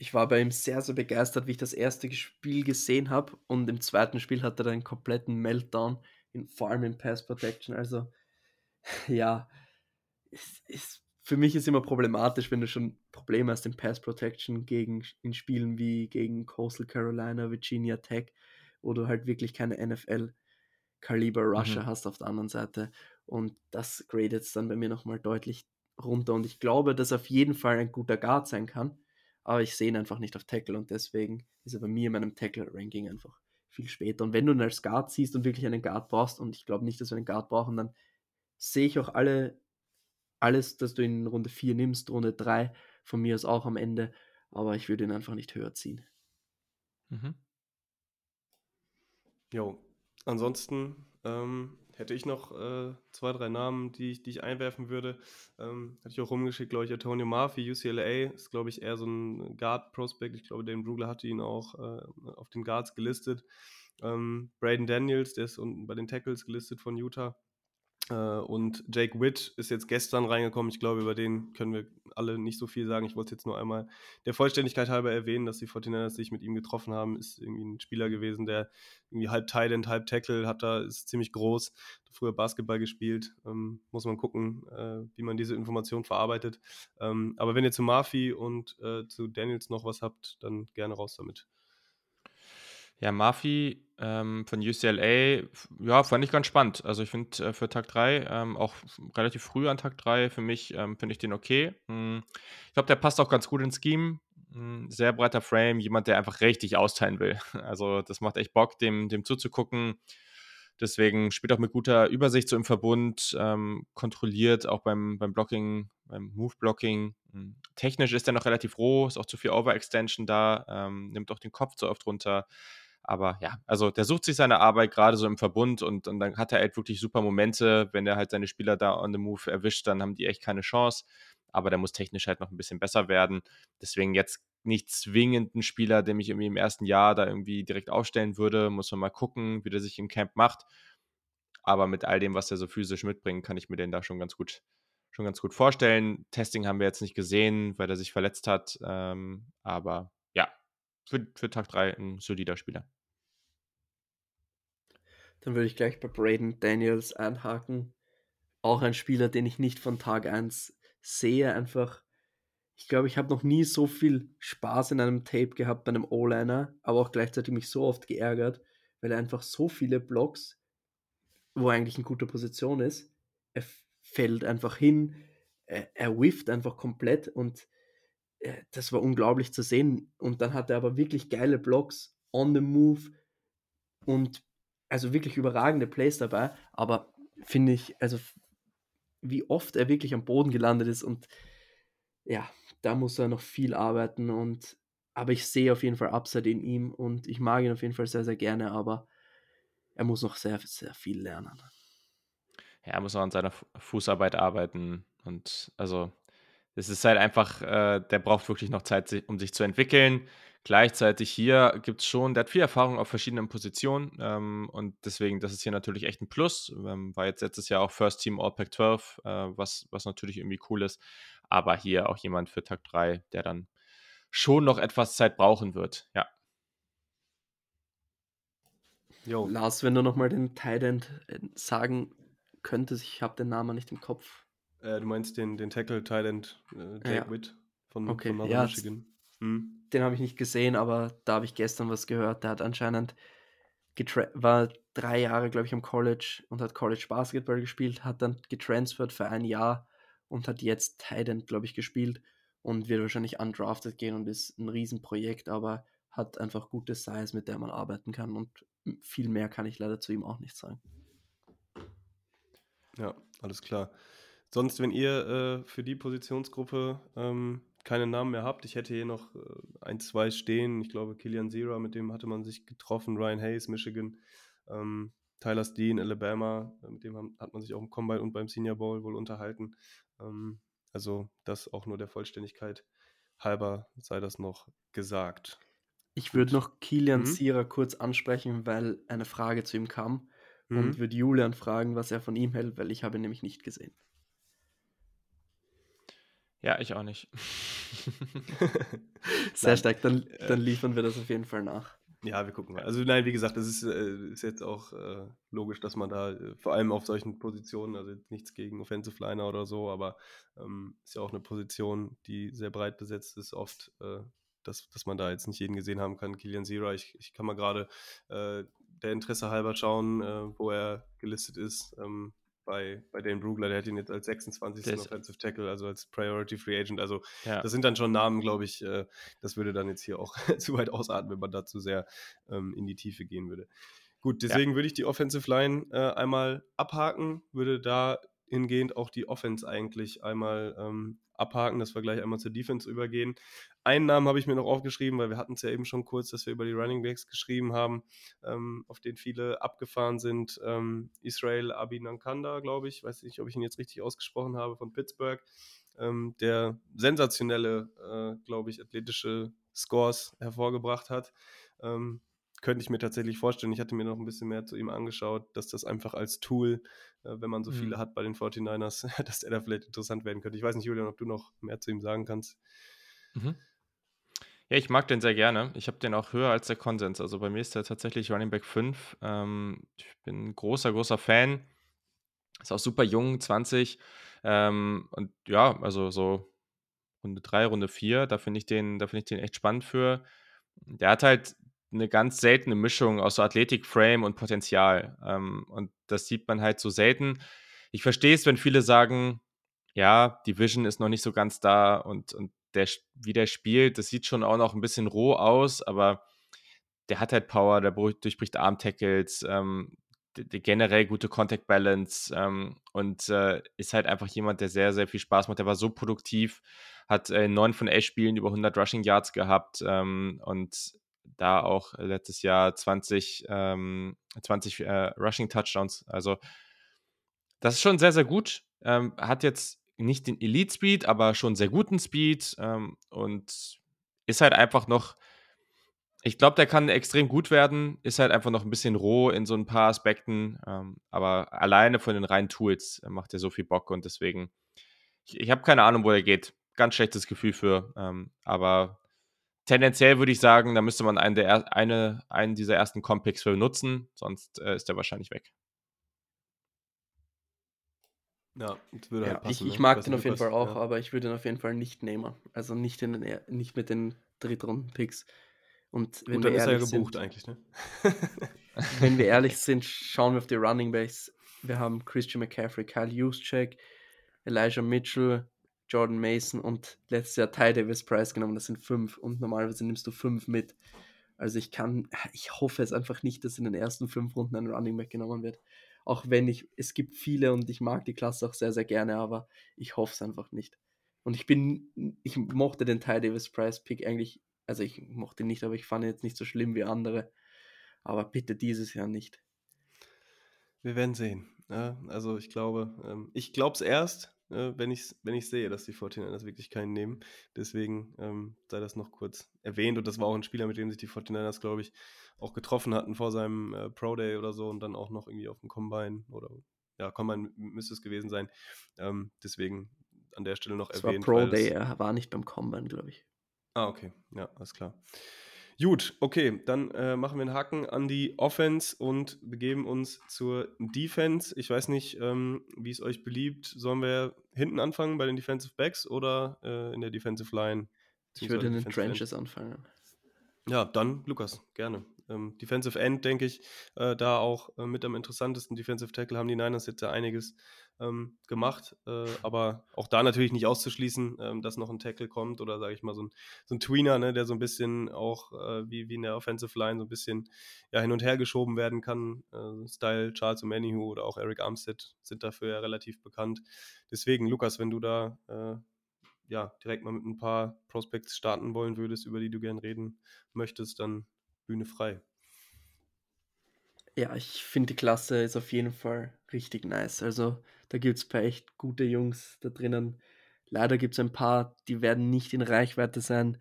Ich war bei ihm sehr, sehr begeistert, wie ich das erste Spiel gesehen habe. Und im zweiten Spiel hat er einen kompletten Meltdown, in, vor allem in Pass Protection. Also, ja, ist, ist, für mich ist immer problematisch, wenn du schon Probleme hast in Pass Protection gegen, in Spielen wie gegen Coastal Carolina, Virginia Tech, wo du halt wirklich keine NFL- Kaliber Rusher mhm. hast auf der anderen Seite. Und das gradet es dann bei mir nochmal deutlich runter. Und ich glaube, dass er auf jeden Fall ein guter Guard sein kann. Aber ich sehe ihn einfach nicht auf Tackle und deswegen ist er bei mir in meinem Tackle-Ranking einfach viel später. Und wenn du ihn als Guard siehst und wirklich einen Guard brauchst, und ich glaube nicht, dass wir einen Guard brauchen, dann sehe ich auch alle, alles, dass du in Runde 4 nimmst, Runde 3 von mir aus auch am Ende. Aber ich würde ihn einfach nicht höher ziehen. Mhm. Jo, Ansonsten ähm, hätte ich noch äh, zwei, drei Namen, die ich, die ich einwerfen würde. Ähm, hatte ich auch rumgeschickt, glaube ich, Antonio Murphy, UCLA, ist, glaube ich, eher so ein Guard-Prospect. Ich glaube, Dane Brugler hatte ihn auch äh, auf den Guards gelistet. Ähm, Braden Daniels, der ist unten bei den Tackles gelistet von Utah. Äh, und Jake Witt ist jetzt gestern reingekommen. Ich glaube, über den können wir alle nicht so viel sagen. Ich wollte jetzt nur einmal der Vollständigkeit halber erwähnen, dass die 49 sich mit ihm getroffen haben. Ist irgendwie ein Spieler gewesen, der irgendwie halb Tight halb Tackle hat da, ist ziemlich groß, hat früher Basketball gespielt. Ähm, muss man gucken, äh, wie man diese Information verarbeitet. Ähm, aber wenn ihr zu Murphy und äh, zu Daniels noch was habt, dann gerne raus damit. Ja, Murphy ähm, von UCLA, ja, fand ich ganz spannend. Also ich finde äh, für Tag 3, ähm, auch relativ früh an Tag 3, für mich ähm, finde ich den okay. Hm, ich glaube, der passt auch ganz gut ins Scheme. Hm, sehr breiter Frame, jemand, der einfach richtig austeilen will. Also das macht echt Bock, dem, dem zuzugucken. Deswegen spielt auch mit guter Übersicht so im Verbund, ähm, kontrolliert auch beim, beim Blocking, beim Move-Blocking. Hm, technisch ist er noch relativ roh, ist auch zu viel Overextension da, ähm, nimmt auch den Kopf zu oft runter. Aber ja, also der sucht sich seine Arbeit gerade so im Verbund und, und dann hat er halt wirklich super Momente. Wenn er halt seine Spieler da on the move erwischt, dann haben die echt keine Chance. Aber der muss technisch halt noch ein bisschen besser werden. Deswegen jetzt nicht zwingend ein Spieler, den ich irgendwie im ersten Jahr da irgendwie direkt aufstellen würde. Muss man mal gucken, wie der sich im Camp macht. Aber mit all dem, was er so physisch mitbringt, kann ich mir den da schon ganz gut, schon ganz gut vorstellen. Testing haben wir jetzt nicht gesehen, weil er sich verletzt hat. Ähm, aber ja, für, für Tag 3 ein solider Spieler. Dann würde ich gleich bei Braden Daniels einhaken. Auch ein Spieler, den ich nicht von Tag 1 sehe. Einfach, ich glaube, ich habe noch nie so viel Spaß in einem Tape gehabt bei einem O-Liner, aber auch gleichzeitig mich so oft geärgert, weil er einfach so viele Blocks, wo er eigentlich in guter Position ist, er fällt einfach hin, er, er whifft einfach komplett und äh, das war unglaublich zu sehen. Und dann hat er aber wirklich geile Blocks on the move und also wirklich überragende Plays dabei, aber finde ich, also wie oft er wirklich am Boden gelandet ist und ja, da muss er noch viel arbeiten und aber ich sehe auf jeden Fall Upside in ihm und ich mag ihn auf jeden Fall sehr, sehr gerne, aber er muss noch sehr, sehr viel lernen. Ja, er muss noch an seiner Fußarbeit arbeiten und also es ist halt einfach, äh, der braucht wirklich noch Zeit, um sich zu entwickeln. Gleichzeitig hier gibt es schon, der hat viel Erfahrung auf verschiedenen Positionen ähm, und deswegen, das ist hier natürlich echt ein Plus. Ähm, war jetzt letztes Jahr auch First Team All Pack 12, äh, was, was natürlich irgendwie cool ist. Aber hier auch jemand für Tag 3, der dann schon noch etwas Zeit brauchen wird. Ja. Jo. Lars, wenn du nochmal den Tident äh, sagen könntest, ich habe den Namen nicht im Kopf. Äh, du meinst den, den Tackle Tident äh, Jake ja. Witt von, okay. von ja, Michigan. Hm den habe ich nicht gesehen, aber da habe ich gestern was gehört. Der hat anscheinend war drei Jahre, glaube ich, am College und hat College Basketball gespielt, hat dann getransfert für ein Jahr und hat jetzt Titan, glaube ich, gespielt und wird wahrscheinlich undrafted gehen und ist ein Riesenprojekt, aber hat einfach gute Size, mit der man arbeiten kann und viel mehr kann ich leider zu ihm auch nicht sagen. Ja, alles klar. Sonst, wenn ihr äh, für die Positionsgruppe ähm, keine Namen mehr habt, ich hätte hier noch äh, ein, zwei stehen. Ich glaube, Kilian Zera, mit dem hatte man sich getroffen, Ryan Hayes, Michigan, ähm, Tyler Steen, Alabama, äh, mit dem haben, hat man sich auch im Combine und beim Senior Bowl wohl unterhalten. Ähm, also das auch nur der Vollständigkeit halber sei das noch gesagt. Ich würde noch Kilian mhm. Sira kurz ansprechen, weil eine Frage zu ihm kam mhm. und würde Julian fragen, was er von ihm hält, weil ich habe ihn nämlich nicht gesehen. Ja, ich auch nicht. Sehr stark, dann, äh, dann liefern wir das auf jeden Fall nach. Ja, wir gucken mal. Also nein, wie gesagt, das ist, äh, ist jetzt auch äh, logisch, dass man da äh, vor allem auf solchen Positionen, also nichts gegen Offensive Liner oder so, aber ähm, ist ja auch eine Position, die sehr breit besetzt ist, oft, äh, dass, dass man da jetzt nicht jeden gesehen haben kann. Kilian Zira, ich, ich kann mal gerade der Interesse halber schauen, wo er gelistet ist. Ähm, bei, bei Dane Brugler, der hat ihn jetzt als 26. Das Offensive Tackle, also als Priority Free Agent. Also ja. das sind dann schon Namen, glaube ich, äh, das würde dann jetzt hier auch zu weit ausatmen, wenn man da zu sehr ähm, in die Tiefe gehen würde. Gut, deswegen ja. würde ich die Offensive Line äh, einmal abhaken, würde da hingehend auch die Offense eigentlich einmal ähm, abhaken, dass wir gleich einmal zur Defense übergehen. Einen Namen habe ich mir noch aufgeschrieben, weil wir hatten es ja eben schon kurz, dass wir über die Running Backs geschrieben haben, ähm, auf den viele abgefahren sind. Ähm, Israel Abinankanda, glaube ich, weiß nicht, ob ich ihn jetzt richtig ausgesprochen habe, von Pittsburgh, ähm, der sensationelle, äh, glaube ich, athletische Scores hervorgebracht hat. Ähm, könnte ich mir tatsächlich vorstellen. Ich hatte mir noch ein bisschen mehr zu ihm angeschaut, dass das einfach als Tool, äh, wenn man so viele mhm. hat bei den 49ers, dass der da vielleicht interessant werden könnte. Ich weiß nicht, Julian, ob du noch mehr zu ihm sagen kannst. Mhm. Ja, ich mag den sehr gerne. Ich habe den auch höher als der Konsens. Also bei mir ist er tatsächlich Running Back 5. Ähm, ich bin ein großer, großer Fan. Ist auch super jung, 20. Ähm, und ja, also so Runde 3, Runde 4, da finde ich, den, find ich den echt spannend für. Der hat halt eine ganz seltene Mischung aus so Athletik, Frame und Potenzial. Ähm, und das sieht man halt so selten. Ich verstehe es, wenn viele sagen, ja, die Vision ist noch nicht so ganz da und, und der, wie der spielt, das sieht schon auch noch ein bisschen roh aus, aber der hat halt Power, der durchbricht Arm-Tackles, ähm, generell gute Contact Balance ähm, und äh, ist halt einfach jemand, der sehr, sehr viel Spaß macht. Der war so produktiv, hat äh, neun von elf Spielen über 100 Rushing Yards gehabt ähm, und da auch letztes Jahr 20, ähm, 20 äh, Rushing Touchdowns. Also das ist schon sehr, sehr gut. Ähm, hat jetzt nicht den Elite Speed, aber schon sehr guten Speed ähm, und ist halt einfach noch. Ich glaube, der kann extrem gut werden, ist halt einfach noch ein bisschen roh in so ein paar Aspekten, ähm, aber alleine von den reinen Tools macht er so viel Bock und deswegen, ich, ich habe keine Ahnung, wo er geht. Ganz schlechtes Gefühl für, ähm, aber tendenziell würde ich sagen, da müsste man einen, der, eine, einen dieser ersten Compicks für nutzen, sonst äh, ist der wahrscheinlich weg. Ja, würde ja, halt passen, ich, ich, ne? mag den auf jeden Fall auch, ja. aber ich würde ihn auf jeden Fall nicht nehmen. Also nicht, in den, nicht mit den Drittrunden-Picks. Und wenn Und dann wir ist er ja gebucht sind, eigentlich, ne? wenn wir ehrlich sind, schauen wir auf die Running Backs. Wir haben Christian McCaffrey, Kyle Juszczyk, Elijah Mitchell, Jordan Mason und letztes Jahr Ty Davis Price genommen. Das sind fünf und normalerweise nimmst du fünf mit. Also ich kann, ich hoffe es einfach nicht, dass in den ersten fünf Runden ein Running Back genommen wird auch wenn ich, es gibt viele und ich mag die Klasse auch sehr, sehr gerne, aber ich hoffe es einfach nicht. Und ich bin, ich mochte den Ty Davis Price Pick eigentlich, also ich mochte ihn nicht, aber ich fand ihn jetzt nicht so schlimm wie andere. Aber bitte dieses Jahr nicht. Wir werden sehen. Ja, also ich glaube, ähm, ich glaube es erst, äh, wenn ich wenn ich sehe, dass die 49ers wirklich keinen nehmen. Deswegen ähm, sei das noch kurz erwähnt. Und das war auch ein Spieler, mit dem sich die 49ers, glaube ich, auch getroffen hatten vor seinem äh, Pro Day oder so und dann auch noch irgendwie auf dem Combine oder ja, Combine müsste es gewesen sein. Ähm, deswegen an der Stelle noch das erwähnt. War Pro Day, er war nicht beim Combine, glaube ich. Ah, okay. Ja, alles klar. Gut, okay, dann äh, machen wir einen Haken an die Offense und begeben uns zur Defense. Ich weiß nicht, ähm, wie es euch beliebt. Sollen wir hinten anfangen bei den Defensive Backs oder äh, in der Defensive Line? Ich würde in den Trenches anfangen. Ja, dann Lukas, gerne. Ähm, Defensive End, denke ich, äh, da auch äh, mit am interessantesten. Defensive Tackle haben die Niners jetzt ja einiges ähm, gemacht, äh, aber auch da natürlich nicht auszuschließen, ähm, dass noch ein Tackle kommt oder sage ich mal so ein, so ein Tweener, ne, der so ein bisschen auch äh, wie, wie in der Offensive Line so ein bisschen ja, hin und her geschoben werden kann. Äh, Style Charles O'Manihu oder auch Eric Armstead sind dafür ja relativ bekannt. Deswegen, Lukas, wenn du da äh, ja, direkt mal mit ein paar Prospects starten wollen würdest, über die du gern reden möchtest, dann Bühne frei. Ja, ich finde die Klasse ist auf jeden Fall richtig nice. Also da gibt es ein paar echt gute Jungs da drinnen. Leider gibt es ein paar, die werden nicht in Reichweite sein.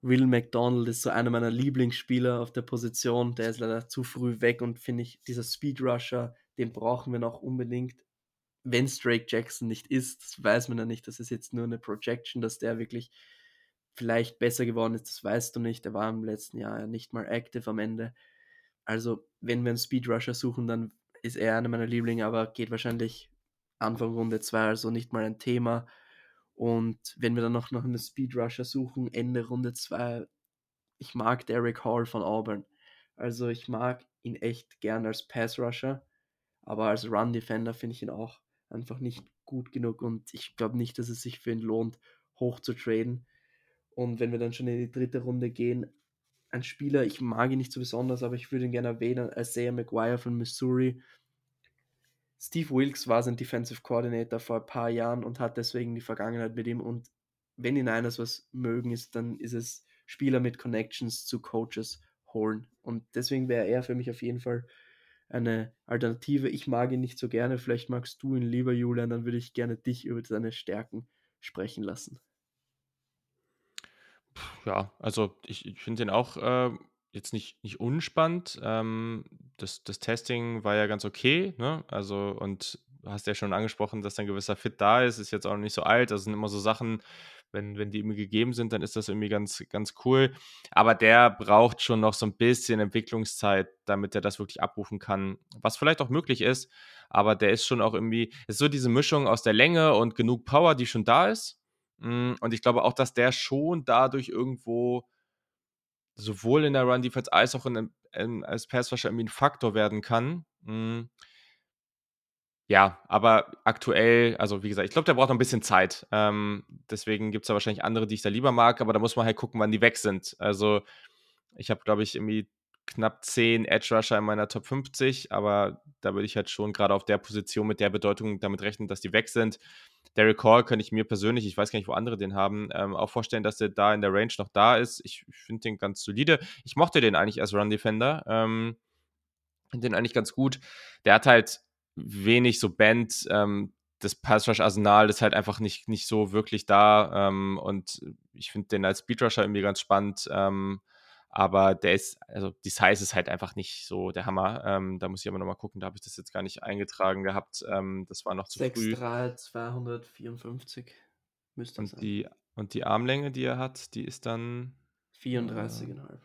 Will McDonald ist so einer meiner Lieblingsspieler auf der Position. Der ist leider zu früh weg und finde ich, dieser Speed Rusher, den brauchen wir noch unbedingt wenn es Drake Jackson nicht ist, das weiß man ja nicht, das ist jetzt nur eine Projection, dass der wirklich vielleicht besser geworden ist, das weißt du nicht. Er war im letzten Jahr ja nicht mal active am Ende. Also, wenn wir einen Speedrusher suchen, dann ist er einer meiner Lieblinge, aber geht wahrscheinlich Anfang Runde 2, also nicht mal ein Thema. Und wenn wir dann noch nach einem Speedrusher suchen, Ende Runde 2, ich mag Derek Hall von Auburn. Also ich mag ihn echt gern als Pass Rusher, aber als Run Defender finde ich ihn auch einfach nicht gut genug und ich glaube nicht, dass es sich für ihn lohnt, hoch zu traden. Und wenn wir dann schon in die dritte Runde gehen, ein Spieler, ich mag ihn nicht so besonders, aber ich würde ihn gerne erwähnen, Isaiah McGuire von Missouri. Steve Wilkes war sein Defensive Coordinator vor ein paar Jahren und hat deswegen die Vergangenheit mit ihm. Und wenn ihn eines was mögen ist, dann ist es Spieler mit Connections zu Coaches holen. Und deswegen wäre er für mich auf jeden Fall eine Alternative. Ich mag ihn nicht so gerne, vielleicht magst du ihn lieber, Julian, dann würde ich gerne dich über seine Stärken sprechen lassen. Ja, also ich, ich finde den auch äh, jetzt nicht, nicht unspannend. Ähm, das, das Testing war ja ganz okay, ne? Also, und hast ja schon angesprochen, dass ein gewisser Fit da ist, ist jetzt auch nicht so alt. Das sind immer so Sachen, wenn, wenn die irgendwie gegeben sind, dann ist das irgendwie ganz, ganz cool. Aber der braucht schon noch so ein bisschen Entwicklungszeit, damit er das wirklich abrufen kann, was vielleicht auch möglich ist. Aber der ist schon auch irgendwie, ist so diese Mischung aus der Länge und genug Power, die schon da ist. Mm, und ich glaube auch, dass der schon dadurch irgendwo sowohl in der Run Defense als auch in, in, als Passwasher irgendwie ein Faktor werden kann. Mm. Ja, aber aktuell, also wie gesagt, ich glaube, der braucht noch ein bisschen Zeit. Ähm, deswegen gibt es da wahrscheinlich andere, die ich da lieber mag, aber da muss man halt gucken, wann die weg sind. Also ich habe, glaube ich, irgendwie knapp 10 Edge Rusher in meiner Top 50, aber da würde ich halt schon gerade auf der Position mit der Bedeutung damit rechnen, dass die weg sind. Derek Hall könnte ich mir persönlich, ich weiß gar nicht, wo andere den haben, ähm, auch vorstellen, dass der da in der Range noch da ist. Ich finde den ganz solide. Ich mochte den eigentlich als Run Defender. Ähm, den eigentlich ganz gut. Der hat halt wenig so Band. Ähm, das Pass Rush Arsenal ist halt einfach nicht, nicht so wirklich da. Ähm, und ich finde den als Speed Rusher irgendwie ganz spannend. Ähm, aber der ist, also die Size ist halt einfach nicht so der Hammer. Ähm, da muss ich aber nochmal gucken, da habe ich das jetzt gar nicht eingetragen gehabt. Ähm, das war noch zu 6, früh. 6'3, 254 müsste und sein. Die, und die Armlänge, die er hat, die ist dann 34,5. Äh,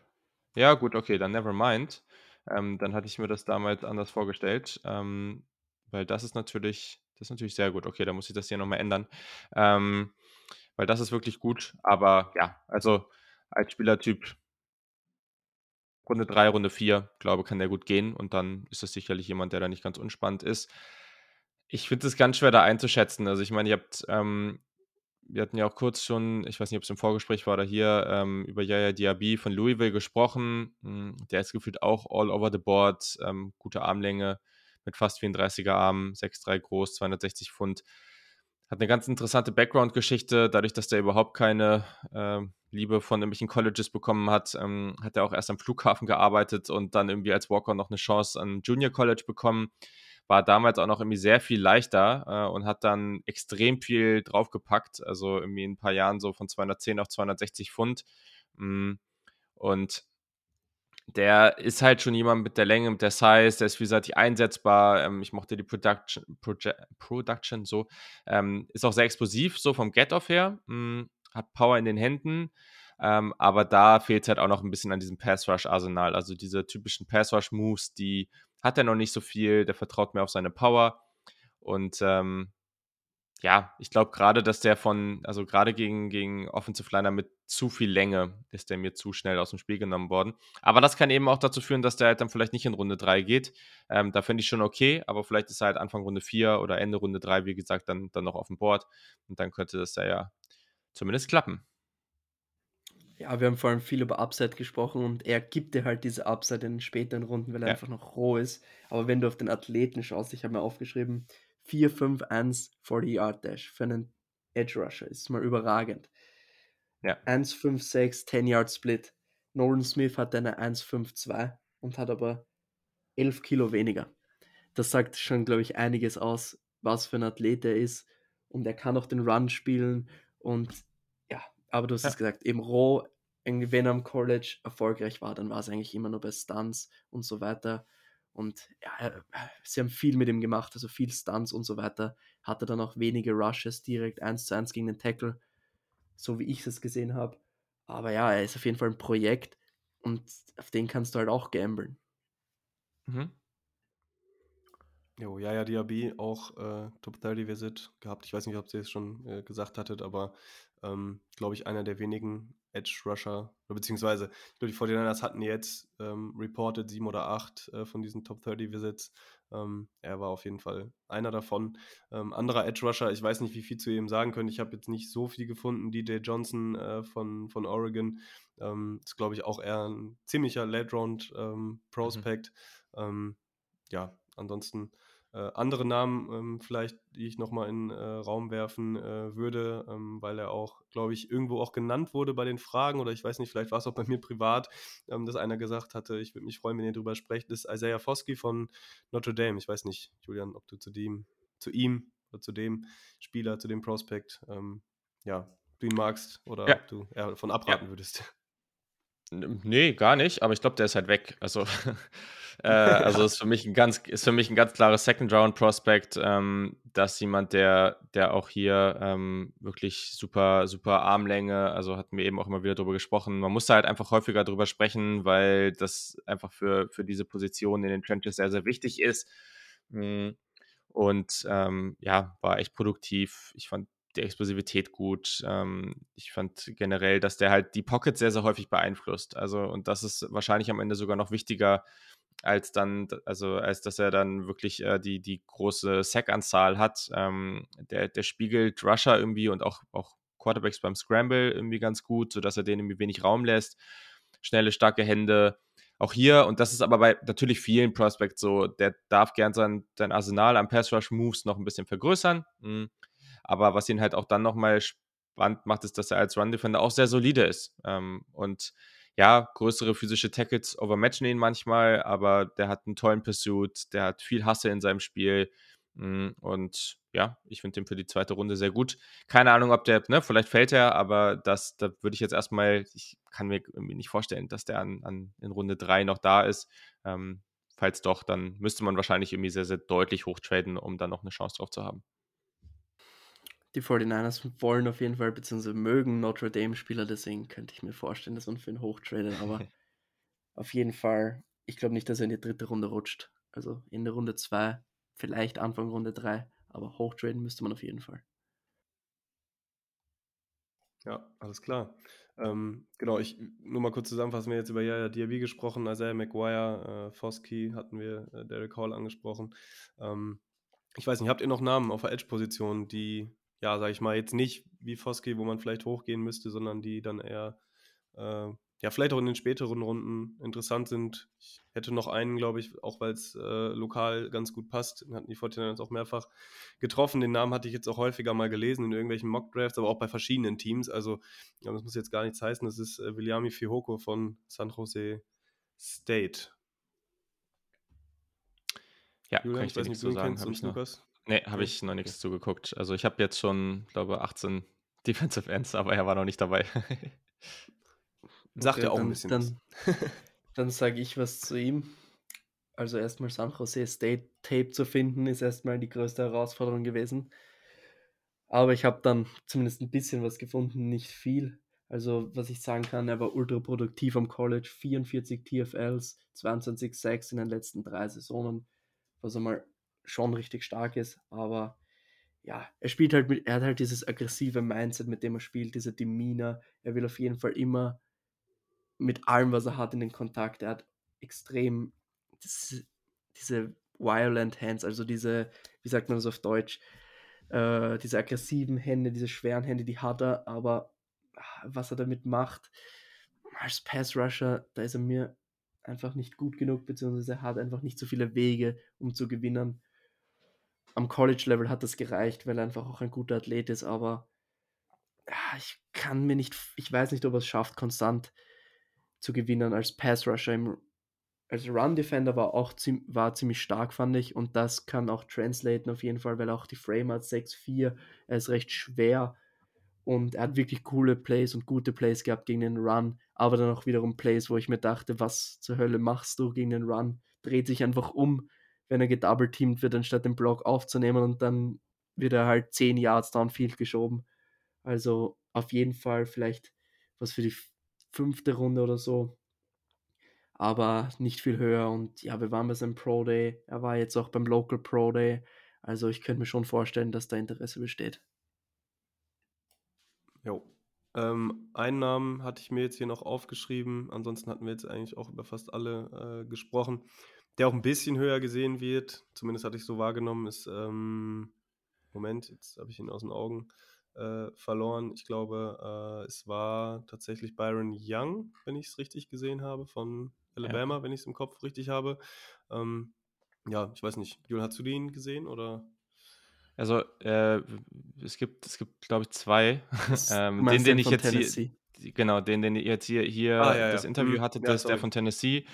ja, gut, okay, dann never mind. Ähm, dann hatte ich mir das damals anders vorgestellt. Ähm, weil das ist natürlich, das ist natürlich sehr gut. Okay, da muss ich das hier nochmal ändern. Ähm, weil das ist wirklich gut. Aber ja, also als Spielertyp Runde 3, Runde 4, glaube kann der gut gehen. Und dann ist das sicherlich jemand, der da nicht ganz unspannend ist. Ich finde es ganz schwer da einzuschätzen. Also ich meine, ihr habt, ähm, wir hatten ja auch kurz schon, ich weiß nicht, ob es im Vorgespräch war oder hier, ähm, über Yaya Diaby von Louisville gesprochen. Hm, der ist gefühlt auch all over the board, ähm, gute Armlänge mit fast 34er Armen, 6'3 groß, 260 Pfund. Hat eine ganz interessante Background-Geschichte, dadurch, dass der überhaupt keine äh, Liebe von irgendwelchen Colleges bekommen hat, ähm, hat er auch erst am Flughafen gearbeitet und dann irgendwie als Walker noch eine Chance an Junior College bekommen. War damals auch noch irgendwie sehr viel leichter äh, und hat dann extrem viel draufgepackt, also irgendwie in ein paar Jahren so von 210 auf 260 Pfund. Mm, und der ist halt schon jemand mit der Länge, mit der Size, der ist vielseitig einsetzbar. Ähm, ich mochte die Production, Proje Production so. Ähm, ist auch sehr explosiv, so vom Get-Off her. Mh, hm, hat Power in den Händen. Ähm, aber da fehlt es halt auch noch ein bisschen an diesem Pass-Rush-Arsenal. Also diese typischen Pass-Rush-Moves, die hat er noch nicht so viel. Der vertraut mehr auf seine Power. Und ähm, ja, ich glaube gerade, dass der von, also gerade gegen, gegen Offensive Liner mit zu viel Länge ist der mir zu schnell aus dem Spiel genommen worden. Aber das kann eben auch dazu führen, dass der halt dann vielleicht nicht in Runde 3 geht. Ähm, da finde ich schon okay, aber vielleicht ist er halt Anfang Runde 4 oder Ende Runde 3, wie gesagt, dann, dann noch auf dem Board. Und dann könnte das ja zumindest klappen. Ja, wir haben vor allem viel über Upside gesprochen und er gibt dir halt diese Upside in den späteren Runden, weil er ja. einfach noch roh ist. Aber wenn du auf den Athleten schaust, ich habe mir aufgeschrieben, 4-5-1 40-Yard-Dash für einen Edge Rusher. Ist mal überragend. Ja. 1-5-6 10-Yard-Split. Nolan Smith hat eine 1-5-2 und hat aber 11 Kilo weniger. Das sagt schon, glaube ich, einiges aus, was für ein Athlet er ist. Und er kann auch den Run spielen. Und ja, aber du hast ja. es gesagt, eben roh, wenn er am College erfolgreich war, dann war es eigentlich immer nur bei Stunts und so weiter. Und ja, sie haben viel mit ihm gemacht, also viel Stunts und so weiter. Hatte dann auch wenige Rushes direkt 1 zu 1 gegen den Tackle, so wie ich es gesehen habe. Aber ja, er ist auf jeden Fall ein Projekt und auf den kannst du halt auch gamblen. Mhm. Jo, ja, ja, Diaby auch äh, Top 30 Visit gehabt. Ich weiß nicht, ob sie es schon äh, gesagt hattet, aber ähm, glaube ich, einer der wenigen Edge Rusher, beziehungsweise, ich glaube, die 49ers hatten jetzt ähm, reported sieben oder acht äh, von diesen Top 30 Visits. Ähm, er war auf jeden Fall einer davon. Ähm, anderer Edge Rusher, ich weiß nicht, wie viel zu ihm sagen können. Ich habe jetzt nicht so viel gefunden. DJ Johnson äh, von, von Oregon ähm, ist, glaube ich, auch eher ein ziemlicher Late Round ähm, Prospect. Mhm. ja, ansonsten äh, andere Namen ähm, vielleicht, die ich nochmal in äh, Raum werfen äh, würde, ähm, weil er auch, glaube ich, irgendwo auch genannt wurde bei den Fragen oder ich weiß nicht, vielleicht war es auch bei mir privat, ähm, dass einer gesagt hatte, ich würde mich freuen, wenn ihr darüber sprecht, ist Isaiah Foskey von Notre Dame. Ich weiß nicht, Julian, ob du zu dem, zu ihm oder zu dem Spieler, zu dem Prospect, ähm, ja, du ihn magst oder ja. ob du eher davon abraten ja. würdest. Nee, gar nicht, aber ich glaube, der ist halt weg. Also, äh, also ist für mich ein ganz, ist für mich ein ganz klares Second-Round-Prospect, ähm, dass jemand, der, der auch hier ähm, wirklich super, super Armlänge, also hatten wir eben auch immer wieder drüber gesprochen. Man muss da halt einfach häufiger drüber sprechen, weil das einfach für, für diese Position in den Trenches sehr, sehr wichtig ist. Mm, und ähm, ja, war echt produktiv. Ich fand die Explosivität gut. Ähm, ich fand generell, dass der halt die Pocket sehr, sehr häufig beeinflusst. Also, und das ist wahrscheinlich am Ende sogar noch wichtiger, als dann, also als dass er dann wirklich äh, die, die große Sack-Anzahl hat. Ähm, der, der spiegelt Rusher irgendwie und auch, auch Quarterbacks beim Scramble irgendwie ganz gut, sodass er denen irgendwie wenig Raum lässt. Schnelle, starke Hände. Auch hier, und das ist aber bei natürlich vielen Prospects so, der darf gern sein, sein Arsenal an Pass-Rush-Moves noch ein bisschen vergrößern. Mhm. Aber was ihn halt auch dann nochmal spannend macht, ist, dass er als Run-Defender auch sehr solide ist. Ähm, und ja, größere physische Tackles overmatchen ihn manchmal, aber der hat einen tollen Pursuit, der hat viel Hasse in seinem Spiel. Mm, und ja, ich finde den für die zweite Runde sehr gut. Keine Ahnung, ob der, ne, vielleicht fällt er, aber das, da würde ich jetzt erstmal, ich kann mir irgendwie nicht vorstellen, dass der an, an in Runde 3 noch da ist. Ähm, falls doch, dann müsste man wahrscheinlich irgendwie sehr, sehr deutlich hochtraden, um da noch eine Chance drauf zu haben die 49ers wollen auf jeden Fall, beziehungsweise mögen Notre Dame-Spieler, deswegen könnte ich mir vorstellen, dass man für ihn hochtradet, aber auf jeden Fall, ich glaube nicht, dass er in die dritte Runde rutscht. Also in der Runde 2, vielleicht Anfang Runde 3, aber hochtraden müsste man auf jeden Fall. Ja, alles klar. Ähm, genau, ich nur mal kurz zusammenfassen, wir haben jetzt über Yaya Diaby gesprochen, Isaiah McGuire, äh, Foskey hatten wir, äh, Derek Hall angesprochen. Ähm, ich weiß nicht, habt ihr noch Namen auf der Edge-Position, die ja, sag ich mal, jetzt nicht wie Foski, wo man vielleicht hochgehen müsste, sondern die dann eher, äh, ja, vielleicht auch in den späteren Runden interessant sind. Ich hätte noch einen, glaube ich, auch weil es äh, lokal ganz gut passt. Hatten die Fortinanders auch mehrfach getroffen. Den Namen hatte ich jetzt auch häufiger mal gelesen in irgendwelchen Mockdrafts, aber auch bei verschiedenen Teams. Also, ja, das muss jetzt gar nichts heißen. Das ist äh, Williami Fihoko von San Jose State. Ja, Julian, kann ich, ich weiß nicht, so sagen, kennst, Lukas? Nee, habe ich noch nichts zugeguckt. Also ich habe jetzt schon, glaube 18 Defensive Ends, aber er war noch nicht dabei. Sagt okay, er auch dann, ein bisschen. Dann, dann sage ich was zu ihm. Also erstmal San Jose State Tape zu finden, ist erstmal die größte Herausforderung gewesen. Aber ich habe dann zumindest ein bisschen was gefunden, nicht viel. Also, was ich sagen kann, er war ultra produktiv am College, 44 TFLs, 22 Sacks in den letzten drei Saisonen, was einmal schon richtig stark ist, aber ja, er spielt halt mit, er hat halt dieses aggressive Mindset, mit dem er spielt, diese Demeanor. Er will auf jeden Fall immer mit allem, was er hat, in den Kontakt. Er hat extrem diese, diese violent Hands, also diese, wie sagt man das auf Deutsch, äh, diese aggressiven Hände, diese schweren Hände, die hat er, aber was er damit macht, als Pass Rusher, da ist er mir einfach nicht gut genug, beziehungsweise er hat einfach nicht so viele Wege, um zu gewinnen. Am College-Level hat das gereicht, weil er einfach auch ein guter Athlet ist, aber ja, ich kann mir nicht, ich weiß nicht, ob er es schafft, konstant zu gewinnen als Pass Rusher im als Run Defender war auch war ziemlich stark, fand ich. Und das kann auch translaten auf jeden Fall, weil auch die Frame hat 6-4. Er ist recht schwer und er hat wirklich coole Plays und gute Plays gehabt gegen den Run. Aber dann auch wiederum Plays, wo ich mir dachte, was zur Hölle machst du gegen den Run? Dreht sich einfach um, wenn er gedouble-teamt wird, anstatt den Block aufzunehmen und dann wird er halt 10 Yards downfield geschoben. Also auf jeden Fall vielleicht was für die fünfte Runde oder so aber nicht viel höher. Und ja, wir waren bei seinem Pro Day. Er war jetzt auch beim Local Pro Day. Also ich könnte mir schon vorstellen, dass da Interesse besteht. Jo. Ähm, einen Namen hatte ich mir jetzt hier noch aufgeschrieben. Ansonsten hatten wir jetzt eigentlich auch über fast alle äh, gesprochen. Der auch ein bisschen höher gesehen wird, zumindest hatte ich so wahrgenommen, ist, ähm, Moment, jetzt habe ich ihn aus den Augen äh, verloren. Ich glaube, äh, es war tatsächlich Byron Young, wenn ich es richtig gesehen habe, von Alabama, ja. wenn ich es im Kopf richtig habe. Ähm, ja, ich weiß nicht. Julian, hast du den gesehen oder? Also, äh, es gibt, es gibt, glaube ich, zwei. ähm, den, den ich jetzt Tennessee? hier, genau, den, den ihr jetzt hier, hier ah, ja, das ja. Interview mhm. hattet, ja, das ist der von Tennessee.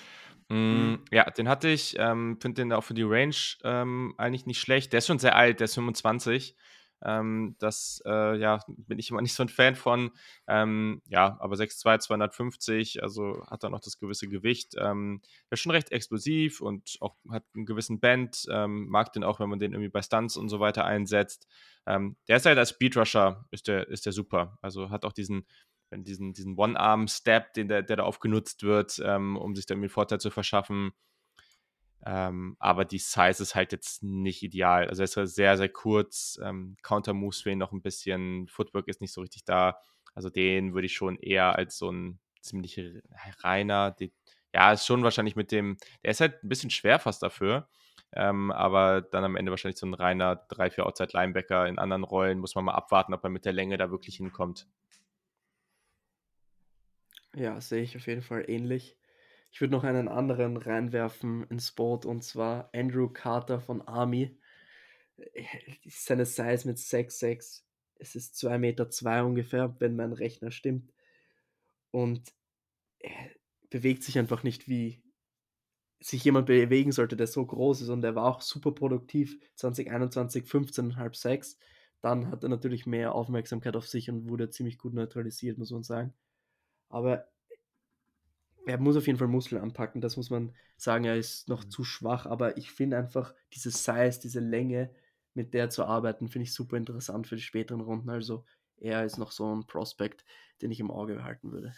Mm. Ja, den hatte ich. Ähm, Finde den auch für die Range ähm, eigentlich nicht schlecht. Der ist schon sehr alt, der ist 25. Ähm, das äh, ja, bin ich immer nicht so ein Fan von. Ähm, ja, aber 6'2, 250, also hat er noch das gewisse Gewicht. Ähm, ist schon recht explosiv und auch hat einen gewissen Band. Ähm, mag den auch, wenn man den irgendwie bei Stunts und so weiter einsetzt. Ähm, der ist halt als Speedrusher, ist der, ist der super. Also hat auch diesen diesen, diesen One-Arm-Step, den der, der da aufgenutzt wird, ähm, um sich damit Vorteil zu verschaffen. Ähm, aber die Size ist halt jetzt nicht ideal. Also er ist sehr, sehr kurz. Ähm, Counter-Moves fehlen noch ein bisschen. Footwork ist nicht so richtig da. Also den würde ich schon eher als so ein ziemlich reiner, die, ja, ist schon wahrscheinlich mit dem, der ist halt ein bisschen schwer fast dafür. Ähm, aber dann am Ende wahrscheinlich so ein reiner 3-4 Outside-Linebacker in anderen Rollen. Muss man mal abwarten, ob er mit der Länge da wirklich hinkommt. Ja, sehe ich auf jeden Fall ähnlich. Ich würde noch einen anderen reinwerfen ins Boot und zwar Andrew Carter von Army. Seine Size mit 6'6. Es ist 2,2 Meter zwei ungefähr, wenn mein Rechner stimmt. Und er bewegt sich einfach nicht, wie sich jemand bewegen sollte, der so groß ist. Und er war auch super produktiv. 2021 15,5 6. Dann hat er natürlich mehr Aufmerksamkeit auf sich und wurde ziemlich gut neutralisiert, muss man sagen. Aber er muss auf jeden Fall Muskeln anpacken, das muss man sagen, er ist noch mhm. zu schwach, aber ich finde einfach diese Size, diese Länge, mit der zu arbeiten, finde ich super interessant für die späteren Runden. Also er ist noch so ein Prospekt, den ich im Auge behalten würde.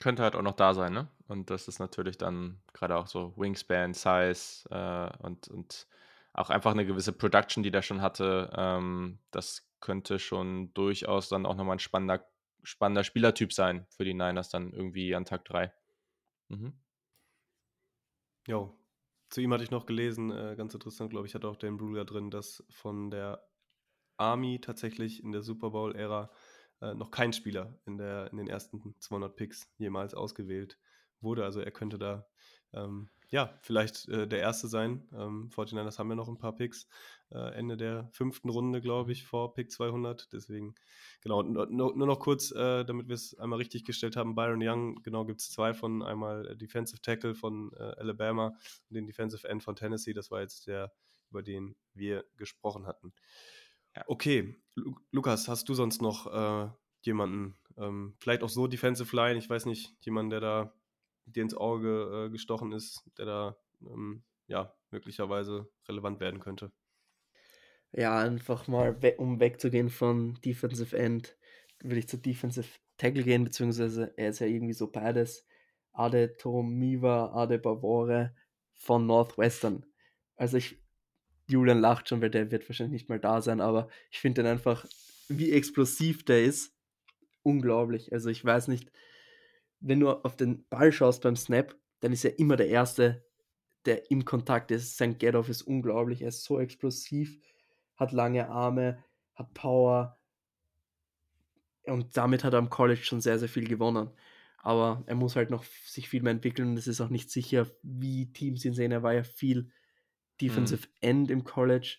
Könnte halt auch noch da sein, ne? Und das ist natürlich dann gerade auch so Wingspan, Size äh, und, und auch einfach eine gewisse Production, die der schon hatte. Ähm, das könnte schon durchaus dann auch nochmal ein spannender spannender Spielertyp sein für die Niners dann irgendwie an Tag 3. Mhm. Jo, zu ihm hatte ich noch gelesen, äh, ganz interessant, glaube ich, hat auch Dan Bruder drin, dass von der Army tatsächlich in der Super Bowl-Ära äh, noch kein Spieler in, der, in den ersten 200 Picks jemals ausgewählt wurde. Also er könnte da ähm, ja, vielleicht äh, der erste sein. Ähm, 49ers haben ja noch ein paar Picks. Äh, Ende der fünften Runde, glaube ich, vor Pick 200. Deswegen, genau, nur, nur noch kurz, äh, damit wir es einmal richtig gestellt haben. Byron Young, genau, gibt es zwei von einmal äh, Defensive Tackle von äh, Alabama und den Defensive End von Tennessee. Das war jetzt der, über den wir gesprochen hatten. Okay, Lu Lukas, hast du sonst noch äh, jemanden, ähm, vielleicht auch so Defensive Line, ich weiß nicht, jemanden, der da dir ins Auge äh, gestochen ist, der da ähm, ja möglicherweise relevant werden könnte? Ja, einfach mal, we um wegzugehen von Defensive End, würde ich zu Defensive Tackle gehen, beziehungsweise er ist ja irgendwie so beides. Ade Tomiva, Ade Bavore von Northwestern. Also ich, Julian lacht schon, weil der wird wahrscheinlich nicht mal da sein, aber ich finde den einfach, wie explosiv der ist, unglaublich. Also ich weiß nicht, wenn du auf den Ball schaust beim Snap, dann ist er immer der Erste, der im Kontakt ist. Sein Get-Off ist unglaublich, er ist so explosiv, hat lange Arme, hat Power und damit hat er am College schon sehr, sehr viel gewonnen. Aber er muss halt noch sich viel mehr entwickeln und es ist auch nicht sicher, wie Teams ihn sehen. Er war ja viel Defensive mhm. End im College.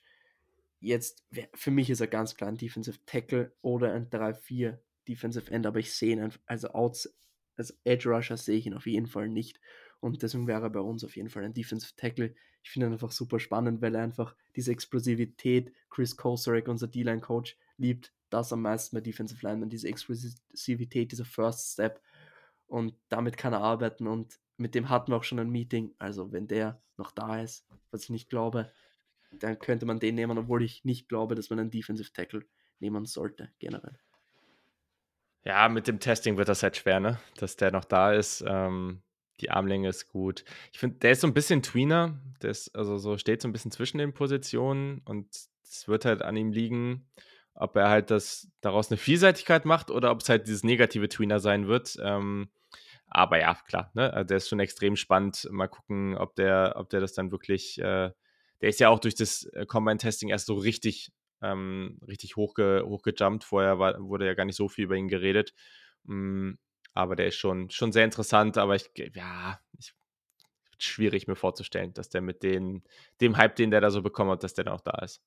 Jetzt, für mich ist er ganz klar ein Defensive Tackle oder ein 3-4 Defensive End, aber ich sehe ihn einfach, also Outs, als Edge Rusher sehe ich ihn auf jeden Fall nicht. Und deswegen wäre er bei uns auf jeden Fall ein Defensive Tackle. Ich finde ihn einfach super spannend, weil er einfach diese Explosivität, Chris Kosarek, unser D-Line-Coach, liebt das am meisten bei Defensive Linemen, diese Explosivität, dieser First Step. Und damit kann er arbeiten und mit dem hatten wir auch schon ein Meeting. Also wenn der noch da ist, was ich nicht glaube, dann könnte man den nehmen, obwohl ich nicht glaube, dass man einen Defensive Tackle nehmen sollte, generell. Ja, mit dem Testing wird das halt schwer, ne? Dass der noch da ist. Ähm, die Armlänge ist gut. Ich finde, der ist so ein bisschen Tweener. Der ist, also so steht so ein bisschen zwischen den Positionen und es wird halt an ihm liegen, ob er halt das daraus eine Vielseitigkeit macht oder ob es halt dieses negative Tweener sein wird. Ähm, aber ja, klar, ne? Also der ist schon extrem spannend. Mal gucken, ob der, ob der das dann wirklich. Äh, der ist ja auch durch das äh, Combine-Testing erst so richtig, ähm, richtig hochge, hochgejumpt. Vorher war, wurde ja gar nicht so viel über ihn geredet. Mm, aber der ist schon, schon sehr interessant. Aber ich, ja, ich, schwierig mir vorzustellen, dass der mit den, dem Hype, den der da so bekommen hat, dass der dann auch da ist.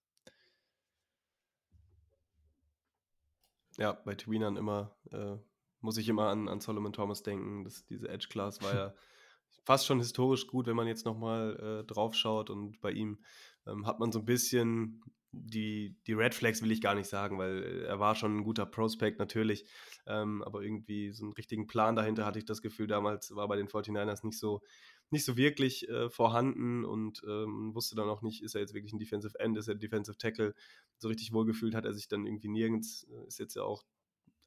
Ja, bei Tweenern immer äh, muss ich immer an, an Solomon Thomas denken. Das, diese Edge Class war ja fast schon historisch gut, wenn man jetzt nochmal äh, drauf schaut. Und bei ihm ähm, hat man so ein bisschen die, die Red Flags, will ich gar nicht sagen, weil er war schon ein guter Prospect natürlich. Ähm, aber irgendwie so einen richtigen Plan dahinter hatte ich das Gefühl, damals war bei den 49ers nicht so, nicht so wirklich äh, vorhanden und ähm, wusste dann auch nicht, ist er jetzt wirklich ein Defensive End, ist er Defensive Tackle. So richtig wohlgefühlt hat er sich dann irgendwie nirgends. Äh, ist jetzt ja auch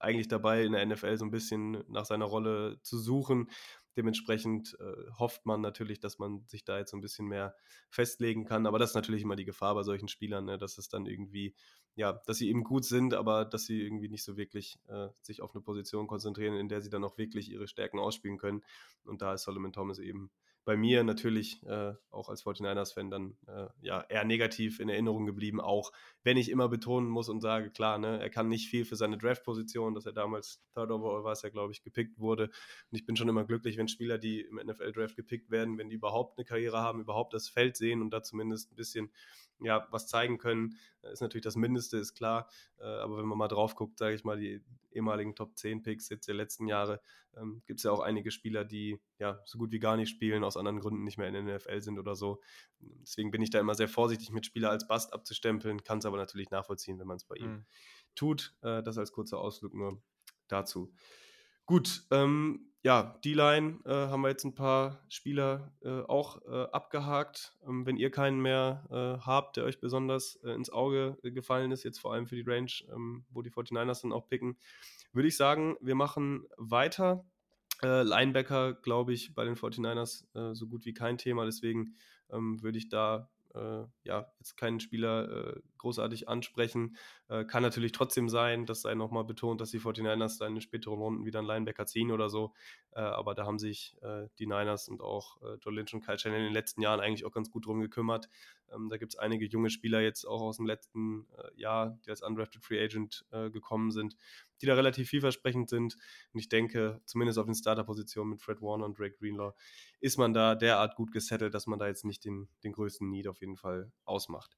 eigentlich dabei, in der NFL so ein bisschen nach seiner Rolle zu suchen. Dementsprechend äh, hofft man natürlich, dass man sich da jetzt ein bisschen mehr festlegen kann. Aber das ist natürlich immer die Gefahr bei solchen Spielern, ne? dass es dann irgendwie, ja, dass sie eben gut sind, aber dass sie irgendwie nicht so wirklich äh, sich auf eine Position konzentrieren, in der sie dann auch wirklich ihre Stärken ausspielen können. Und da ist Solomon Thomas eben bei mir natürlich äh, auch als 49ers-Fan dann äh, ja, eher negativ in Erinnerung geblieben, auch wenn ich immer betonen muss und sage, klar, ne, er kann nicht viel für seine Draft-Position, dass er damals Third Overall war es ja, glaube ich, gepickt wurde. Und ich bin schon immer glücklich, wenn Spieler, die im NFL-Draft gepickt werden, wenn die überhaupt eine Karriere haben, überhaupt das Feld sehen und da zumindest ein bisschen ja, was zeigen können, äh, ist natürlich das Mindeste, ist klar. Äh, aber wenn man mal drauf guckt, sage ich mal, die ehemaligen Top 10 Picks jetzt der letzten Jahre, ähm, gibt es ja auch einige Spieler, die ja so gut wie gar nicht spielen, aus anderen Gründen nicht mehr in der NFL sind oder so. Deswegen bin ich da immer sehr vorsichtig, mit Spieler als Bast abzustempeln, kann es aber natürlich nachvollziehen, wenn man es bei ihm mhm. tut. Äh, das als kurzer Ausflug nur dazu. Gut, ähm, ja, D-Line äh, haben wir jetzt ein paar Spieler äh, auch äh, abgehakt. Ähm, wenn ihr keinen mehr äh, habt, der euch besonders äh, ins Auge äh, gefallen ist, jetzt vor allem für die Range, ähm, wo die 49ers dann auch picken, würde ich sagen, wir machen weiter. Linebacker, glaube ich, bei den 49ers so gut wie kein Thema. Deswegen ähm, würde ich da äh, ja, jetzt keinen Spieler äh, großartig ansprechen. Äh, kann natürlich trotzdem sein, das sei nochmal betont, dass die 49ers dann in den späteren Runden wieder einen Linebacker ziehen oder so. Äh, aber da haben sich äh, die Niners und auch äh, Joe Lynch und Kyle Shannon in den letzten Jahren eigentlich auch ganz gut drum gekümmert. Ähm, da gibt es einige junge Spieler jetzt auch aus dem letzten Jahr, die als Undrafted Free Agent gekommen sind, die da relativ vielversprechend sind. Und ich denke, zumindest auf den Starterpositionen mit Fred Warner und Drake Greenlaw ist man da derart gut gesettelt, dass man da jetzt nicht den, den größten Need auf jeden Fall ausmacht.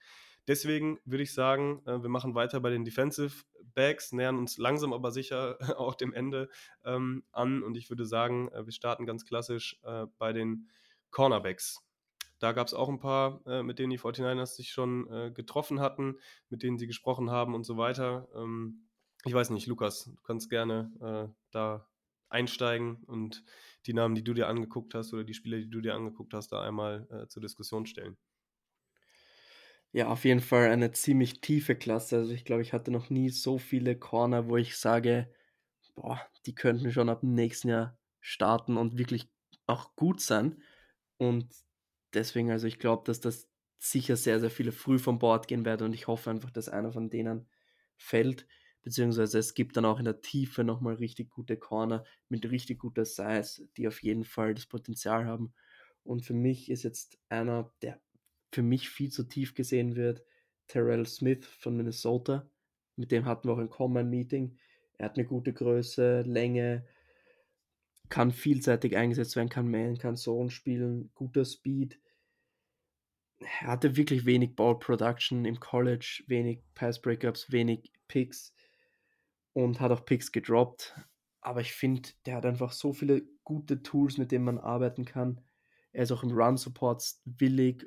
Deswegen würde ich sagen, äh, wir machen weiter bei den Defensive Backs, nähern uns langsam aber sicher auch dem Ende ähm, an und ich würde sagen, äh, wir starten ganz klassisch äh, bei den Cornerbacks. Da gab es auch ein paar, äh, mit denen die 49ers sich schon äh, getroffen hatten, mit denen sie gesprochen haben und so weiter. Ähm, ich weiß nicht, Lukas, du kannst gerne äh, da einsteigen und die Namen, die du dir angeguckt hast oder die Spieler, die du dir angeguckt hast, da einmal zur Diskussion stellen. Ja, auf jeden Fall eine ziemlich tiefe Klasse. Also ich glaube, ich hatte noch nie so viele Corner, wo ich sage, boah, die könnten schon ab dem nächsten Jahr starten und wirklich auch gut sein. Und deswegen, also ich glaube, dass das sicher sehr, sehr viele früh vom Board gehen werden und ich hoffe einfach, dass einer von denen fällt. Beziehungsweise es gibt dann auch in der Tiefe nochmal richtig gute Corner mit richtig guter Size, die auf jeden Fall das Potenzial haben. Und für mich ist jetzt einer, der für mich viel zu tief gesehen wird, Terrell Smith von Minnesota. Mit dem hatten wir auch ein Common-Meeting. Er hat eine gute Größe, Länge, kann vielseitig eingesetzt werden, kann Man, kann Zone spielen, guter Speed. Er hatte wirklich wenig Ball Production im College, wenig Pass Breakups, wenig Picks und hat auch Picks gedroppt. Aber ich finde, der hat einfach so viele gute Tools, mit denen man arbeiten kann. Er ist auch im Run Support willig,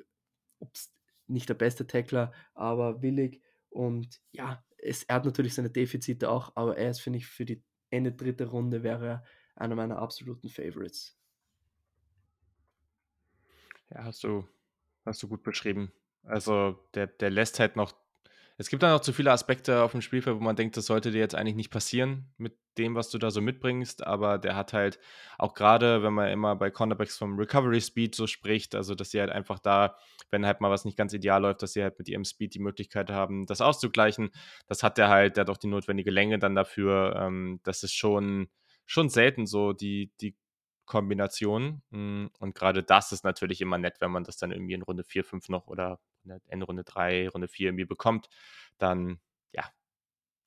nicht der beste Tackler, aber willig. Und ja, es, er hat natürlich seine Defizite auch, aber er ist, finde ich, für die Ende dritte Runde wäre er einer meiner absoluten Favorites. Ja, hast du, hast du gut beschrieben. Also der, der lässt halt noch. Es gibt da noch zu viele Aspekte auf dem Spielfeld, wo man denkt, das sollte dir jetzt eigentlich nicht passieren mit dem, was du da so mitbringst. Aber der hat halt auch gerade, wenn man immer bei Cornerbacks vom Recovery Speed so spricht, also dass sie halt einfach da, wenn halt mal was nicht ganz ideal läuft, dass sie halt mit ihrem Speed die Möglichkeit haben, das auszugleichen. Das hat der halt, der hat auch die notwendige Länge dann dafür. Ähm, das ist schon schon selten so die, die Kombination. Hm, und gerade das ist natürlich immer nett, wenn man das dann irgendwie in Runde 4, 5 noch oder in Runde 3, Runde 4 irgendwie bekommt. Dann, ja,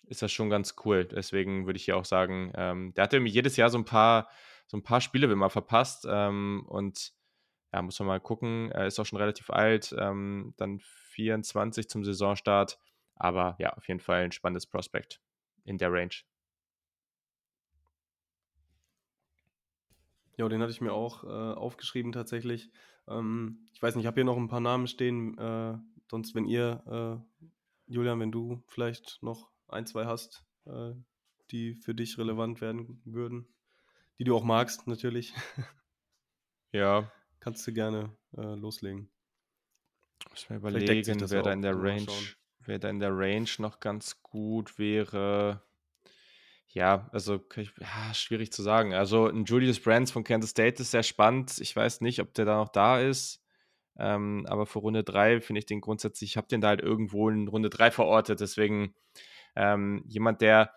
ist das schon ganz cool. Deswegen würde ich hier auch sagen, ähm, der hat irgendwie jedes Jahr so ein paar, so ein paar Spiele, man verpasst. Ähm, und ja, muss man mal gucken. Er ist auch schon relativ alt. Ähm, dann 24 zum Saisonstart. Aber ja, auf jeden Fall ein spannendes Prospekt in der Range. Ja, den hatte ich mir auch äh, aufgeschrieben tatsächlich. Ähm, ich weiß nicht, ich habe hier noch ein paar Namen stehen. Äh, sonst, wenn ihr, äh, Julian, wenn du vielleicht noch ein, zwei hast, äh, die für dich relevant werden würden, die du auch magst, natürlich. Ja. Kannst du gerne äh, loslegen. Muss mir überlegen, wer da in der Range, wer da in der Range noch ganz gut wäre. Ja, also ja, schwierig zu sagen. Also ein Julius Brands von Kansas State ist sehr spannend. Ich weiß nicht, ob der da noch da ist. Ähm, aber für Runde 3 finde ich den grundsätzlich, ich habe den da halt irgendwo in Runde 3 verortet. Deswegen ähm, jemand, der,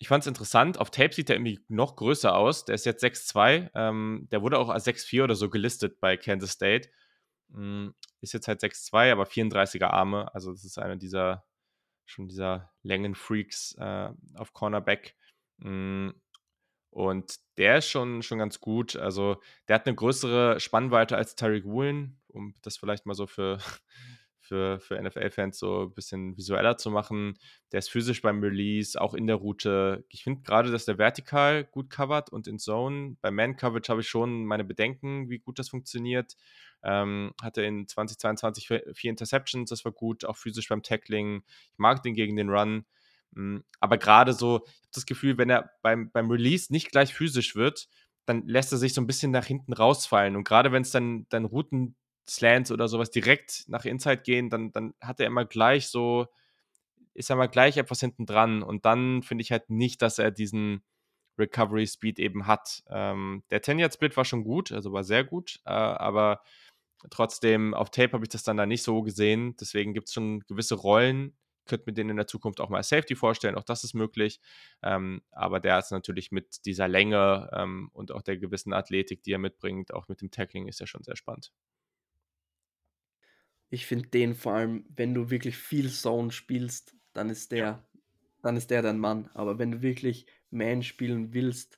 ich fand es interessant, auf Tape sieht er irgendwie noch größer aus. Der ist jetzt 6'2. Ähm, der wurde auch als 6'4 oder so gelistet bei Kansas State. Ähm, ist jetzt halt 6'2, aber 34er Arme. Also das ist einer dieser, schon dieser Längenfreaks äh, auf Cornerback. Mm, und der ist schon, schon ganz gut. Also, der hat eine größere Spannweite als Tariq Woolen, um das vielleicht mal so für, für, für NFL-Fans so ein bisschen visueller zu machen. Der ist physisch beim Release, auch in der Route. Ich finde gerade, dass der vertikal gut covert und in Zone. Bei Man-Coverage habe ich schon meine Bedenken, wie gut das funktioniert. Ähm, hatte in 2022 vier Interceptions, das war gut, auch physisch beim Tackling. Ich mag den gegen den Run. Hm, aber gerade so, ich habe das Gefühl, wenn er beim, beim Release nicht gleich physisch wird, dann lässt er sich so ein bisschen nach hinten rausfallen. Und gerade wenn es dann, dann Routen-Slants oder sowas direkt nach Inside gehen, dann, dann hat er immer gleich so, ist er mal gleich etwas hinten dran. Und dann finde ich halt nicht, dass er diesen Recovery Speed eben hat. Ähm, der 10-Yard-Split war schon gut, also war sehr gut, äh, aber trotzdem auf Tape habe ich das dann da nicht so gesehen. Deswegen gibt es schon gewisse Rollen, könnte mir den in der Zukunft auch mal Safety vorstellen, auch das ist möglich. Ähm, aber der ist natürlich mit dieser Länge ähm, und auch der gewissen Athletik, die er mitbringt, auch mit dem Tackling, ist er schon sehr spannend. Ich finde den vor allem, wenn du wirklich viel Zone spielst, dann ist der, ja. dann ist der dein Mann. Aber wenn du wirklich Man spielen willst,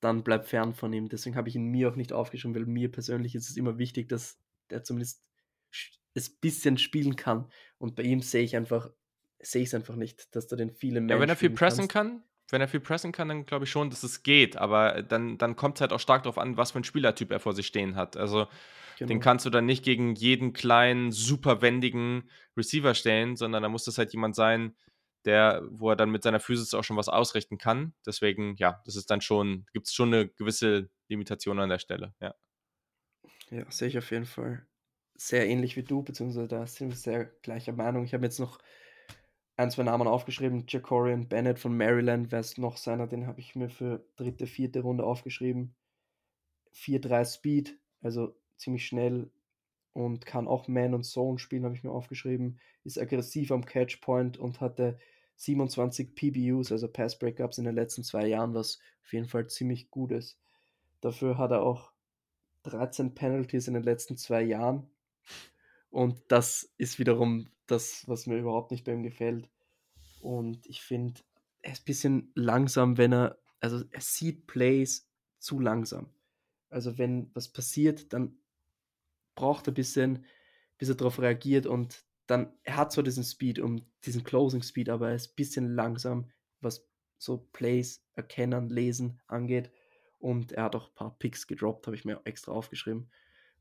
dann bleib fern von ihm. Deswegen habe ich ihn mir auch nicht aufgeschrieben, weil mir persönlich ist es immer wichtig, dass der zumindest es ein bisschen spielen kann. Und bei ihm sehe ich einfach sehe ich es einfach nicht, dass du den viele mehr. Ja, wenn er viel pressen kannst. kann, wenn er viel pressen kann, dann glaube ich schon, dass es geht. Aber dann, dann kommt es halt auch stark darauf an, was für ein Spielertyp er vor sich stehen hat. Also genau. den kannst du dann nicht gegen jeden kleinen, super wendigen Receiver stellen, sondern da muss das halt jemand sein, der, wo er dann mit seiner Physis auch schon was ausrichten kann. Deswegen, ja, das ist dann schon, gibt es schon eine gewisse Limitation an der Stelle, ja. Ja, sehe ich auf jeden Fall sehr ähnlich wie du, beziehungsweise da sind wir sehr gleicher Meinung. Ich habe jetzt noch ein, zwei Namen aufgeschrieben. Jacorian Bennett von Maryland wäre es noch seiner, den habe ich mir für dritte, vierte Runde aufgeschrieben. 4-3 Speed, also ziemlich schnell, und kann auch Man und Zone spielen, habe ich mir aufgeschrieben. Ist aggressiv am Catchpoint und hatte 27 PBUs, also Pass Breakups in den letzten zwei Jahren, was auf jeden Fall ziemlich gut ist. Dafür hat er auch 13 Penalties in den letzten zwei Jahren. Und das ist wiederum das, was mir überhaupt nicht bei ihm gefällt. Und ich finde, er ist ein bisschen langsam, wenn er, also er sieht Plays zu langsam. Also wenn was passiert, dann braucht er ein bisschen, bis er darauf reagiert und dann, er hat zwar diesen Speed, um diesen Closing Speed, aber er ist ein bisschen langsam, was so Plays erkennen, lesen angeht. Und er hat auch ein paar Picks gedroppt, habe ich mir extra aufgeschrieben.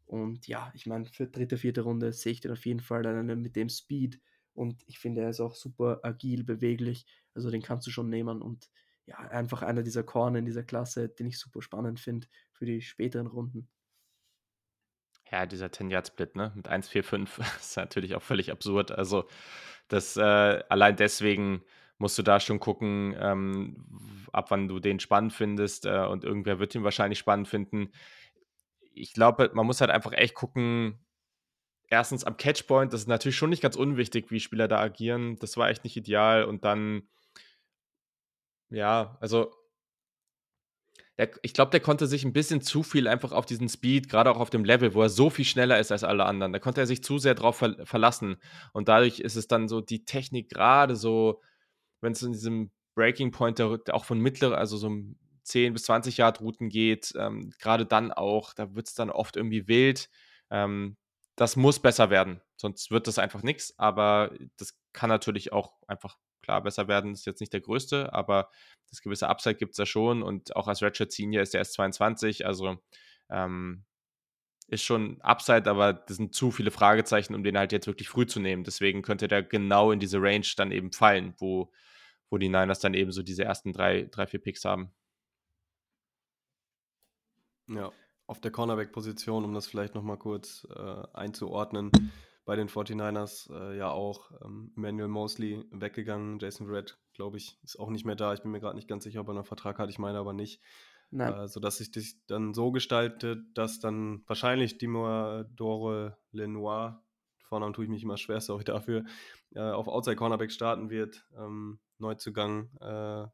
Und ja, ich meine, für dritte, vierte Runde sehe ich den auf jeden Fall dann mit dem Speed. Und ich finde, er ist auch super agil, beweglich. Also den kannst du schon nehmen. Und ja, einfach einer dieser Corner in dieser Klasse, den ich super spannend finde für die späteren Runden. Ja, dieser 10-Yard-Split, ne? Mit 1,45 ist natürlich auch völlig absurd. Also, das äh, allein deswegen musst du da schon gucken, ähm, ab wann du den spannend findest. Äh, und irgendwer wird ihn wahrscheinlich spannend finden. Ich glaube, man muss halt einfach echt gucken, erstens am Catchpoint, das ist natürlich schon nicht ganz unwichtig, wie Spieler da agieren. Das war echt nicht ideal. Und dann, ja, also der, ich glaube, der konnte sich ein bisschen zu viel einfach auf diesen Speed, gerade auch auf dem Level, wo er so viel schneller ist als alle anderen. Da konnte er sich zu sehr drauf ver verlassen. Und dadurch ist es dann so die Technik gerade so, wenn es in diesem Breaking Point der, auch von mittleren, also so 10 bis 20 Yard Routen geht, ähm, gerade dann auch, da wird es dann oft irgendwie wild. Ähm, das muss besser werden, sonst wird das einfach nichts. Aber das kann natürlich auch einfach klar besser werden. Ist jetzt nicht der größte, aber das gewisse Upside gibt es ja schon. Und auch als Ratchet Senior ist er erst 22. Also ähm, ist schon Upside, aber das sind zu viele Fragezeichen, um den halt jetzt wirklich früh zu nehmen. Deswegen könnte der genau in diese Range dann eben fallen, wo, wo die Niners dann eben so diese ersten drei, drei vier Picks haben. Ja, auf der Cornerback-Position, um das vielleicht nochmal kurz äh, einzuordnen, bei den 49ers äh, ja auch ähm, Emmanuel Mosley weggegangen. Jason Red, glaube ich, ist auch nicht mehr da. Ich bin mir gerade nicht ganz sicher, ob er einen Vertrag hat. Ich meine aber nicht. Äh, sodass sich das dann so gestaltet, dass dann wahrscheinlich Dimodore Lenoir, Vornamen tue ich mich immer schwer, sorry dafür, äh, auf Outside Cornerback starten wird. Ähm, Neuzugang. Äh,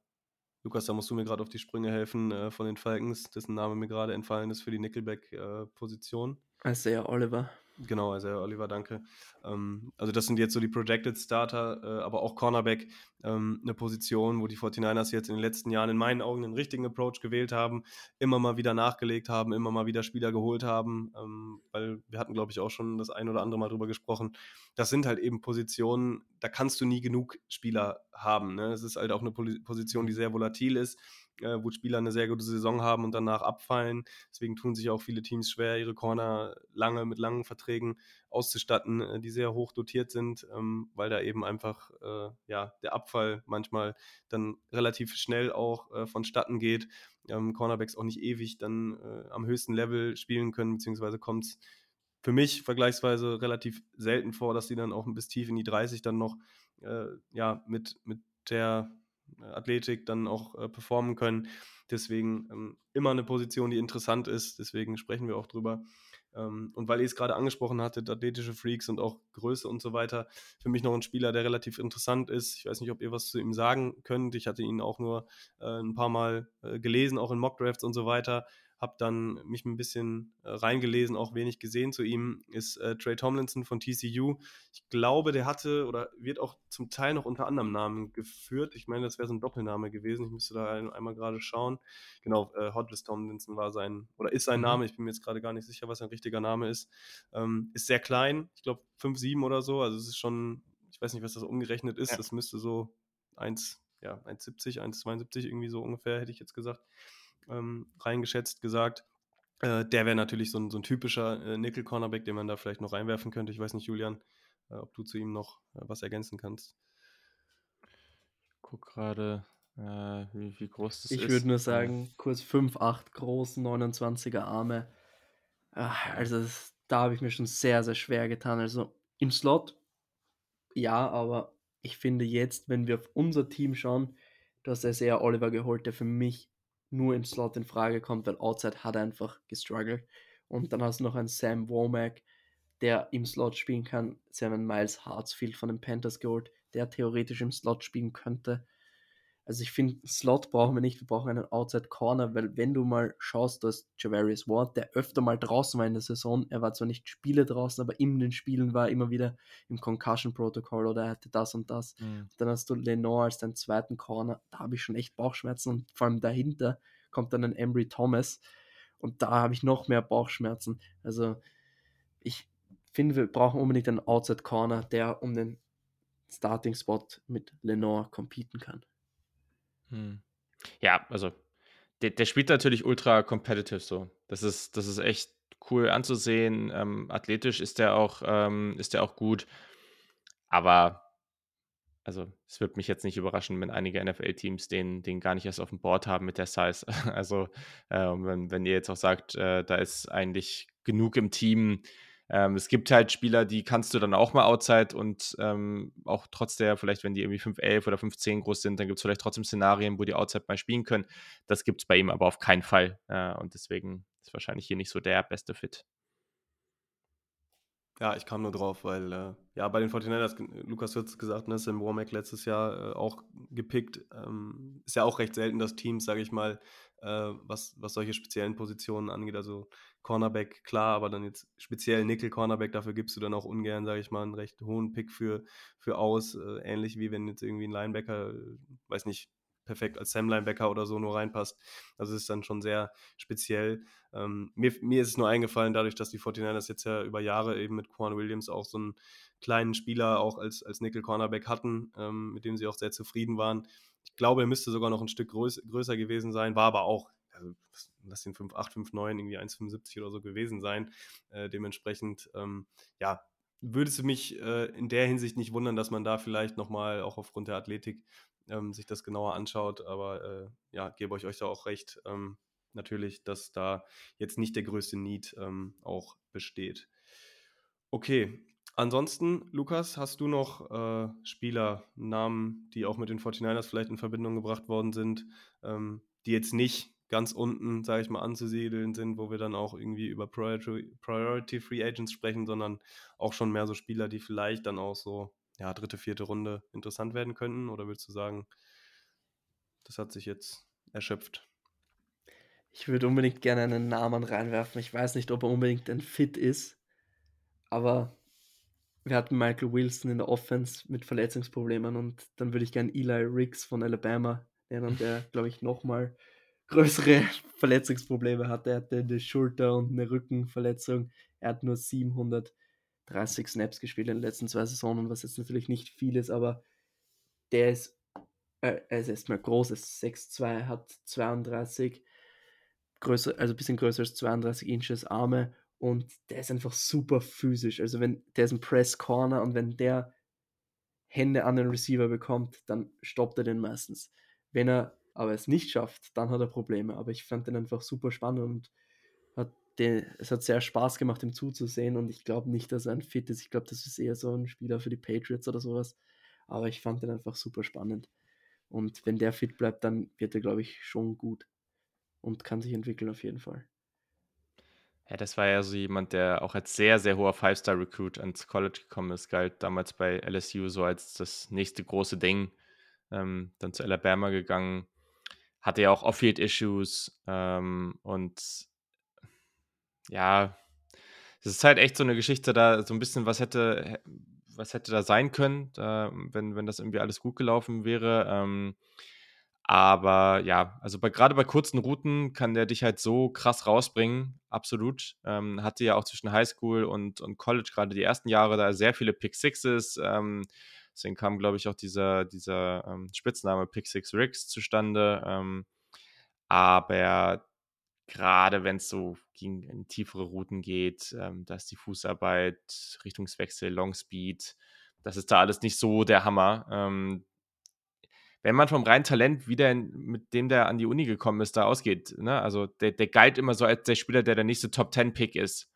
Lukas, da musst du mir gerade auf die Sprünge helfen äh, von den Falcons, dessen Name mir gerade entfallen ist für die Nickelback-Position. Äh, Isaiah Oliver. Genau, also Oliver, danke. Ähm, also das sind jetzt so die Projected Starter, äh, aber auch Cornerback, ähm, eine Position, wo die 49ers jetzt in den letzten Jahren in meinen Augen einen richtigen Approach gewählt haben, immer mal wieder nachgelegt haben, immer mal wieder Spieler geholt haben, ähm, weil wir hatten, glaube ich, auch schon das ein oder andere Mal drüber gesprochen. Das sind halt eben Positionen, da kannst du nie genug Spieler haben. Ne? Es ist halt auch eine Position, die sehr volatil ist äh, wo Spieler eine sehr gute Saison haben und danach abfallen. Deswegen tun sich auch viele Teams schwer, ihre Corner lange mit langen Verträgen auszustatten, äh, die sehr hoch dotiert sind, ähm, weil da eben einfach äh, ja, der Abfall manchmal dann relativ schnell auch äh, vonstatten geht. Ähm, Cornerbacks auch nicht ewig dann äh, am höchsten Level spielen können, beziehungsweise kommt es für mich vergleichsweise relativ selten vor, dass sie dann auch bis tief in die 30 dann noch äh, ja, mit, mit der Athletik dann auch äh, performen können. Deswegen ähm, immer eine Position, die interessant ist. Deswegen sprechen wir auch drüber. Ähm, und weil ihr es gerade angesprochen hattet, athletische Freaks und auch Größe und so weiter, für mich noch ein Spieler, der relativ interessant ist. Ich weiß nicht, ob ihr was zu ihm sagen könnt. Ich hatte ihn auch nur äh, ein paar Mal äh, gelesen, auch in Mockdrafts und so weiter habe dann mich ein bisschen äh, reingelesen, auch wenig gesehen zu ihm, ist äh, Trey Tomlinson von TCU. Ich glaube, der hatte oder wird auch zum Teil noch unter anderem Namen geführt. Ich meine, das wäre so ein Doppelname gewesen. Ich müsste da ein, einmal gerade schauen. Genau, äh, Hodges Tomlinson war sein oder ist sein mhm. Name. Ich bin mir jetzt gerade gar nicht sicher, was sein richtiger Name ist. Ähm, ist sehr klein, ich glaube 5'7 oder so. Also es ist schon, ich weiß nicht, was das umgerechnet ist. Ja. Das müsste so 1, ja, 1,70, 1,72 irgendwie so ungefähr, hätte ich jetzt gesagt ähm, reingeschätzt gesagt. Äh, der wäre natürlich so ein, so ein typischer äh, Nickel-Cornerback, den man da vielleicht noch reinwerfen könnte. Ich weiß nicht, Julian, äh, ob du zu ihm noch äh, was ergänzen kannst. Ich gucke gerade, äh, wie, wie, groß das ich ist. Ich würde nur sagen, kurz 5, 8 groß, 29er Arme. Ach, also das, da habe ich mir schon sehr, sehr schwer getan. Also im Slot, ja, aber ich finde jetzt, wenn wir auf unser Team schauen, du hast ja sehr Oliver geholt, der für mich nur im Slot in Frage kommt, weil Outside hat einfach gestruggelt. Und dann hast du noch einen Sam Womack, der im Slot spielen kann. Sie haben Miles Hartsfield von den Panthers geholt, der theoretisch im Slot spielen könnte. Also ich finde, Slot brauchen wir nicht, wir brauchen einen Outside Corner, weil wenn du mal schaust, dass Javarius Ward, der öfter mal draußen war in der Saison, er war zwar nicht Spiele draußen, aber in den Spielen war er immer wieder im Concussion Protocol oder er hatte das und das. Mhm. Dann hast du Lenore als deinen zweiten Corner, da habe ich schon echt Bauchschmerzen und vor allem dahinter kommt dann ein Embry Thomas und da habe ich noch mehr Bauchschmerzen. Also ich finde, wir brauchen unbedingt einen Outside Corner, der um den Starting Spot mit Lenore competen kann. Hm. Ja, also der, der, spielt natürlich ultra competitive so. Das ist, das ist echt cool anzusehen. Ähm, athletisch ist der auch, ähm, ist der auch gut. Aber also es wird mich jetzt nicht überraschen, wenn einige NFL-Teams den, den gar nicht erst auf dem Board haben mit der Size. Also äh, wenn, wenn ihr jetzt auch sagt, äh, da ist eigentlich genug im Team, ähm, es gibt halt Spieler, die kannst du dann auch mal outside und ähm, auch trotz der, vielleicht wenn die irgendwie 5'11 oder 5'10 groß sind, dann gibt es vielleicht trotzdem Szenarien, wo die outside mal spielen können. Das gibt es bei ihm aber auf keinen Fall. Äh, und deswegen ist wahrscheinlich hier nicht so der beste Fit. Ja, ich kam nur drauf, weil, äh, ja, bei den 49ers, Lukas hat es gesagt, ne, Sam Womack letztes Jahr äh, auch gepickt. Ähm, ist ja auch recht selten, dass Teams, sage ich mal, äh, was, was solche speziellen Positionen angeht, also Cornerback, klar, aber dann jetzt speziell Nickel-Cornerback, dafür gibst du dann auch ungern, sage ich mal, einen recht hohen Pick für, für aus, äh, ähnlich wie wenn jetzt irgendwie ein Linebacker, äh, weiß nicht, perfekt als Sam-Linebacker oder so nur reinpasst. Also es ist dann schon sehr speziell. Ähm, mir, mir ist es nur eingefallen, dadurch, dass die 49ers jetzt ja über Jahre eben mit Quan Williams auch so einen kleinen Spieler auch als, als Nickel-Cornerback hatten, ähm, mit dem sie auch sehr zufrieden waren. Ich glaube, er müsste sogar noch ein Stück größ, größer gewesen sein, war aber auch, also lass den 5'8, 5'9, irgendwie 1,75 oder so gewesen sein. Äh, dementsprechend, ähm, ja, würde es mich äh, in der Hinsicht nicht wundern, dass man da vielleicht nochmal auch aufgrund der Athletik ähm, sich das genauer anschaut. Aber äh, ja, gebe euch euch da auch recht, ähm, natürlich, dass da jetzt nicht der größte Need ähm, auch besteht. Okay, ansonsten, Lukas, hast du noch äh, Spieler, Namen, die auch mit den 49ers vielleicht in Verbindung gebracht worden sind, ähm, die jetzt nicht ganz unten, sage ich mal, anzusiedeln sind, wo wir dann auch irgendwie über Priority, Priority Free Agents sprechen, sondern auch schon mehr so Spieler, die vielleicht dann auch so ja, dritte, vierte Runde interessant werden könnten? Oder willst du sagen, das hat sich jetzt erschöpft? Ich würde unbedingt gerne einen Namen reinwerfen. Ich weiß nicht, ob er unbedingt ein Fit ist, aber wir hatten Michael Wilson in der Offense mit Verletzungsproblemen und dann würde ich gerne Eli Riggs von Alabama nennen, der, glaube ich, nochmal größere Verletzungsprobleme hatte. Er hatte eine Schulter- und eine Rückenverletzung. Er hat nur 700 30 Snaps gespielt in den letzten zwei Saisonen, was jetzt natürlich nicht viel ist, aber der ist, äh, er ist erstmal groß, ist 6'2, hat 32, größer, also ein bisschen größer als 32 Inches Arme und der ist einfach super physisch. Also wenn der ist ein Press Corner und wenn der Hände an den Receiver bekommt, dann stoppt er den meistens. Wenn er aber es nicht schafft, dann hat er Probleme. Aber ich fand den einfach super spannend und den, es hat sehr Spaß gemacht, ihm zuzusehen und ich glaube nicht, dass er ein Fit ist. Ich glaube, das ist eher so ein Spieler für die Patriots oder sowas. Aber ich fand den einfach super spannend. Und wenn der fit bleibt, dann wird er, glaube ich, schon gut und kann sich entwickeln auf jeden Fall. Ja, das war ja so jemand, der auch als sehr, sehr hoher Five-Star-Recruit ans College gekommen ist, galt damals bei LSU so als das nächste große Ding. Ähm, dann zu Alabama gegangen, hatte ja auch Off-Field-Issues ähm, und ja, es ist halt echt so eine Geschichte, da so ein bisschen, was hätte, was hätte da sein können, da, wenn, wenn das irgendwie alles gut gelaufen wäre. Ähm, aber ja, also bei, gerade bei kurzen Routen kann der dich halt so krass rausbringen, absolut. Ähm, hatte ja auch zwischen Highschool und, und College gerade die ersten Jahre da sehr viele Pick Sixes. Ähm, deswegen kam, glaube ich, auch dieser, dieser ähm, Spitzname Pick Six Rigs zustande. Ähm, aber gerade wenn es so gegen in tiefere Routen geht, ähm, da ist die Fußarbeit, Richtungswechsel, Long Speed, das ist da alles nicht so der Hammer. Ähm, wenn man vom reinen Talent wieder in, mit dem, der an die Uni gekommen ist, da ausgeht, ne? also der, der galt immer so als der Spieler, der der nächste Top-10-Pick ist.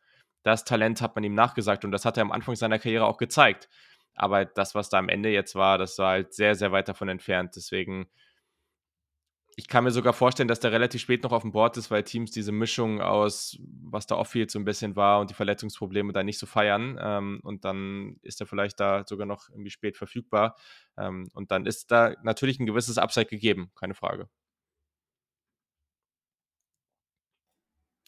Das Talent hat man ihm nachgesagt und das hat er am Anfang seiner Karriere auch gezeigt. Aber das, was da am Ende jetzt war, das war halt sehr, sehr weit davon entfernt. Deswegen ich kann mir sogar vorstellen, dass der relativ spät noch auf dem Board ist, weil Teams diese Mischung aus, was da off-field so ein bisschen war und die Verletzungsprobleme da nicht so feiern. Ähm, und dann ist er vielleicht da sogar noch irgendwie spät verfügbar. Ähm, und dann ist da natürlich ein gewisses Upside gegeben, keine Frage.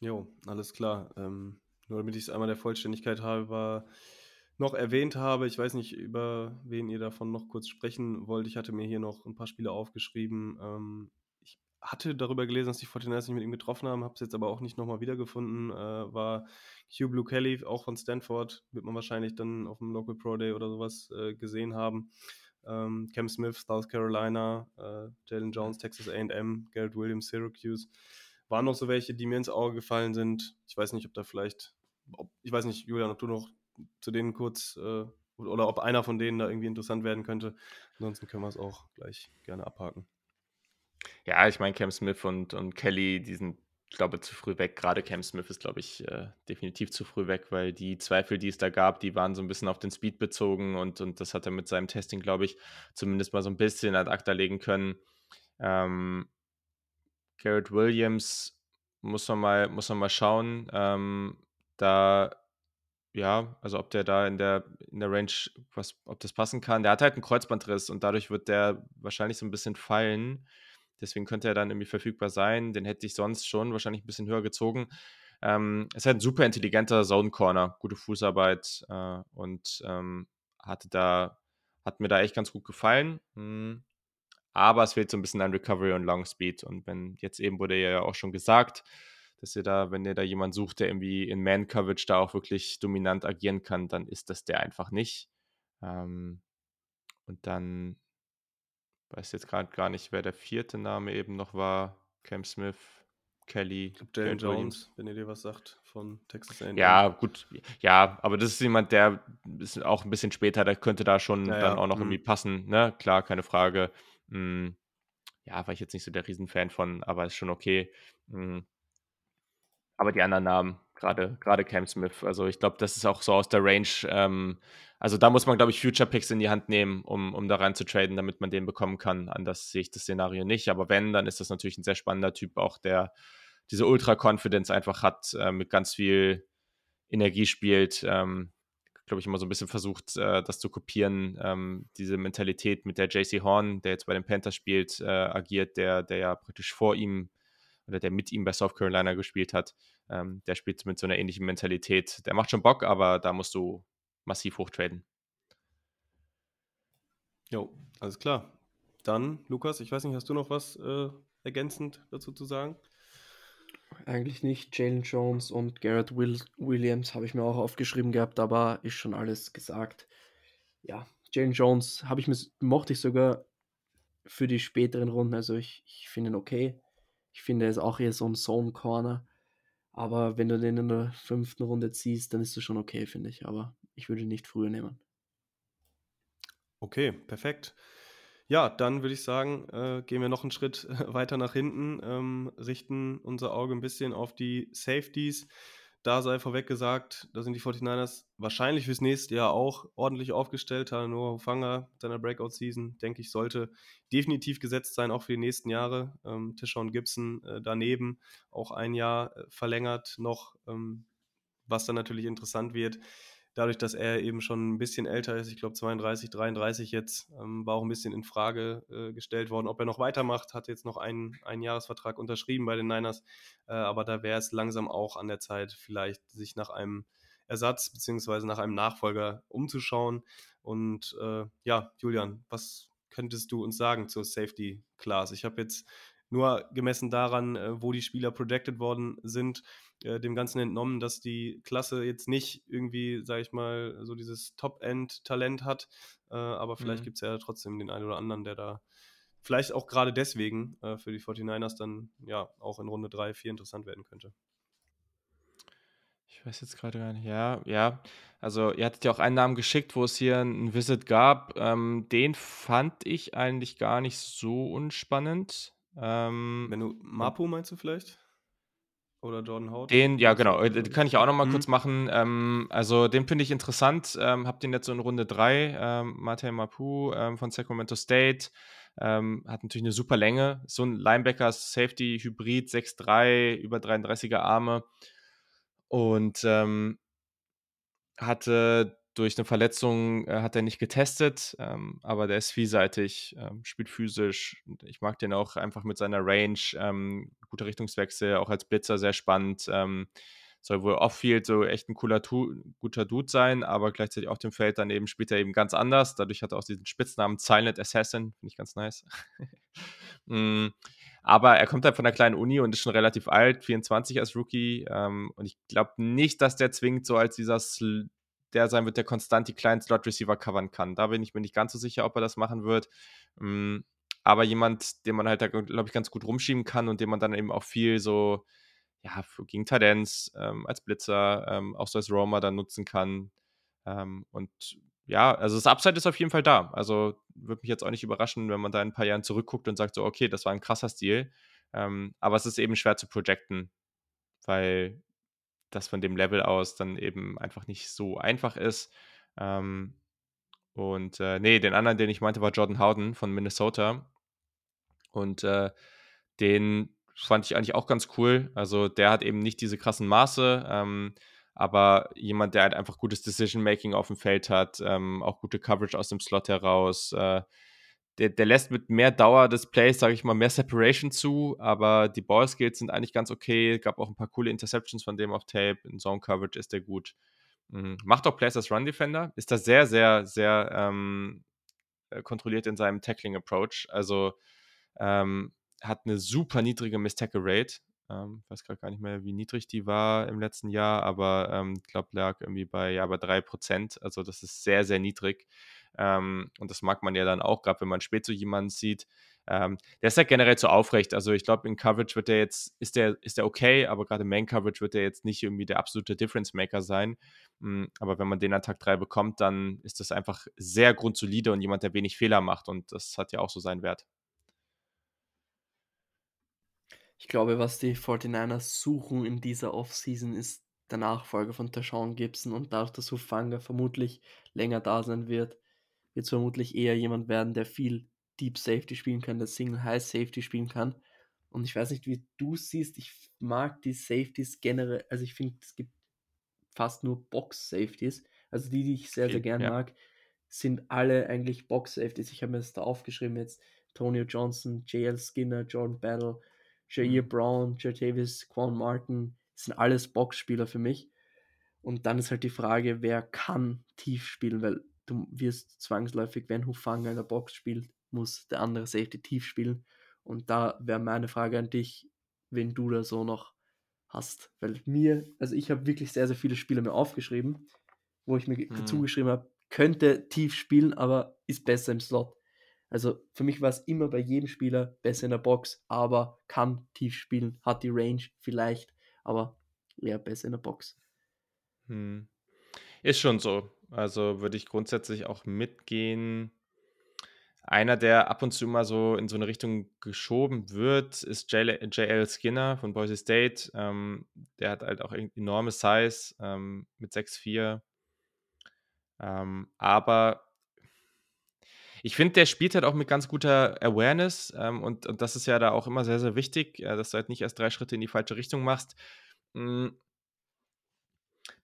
Jo, alles klar. Ähm, nur damit ich es einmal der Vollständigkeit halber noch erwähnt habe, ich weiß nicht, über wen ihr davon noch kurz sprechen wollt. Ich hatte mir hier noch ein paar Spiele aufgeschrieben. Ähm, hatte darüber gelesen, dass die 49ers sich mit ihm getroffen haben, habe es jetzt aber auch nicht nochmal wiedergefunden. Äh, war Q Blue Kelly, auch von Stanford, wird man wahrscheinlich dann auf dem Local Pro Day oder sowas äh, gesehen haben. Ähm, Cam Smith, South Carolina, äh, Jalen Jones, Texas AM, Garrett Williams, Syracuse. Waren noch so welche, die mir ins Auge gefallen sind. Ich weiß nicht, ob da vielleicht, ob, ich weiß nicht, Julian, ob du noch zu denen kurz äh, oder ob einer von denen da irgendwie interessant werden könnte. Ansonsten können wir es auch gleich gerne abhaken. Ja, ich meine, Cam Smith und, und Kelly, die sind, glaube ich, zu früh weg. Gerade Cam Smith ist, glaube ich, äh, definitiv zu früh weg, weil die Zweifel, die es da gab, die waren so ein bisschen auf den Speed bezogen und, und das hat er mit seinem Testing, glaube ich, zumindest mal so ein bisschen ad acta legen können. Ähm, Garrett Williams muss man mal, muss man mal schauen. Ähm, da ja, also ob der da in der, in der Range, was, ob das passen kann. Der hat halt einen Kreuzbandriss und dadurch wird der wahrscheinlich so ein bisschen fallen. Deswegen könnte er dann irgendwie verfügbar sein. Den hätte ich sonst schon wahrscheinlich ein bisschen höher gezogen. Ähm, ist halt ein super intelligenter Zone Corner, gute Fußarbeit äh, und ähm, hatte da, hat mir da echt ganz gut gefallen. Hm. Aber es fehlt so ein bisschen an Recovery und Long Speed. Und wenn jetzt eben wurde ja auch schon gesagt, dass ihr da, wenn ihr da jemanden sucht, der irgendwie in Man-Coverage da auch wirklich dominant agieren kann, dann ist das der einfach nicht. Ähm, und dann weiß jetzt gerade gar nicht, wer der vierte Name eben noch war. Cam Smith, Kelly, Jalen Jones, wenn ihr dir was sagt, von Texas A&M. Ja, gut. Ja, aber das ist jemand, der ist auch ein bisschen später, der könnte da schon ja, dann ja. auch noch mhm. irgendwie passen. Ne? Klar, keine Frage. Mhm. Ja, war ich jetzt nicht so der Riesenfan von, aber ist schon okay. Mhm. Aber die anderen Namen, gerade gerade Cam Smith, also ich glaube, das ist auch so aus der Range, ähm, also da muss man, glaube ich, Future Picks in die Hand nehmen, um, um da rein zu traden, damit man den bekommen kann. Anders sehe ich das Szenario nicht. Aber wenn, dann ist das natürlich ein sehr spannender Typ, auch der diese Ultra-Confidence einfach hat, äh, mit ganz viel Energie spielt. Ähm, glaube ich, immer so ein bisschen versucht, äh, das zu kopieren. Ähm, diese Mentalität, mit der JC Horn, der jetzt bei den Panthers spielt, äh, agiert, der, der ja praktisch vor ihm oder der mit ihm bei South Carolina gespielt hat. Ähm, der spielt mit so einer ähnlichen Mentalität. Der macht schon Bock, aber da musst du massiv hochtraden. Jo, alles klar. Dann, Lukas, ich weiß nicht, hast du noch was äh, ergänzend dazu zu sagen? Eigentlich nicht. Jalen Jones und Garrett Will Williams habe ich mir auch aufgeschrieben gehabt, aber ist schon alles gesagt. Ja, Jalen Jones habe ich mir, mochte ich sogar für die späteren Runden. Also ich, ich finde ihn okay. Ich finde, er ist auch eher so ein Zone Corner. Aber wenn du den in der fünften Runde ziehst, dann ist das schon okay, finde ich. Aber ich würde ihn nicht früher nehmen. Okay, perfekt. Ja, dann würde ich sagen, äh, gehen wir noch einen Schritt weiter nach hinten, ähm, richten unser Auge ein bisschen auf die Safeties. Da sei vorweg gesagt, da sind die 49ers wahrscheinlich fürs nächste Jahr auch ordentlich aufgestellt. Noah Hufanga, seiner Breakout-Season, denke ich, sollte definitiv gesetzt sein, auch für die nächsten Jahre. Ähm, Tishon Gibson äh, daneben auch ein Jahr äh, verlängert noch, ähm, was dann natürlich interessant wird dadurch, dass er eben schon ein bisschen älter ist, ich glaube 32, 33 jetzt, ähm, war auch ein bisschen in Frage äh, gestellt worden, ob er noch weitermacht, hat jetzt noch einen, einen Jahresvertrag unterschrieben bei den Niners, äh, aber da wäre es langsam auch an der Zeit, vielleicht sich nach einem Ersatz bzw. nach einem Nachfolger umzuschauen. Und äh, ja, Julian, was könntest du uns sagen zur Safety Class? Ich habe jetzt nur gemessen daran, äh, wo die Spieler projected worden sind, äh, dem Ganzen entnommen, dass die Klasse jetzt nicht irgendwie, sag ich mal, so dieses Top-End-Talent hat. Äh, aber vielleicht mhm. gibt es ja trotzdem den einen oder anderen, der da vielleicht auch gerade deswegen äh, für die 49ers dann ja auch in Runde 3, 4 interessant werden könnte. Ich weiß jetzt gerade gar nicht. Ja, ja. Also, ihr hattet ja auch einen Namen geschickt, wo es hier ein Visit gab. Ähm, den fand ich eigentlich gar nicht so unspannend. Ähm, Wenn du Mapu meinst du vielleicht? Oder Jordan Howden? Den, ja, genau. äh, Den kann ich auch noch mal Mhm. kurz machen. Ähm, also, den finde ich interessant. Ähm, hab den jetzt so in Runde 3. Ähm, Matej Mapu ähm, von Sacramento State. Ähm, hat natürlich eine super Länge. So ein Linebacker-Safety-Hybrid, 6'3, über 33er Arme. Und ähm, hatte durch eine Verletzung äh, hat er nicht getestet, ähm, aber der ist vielseitig, ähm, spielt physisch. Ich mag den auch einfach mit seiner Range, ähm, guter Richtungswechsel, auch als Blitzer sehr spannend. Ähm, soll wohl off-field so echt ein cooler, guter Dude sein, aber gleichzeitig auf dem Feld dann eben spielt er eben ganz anders. Dadurch hat er auch diesen Spitznamen Silent Assassin, finde ich ganz nice. mm, aber er kommt halt von einer kleinen Uni und ist schon relativ alt, 24 als Rookie. Ähm, und ich glaube nicht, dass der zwingend so als dieser Sl der sein wird, der konstant die kleinen Slot-Receiver covern kann. Da bin ich mir nicht ganz so sicher, ob er das machen wird. Mm, aber jemand, den man halt da, glaube ich, ganz gut rumschieben kann und den man dann eben auch viel so, ja, gegen Tendenz, ähm, als Blitzer, ähm, auch so als Roamer dann nutzen kann. Ähm, und ja, also das Upside ist auf jeden Fall da. Also würde mich jetzt auch nicht überraschen, wenn man da in ein paar Jahren zurückguckt und sagt so, okay, das war ein krasser Stil. Ähm, aber es ist eben schwer zu projecten, weil das von dem Level aus dann eben einfach nicht so einfach ist. Ähm, und äh, nee, den anderen, den ich meinte, war Jordan Howden von Minnesota. Und äh, den fand ich eigentlich auch ganz cool. Also der hat eben nicht diese krassen Maße, ähm, aber jemand, der halt einfach gutes Decision-Making auf dem Feld hat, ähm, auch gute Coverage aus dem Slot heraus. Äh, der, der, lässt mit mehr Dauer des Plays, sage ich mal, mehr Separation zu, aber die Ballskills sind eigentlich ganz okay. Gab auch ein paar coole Interceptions von dem auf Tape. In Zone Coverage ist der gut. Mhm. Macht auch Plays als Run Defender. Ist da sehr, sehr, sehr ähm, äh, kontrolliert in seinem Tackling Approach. Also ähm, hat eine super niedrige Miss-Tackle-Rate. Ähm, weiß gerade gar nicht mehr, wie niedrig die war im letzten Jahr, aber ich ähm, glaube, lag irgendwie bei, ja, bei 3%. Also das ist sehr, sehr niedrig. Ähm, und das mag man ja dann auch, gerade wenn man spät so jemanden sieht. Ähm, der ist ja generell zu aufrecht. Also ich glaube, in Coverage wird der jetzt, ist der, ist der okay, aber gerade im Main Coverage wird der jetzt nicht irgendwie der absolute Difference Maker sein. Mhm, aber wenn man den an Tag 3 bekommt, dann ist das einfach sehr grundsolide und jemand, der wenig Fehler macht. Und das hat ja auch so seinen Wert. Ich glaube, was die 49ers suchen in dieser Offseason ist der Nachfolger von Tashawn Gibson und dadurch, dass Hufanga vermutlich länger da sein wird, wird es vermutlich eher jemand werden, der viel Deep Safety spielen kann, der Single High Safety spielen kann. Und ich weiß nicht, wie du siehst, ich mag die Safeties generell, also ich finde, es gibt fast nur Box Safeties. Also die, die ich sehr, sehr gern ja. mag, sind alle eigentlich Box Safeties. Ich habe mir das da aufgeschrieben jetzt. Tonio Johnson, JL Skinner, Jordan Battle, Jair mhm. Brown, Davis, Quan Martin, sind alles Boxspieler für mich. Und dann ist halt die Frage, wer kann tief spielen, weil du wirst zwangsläufig, wenn Hufanga in der Box spielt, muss der andere Safety tief spielen. Und da wäre meine Frage an dich, wenn du da so noch hast. Weil mir, also ich habe wirklich sehr, sehr viele Spieler mir aufgeschrieben, wo ich mir mhm. dazu geschrieben habe, könnte tief spielen, aber ist besser im Slot. Also für mich war es immer bei jedem Spieler besser in der Box, aber kann tief spielen, hat die Range vielleicht, aber eher besser in der Box. Hm. Ist schon so. Also würde ich grundsätzlich auch mitgehen. Einer, der ab und zu mal so in so eine Richtung geschoben wird, ist J.L. Skinner von Boise State. Ähm, der hat halt auch enorme Size ähm, mit 6'4. Ähm, aber ich finde, der spielt halt auch mit ganz guter Awareness ähm, und, und das ist ja da auch immer sehr, sehr wichtig, äh, dass du halt nicht erst drei Schritte in die falsche Richtung machst. Mhm.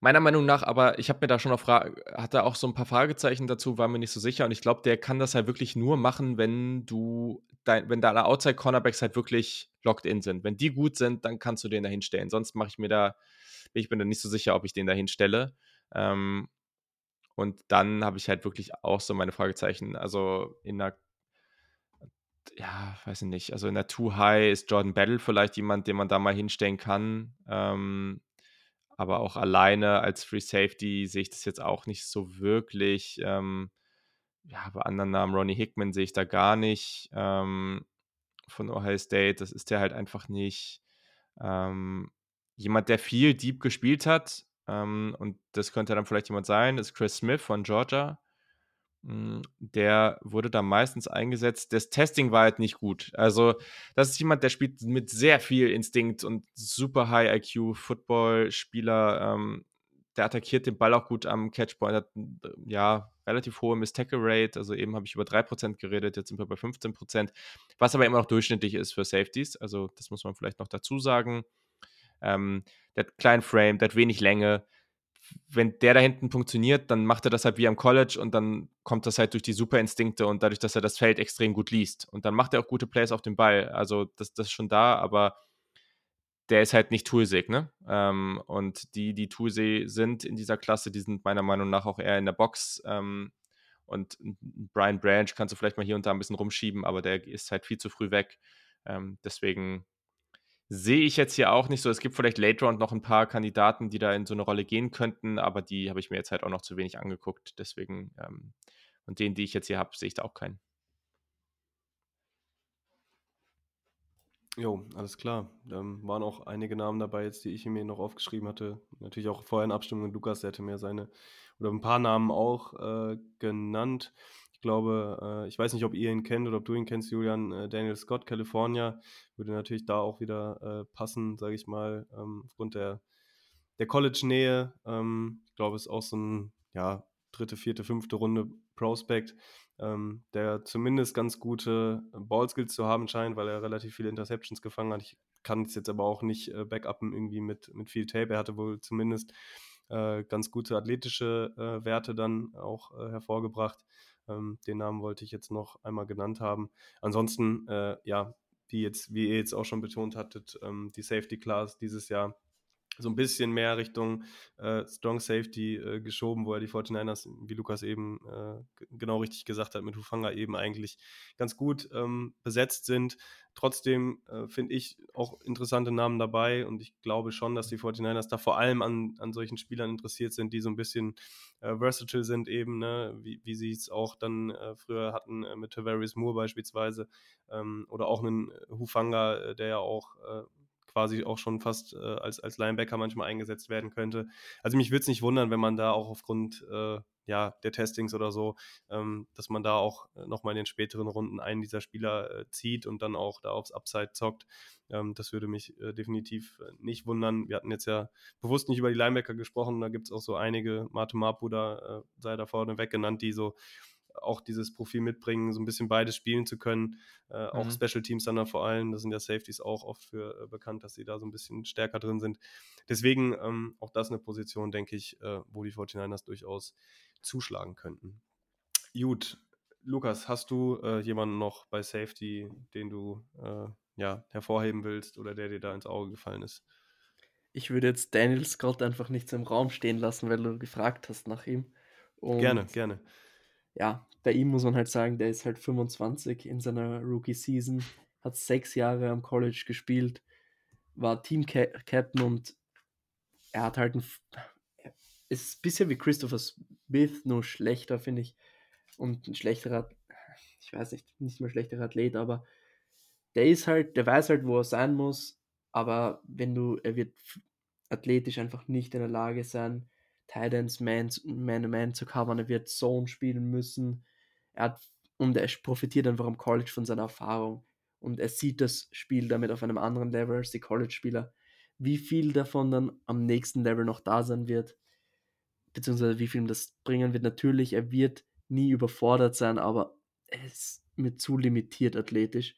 Meiner Meinung nach, aber ich habe mir da schon noch hat er auch so ein paar Fragezeichen dazu, war mir nicht so sicher. Und ich glaube, der kann das halt wirklich nur machen, wenn du, dein, wenn deine Outside-Cornerbacks halt wirklich locked in sind. Wenn die gut sind, dann kannst du den da hinstellen. Sonst mache ich mir da, bin ich mir da nicht so sicher, ob ich den da hinstelle. Ähm, und dann habe ich halt wirklich auch so meine Fragezeichen. Also in einer, ja, weiß ich nicht, also in der Too High ist Jordan Battle vielleicht jemand, den man da mal hinstellen kann. Ähm, aber auch alleine als Free Safety sehe ich das jetzt auch nicht so wirklich. Ähm, ja, bei anderen Namen, Ronnie Hickman sehe ich da gar nicht. Ähm, von Ohio State, das ist der halt einfach nicht. Ähm, jemand, der viel Deep gespielt hat, ähm, und das könnte dann vielleicht jemand sein, ist Chris Smith von Georgia. Hm, der wurde da meistens eingesetzt. Das Testing war halt nicht gut. Also, das ist jemand, der spielt mit sehr viel Instinkt und super High IQ Football-Spieler. Ähm, der attackiert den Ball auch gut am Catchpoint, hat ja relativ hohe Miss-Tackle-Rate. Also eben habe ich über 3% geredet, jetzt sind wir bei 15%, was aber immer noch durchschnittlich ist für Safeties. Also das muss man vielleicht noch dazu sagen. Ähm, der hat kleinen Frame, der hat wenig Länge. Wenn der da hinten funktioniert, dann macht er das halt wie am College und dann kommt das halt durch die Superinstinkte und dadurch, dass er das Feld extrem gut liest. Und dann macht er auch gute Plays auf dem Ball. Also das, das ist schon da, aber der ist halt nicht Toolsig, ne? Ähm, und die, die Toolsig sind in dieser Klasse, die sind meiner Meinung nach auch eher in der Box. Ähm, und Brian Branch kannst du vielleicht mal hier und da ein bisschen rumschieben, aber der ist halt viel zu früh weg. Ähm, deswegen sehe ich jetzt hier auch nicht so. Es gibt vielleicht Late Round noch ein paar Kandidaten, die da in so eine Rolle gehen könnten, aber die habe ich mir jetzt halt auch noch zu wenig angeguckt. Deswegen, ähm, und den, die ich jetzt hier habe, sehe ich da auch keinen. Jo, alles klar. Ähm, waren auch einige Namen dabei jetzt, die ich mir noch aufgeschrieben hatte. Natürlich auch vorher in Abstimmung mit Lukas, der hatte mir seine, oder ein paar Namen auch äh, genannt. Ich glaube, äh, ich weiß nicht, ob ihr ihn kennt oder ob du ihn kennst, Julian, äh, Daniel Scott, California, würde natürlich da auch wieder äh, passen, sage ich mal, ähm, aufgrund der, der College-Nähe. Ähm, ich glaube, es ist auch so ein, ja, dritte, vierte, fünfte Runde Prospect ähm, der zumindest ganz gute Ballskills zu haben scheint, weil er relativ viele Interceptions gefangen hat. Ich kann es jetzt aber auch nicht äh, backuppen irgendwie mit, mit viel Tape. Er hatte wohl zumindest äh, ganz gute athletische äh, Werte dann auch hervorgebracht. Ähm, den Namen wollte ich jetzt noch einmal genannt haben. Ansonsten, äh, ja, wie, jetzt, wie ihr jetzt auch schon betont hattet, ähm, die Safety Class dieses Jahr so ein bisschen mehr Richtung äh, Strong Safety äh, geschoben, wo er die 49ers, wie Lukas eben äh, genau richtig gesagt hat, mit Hufanga eben eigentlich ganz gut ähm, besetzt sind. Trotzdem äh, finde ich auch interessante Namen dabei und ich glaube schon, dass die 49ers da vor allem an, an solchen Spielern interessiert sind, die so ein bisschen äh, versatile sind eben, ne? wie, wie sie es auch dann äh, früher hatten mit Tavares Moore beispielsweise ähm, oder auch einen Hufanga, der ja auch quasi auch schon fast äh, als, als Linebacker manchmal eingesetzt werden könnte. Also mich würde es nicht wundern, wenn man da auch aufgrund äh, ja, der Testings oder so, ähm, dass man da auch äh, nochmal in den späteren Runden einen dieser Spieler äh, zieht und dann auch da aufs Upside zockt. Ähm, das würde mich äh, definitiv äh, nicht wundern. Wir hatten jetzt ja bewusst nicht über die Linebacker gesprochen, da gibt es auch so einige, Mate Mapu da sei da vorne weg genannt, die so auch dieses Profil mitbringen, so ein bisschen beides spielen zu können. Äh, mhm. Auch Special Teams dann vor allem, da sind ja Safeties auch oft für äh, bekannt, dass sie da so ein bisschen stärker drin sind. Deswegen ähm, auch das eine Position, denke ich, äh, wo die 49ers durchaus zuschlagen könnten. Gut, Lukas, hast du äh, jemanden noch bei Safety, den du äh, ja, hervorheben willst oder der dir da ins Auge gefallen ist? Ich würde jetzt Daniel Scott einfach nicht so im Raum stehen lassen, weil du gefragt hast nach ihm. Und gerne, gerne ja, bei ihm muss man halt sagen, der ist halt 25 in seiner Rookie-Season, hat sechs Jahre am College gespielt, war Team-Captain und er hat halt ein. Ist ein bisschen wie Christopher Smith, nur schlechter, finde ich. Und ein schlechterer, ich weiß nicht, nicht mehr schlechterer Athlet, aber der ist halt, der weiß halt, wo er sein muss, aber wenn du, er wird athletisch einfach nicht in der Lage sein, Titans Man, Man, Man zu covern. Er wird Zone spielen müssen. Er hat, und er profitiert einfach am College von seiner Erfahrung. Und er sieht das Spiel damit auf einem anderen Level als die College-Spieler. Wie viel davon dann am nächsten Level noch da sein wird, beziehungsweise wie viel ihm das bringen wird, natürlich, er wird nie überfordert sein, aber er ist mir zu limitiert athletisch.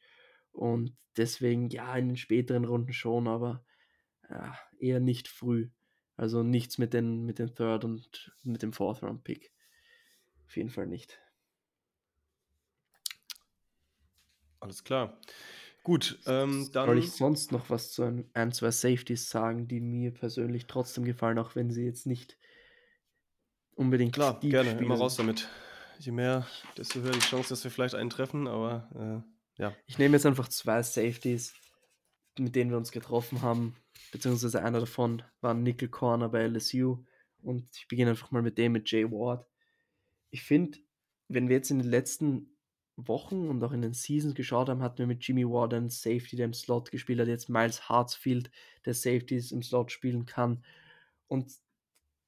Und deswegen, ja, in den späteren Runden schon, aber ja, eher nicht früh. Also nichts mit den, mit den Third und mit dem Fourth Round Pick. Auf jeden Fall nicht. Alles klar. Gut, ähm, dann. Soll ich sonst noch was zu ein, ein, zwei Safeties sagen, die mir persönlich trotzdem gefallen, auch wenn sie jetzt nicht unbedingt. Klar, gerne, spielen. immer raus damit. Je mehr, desto höher die Chance, dass wir vielleicht einen treffen, aber äh, ja. Ich nehme jetzt einfach zwei Safeties, mit denen wir uns getroffen haben beziehungsweise einer davon war Nickel Corner bei LSU. Und ich beginne einfach mal mit dem, mit Jay Ward. Ich finde, wenn wir jetzt in den letzten Wochen und auch in den Seasons geschaut haben, hatten wir mit Jimmy Ward einen Safety, der im Slot gespielt hat, jetzt Miles Hartsfield, der Safeties im Slot spielen kann. Und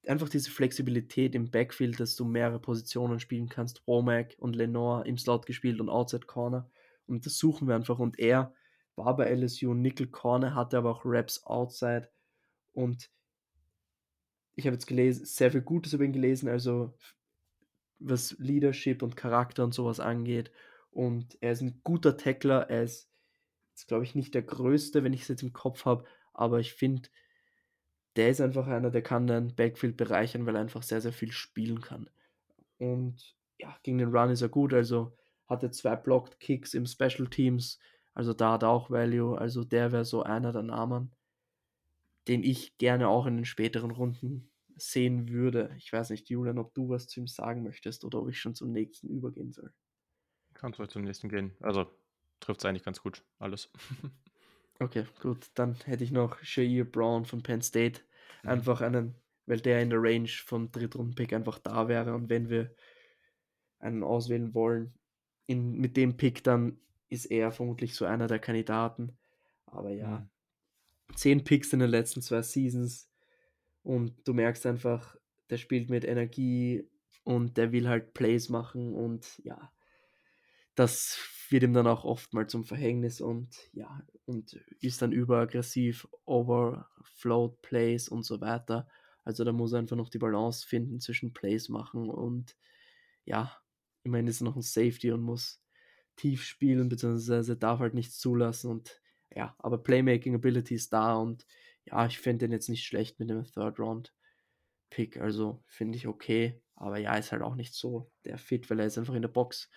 einfach diese Flexibilität im Backfield, dass du mehrere Positionen spielen kannst. Womack und Lenore im Slot gespielt und Outside Corner. Und das suchen wir einfach. Und er war bei LSU Nickel Corner, hatte aber auch Raps Outside. Und ich habe jetzt gelesen, sehr viel Gutes über ihn gelesen, also was Leadership und Charakter und sowas angeht. Und er ist ein guter Tackler. Er ist, ist glaube ich, nicht der größte, wenn ich es jetzt im Kopf habe. Aber ich finde, der ist einfach einer, der kann dein Backfield bereichern, weil er einfach sehr, sehr viel spielen kann. Und ja, gegen den Run ist er gut. Also hatte zwei Blocked Kicks im Special Teams. Also da hat auch Value. Also der wäre so einer der Namen, den ich gerne auch in den späteren Runden sehen würde. Ich weiß nicht, Julian, ob du was zu ihm sagen möchtest oder ob ich schon zum nächsten übergehen soll. Kannst du zum nächsten gehen. Also trifft es eigentlich ganz gut, alles. okay, gut. Dann hätte ich noch Shair Brown von Penn State. Mhm. Einfach einen, weil der in der Range vom Drittrunden-Pick einfach da wäre. Und wenn wir einen auswählen wollen, in, mit dem Pick, dann ist er vermutlich so einer der Kandidaten. Aber ja, mhm. zehn Picks in den letzten zwei Seasons und du merkst einfach, der spielt mit Energie und der will halt Plays machen und ja, das wird ihm dann auch oft mal zum Verhängnis und ja, und ist dann überaggressiv, overflowed Plays und so weiter. Also da muss er einfach noch die Balance finden zwischen Plays machen und ja, immerhin ist er noch ein Safety und muss tief spielen, beziehungsweise darf halt nichts zulassen und ja, aber Playmaking Ability ist da und ja, ich finde den jetzt nicht schlecht mit dem Third Round Pick, also finde ich okay, aber ja, ist halt auch nicht so der Fit, weil er ist einfach in der Box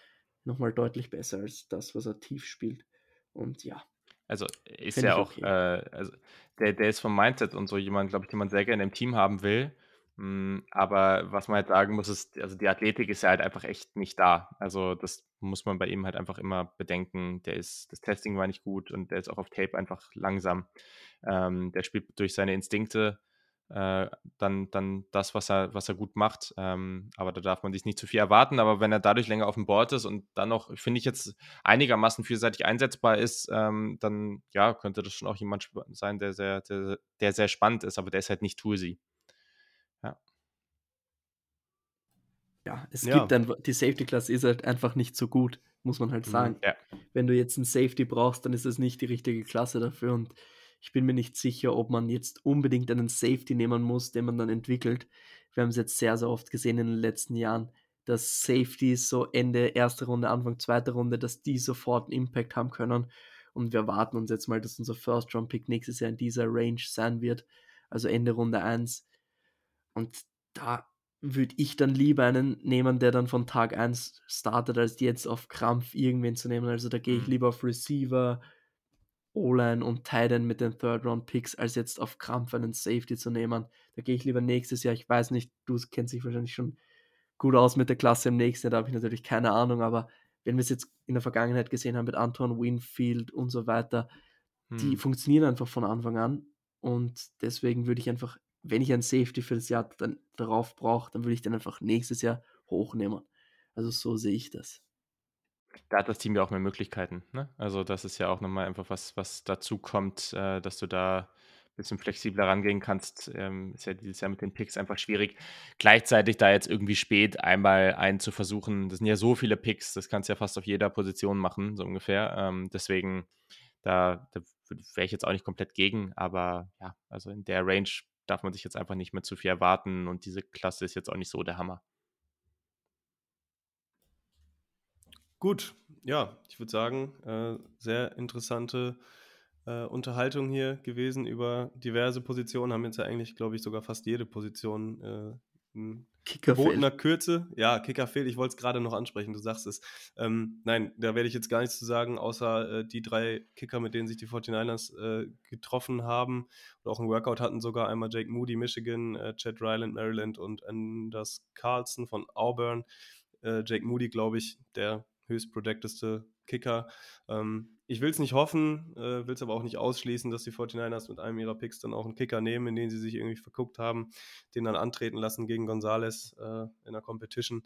nochmal deutlich besser als das, was er tief spielt und ja. Also ist ja auch, okay. äh, also der, der ist vom Mindset und so jemand, glaube ich, den man sehr gerne im Team haben will. Hm, aber was man halt sagen muss, ist, also die Athletik ist ja halt einfach echt nicht da. Also das muss man bei ihm halt einfach immer bedenken. Der ist, das Testing war nicht gut und der ist auch auf Tape einfach langsam. Ähm, der spielt durch seine Instinkte äh, dann, dann das, was er, was er gut macht. Ähm, aber da darf man sich nicht zu viel erwarten. Aber wenn er dadurch länger auf dem Board ist und dann noch, finde ich, jetzt einigermaßen vielseitig einsetzbar ist, ähm, dann ja, könnte das schon auch jemand sein, der sehr, der, der sehr spannend ist, aber der ist halt nicht Toolsy. Ja, es ja. gibt dann, die Safety-Klasse ist halt einfach nicht so gut, muss man halt mhm, sagen. Ja. Wenn du jetzt einen Safety brauchst, dann ist es nicht die richtige Klasse dafür und ich bin mir nicht sicher, ob man jetzt unbedingt einen Safety nehmen muss, den man dann entwickelt. Wir haben es jetzt sehr, sehr oft gesehen in den letzten Jahren, dass Safeties so Ende erste Runde, Anfang zweite Runde, dass die sofort einen Impact haben können. Und wir erwarten uns jetzt mal, dass unser First-Round-Pick nächstes Jahr in dieser Range sein wird, also Ende Runde 1. Und da würde ich dann lieber einen nehmen, der dann von Tag 1 startet, als jetzt auf Krampf irgendwen zu nehmen. Also da gehe ich mhm. lieber auf Receiver, O-Line und Titan mit den Third-Round-Picks, als jetzt auf Krampf einen Safety zu nehmen. Da gehe ich lieber nächstes Jahr. Ich weiß nicht, du kennst dich wahrscheinlich schon gut aus mit der Klasse im nächsten Jahr, da habe ich natürlich keine Ahnung, aber wenn wir es jetzt in der Vergangenheit gesehen haben mit Anton Winfield und so weiter, hm. die funktionieren einfach von Anfang an und deswegen würde ich einfach, wenn ich einen Safety für das Jahr dann darauf brauche, dann würde ich den einfach nächstes Jahr hochnehmen. Also so sehe ich das da hat das Team ja auch mehr Möglichkeiten. Ne? Also das ist ja auch nochmal einfach was, was dazu kommt, äh, dass du da ein bisschen flexibler rangehen kannst. Ähm, ist ja dieses Jahr mit den Picks einfach schwierig. Gleichzeitig da jetzt irgendwie spät einmal einen zu versuchen, das sind ja so viele Picks, das kannst du ja fast auf jeder Position machen, so ungefähr. Ähm, deswegen, da, da wäre ich jetzt auch nicht komplett gegen, aber ja, also in der Range darf man sich jetzt einfach nicht mehr zu viel erwarten und diese Klasse ist jetzt auch nicht so der Hammer. Gut, ja, ich würde sagen, äh, sehr interessante äh, Unterhaltung hier gewesen über diverse Positionen. Haben jetzt ja eigentlich, glaube ich, sogar fast jede Position äh, in gebotener Kürze. Ja, Kicker fehlt. Ich wollte es gerade noch ansprechen, du sagst es. Ähm, nein, da werde ich jetzt gar nichts zu sagen, außer äh, die drei Kicker, mit denen sich die 49ers äh, getroffen haben oder auch ein Workout hatten, sogar einmal Jake Moody, Michigan, äh, Chad Ryland, Maryland und Anders Carlson von Auburn. Jake Moody, glaube ich, der höchst projecteste Kicker. Ähm, ich will es nicht hoffen, äh, will es aber auch nicht ausschließen, dass die 49ers mit einem ihrer Picks dann auch einen Kicker nehmen, in den sie sich irgendwie verguckt haben, den dann antreten lassen gegen Gonzales äh, in der Competition.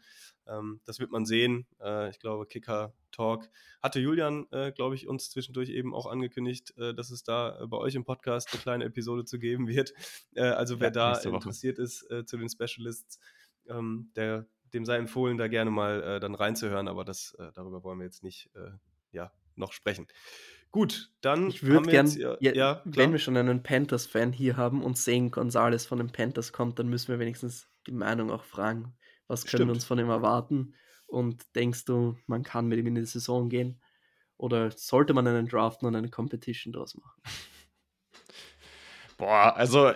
Ähm, das wird man sehen. Äh, ich glaube, Kicker-Talk hatte Julian, äh, glaube ich, uns zwischendurch eben auch angekündigt, äh, dass es da äh, bei euch im Podcast eine kleine Episode zu geben wird. also wer ja, da interessiert ist zu den Specialists, ähm, der dem sei empfohlen, da gerne mal äh, dann reinzuhören, aber das, äh, darüber wollen wir jetzt nicht äh, ja, noch sprechen. Gut, dann. Ich würde gerne, ja, ja, wenn wir schon einen Panthers-Fan hier haben und sehen, Gonzales von den Panthers kommt, dann müssen wir wenigstens die Meinung auch fragen. Was können Stimmt. wir uns von ihm erwarten? Und denkst du, man kann mit ihm in die Saison gehen? Oder sollte man einen Draft und eine Competition draus machen? Boah, also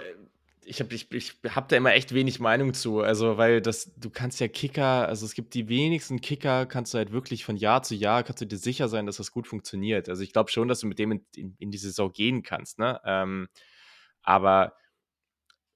ich habe ich, ich hab da immer echt wenig Meinung zu. Also, weil das, du kannst ja Kicker, also es gibt die wenigsten Kicker, kannst du halt wirklich von Jahr zu Jahr, kannst du dir sicher sein, dass das gut funktioniert. Also ich glaube schon, dass du mit dem in, in, in die Saison gehen kannst, ne? Ähm, aber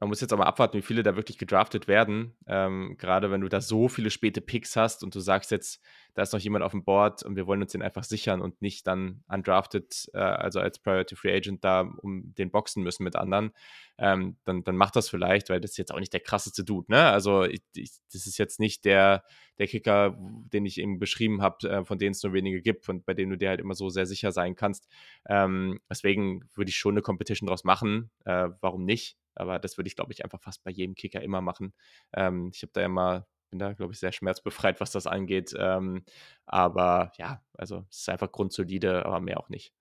man muss jetzt mal abwarten, wie viele da wirklich gedraftet werden. Ähm, gerade wenn du da so viele späte Picks hast und du sagst jetzt, da ist noch jemand auf dem Board und wir wollen uns den einfach sichern und nicht dann undrafted, äh, also als Priority Free Agent da um den boxen müssen mit anderen, ähm, dann, dann macht das vielleicht, weil das ist jetzt auch nicht der krasseste Dude. Ne? Also ich, ich, das ist jetzt nicht der, der Kicker, den ich eben beschrieben habe, äh, von denen es nur wenige gibt und bei denen du dir halt immer so sehr sicher sein kannst. Ähm, deswegen würde ich schon eine Competition draus machen. Äh, warum nicht? Aber das würde ich, glaube ich, einfach fast bei jedem Kicker immer machen. Ähm, ich habe da immer, bin da, glaube ich, sehr schmerzbefreit, was das angeht. Ähm, aber ja, also es ist einfach grundsolide, aber mehr auch nicht.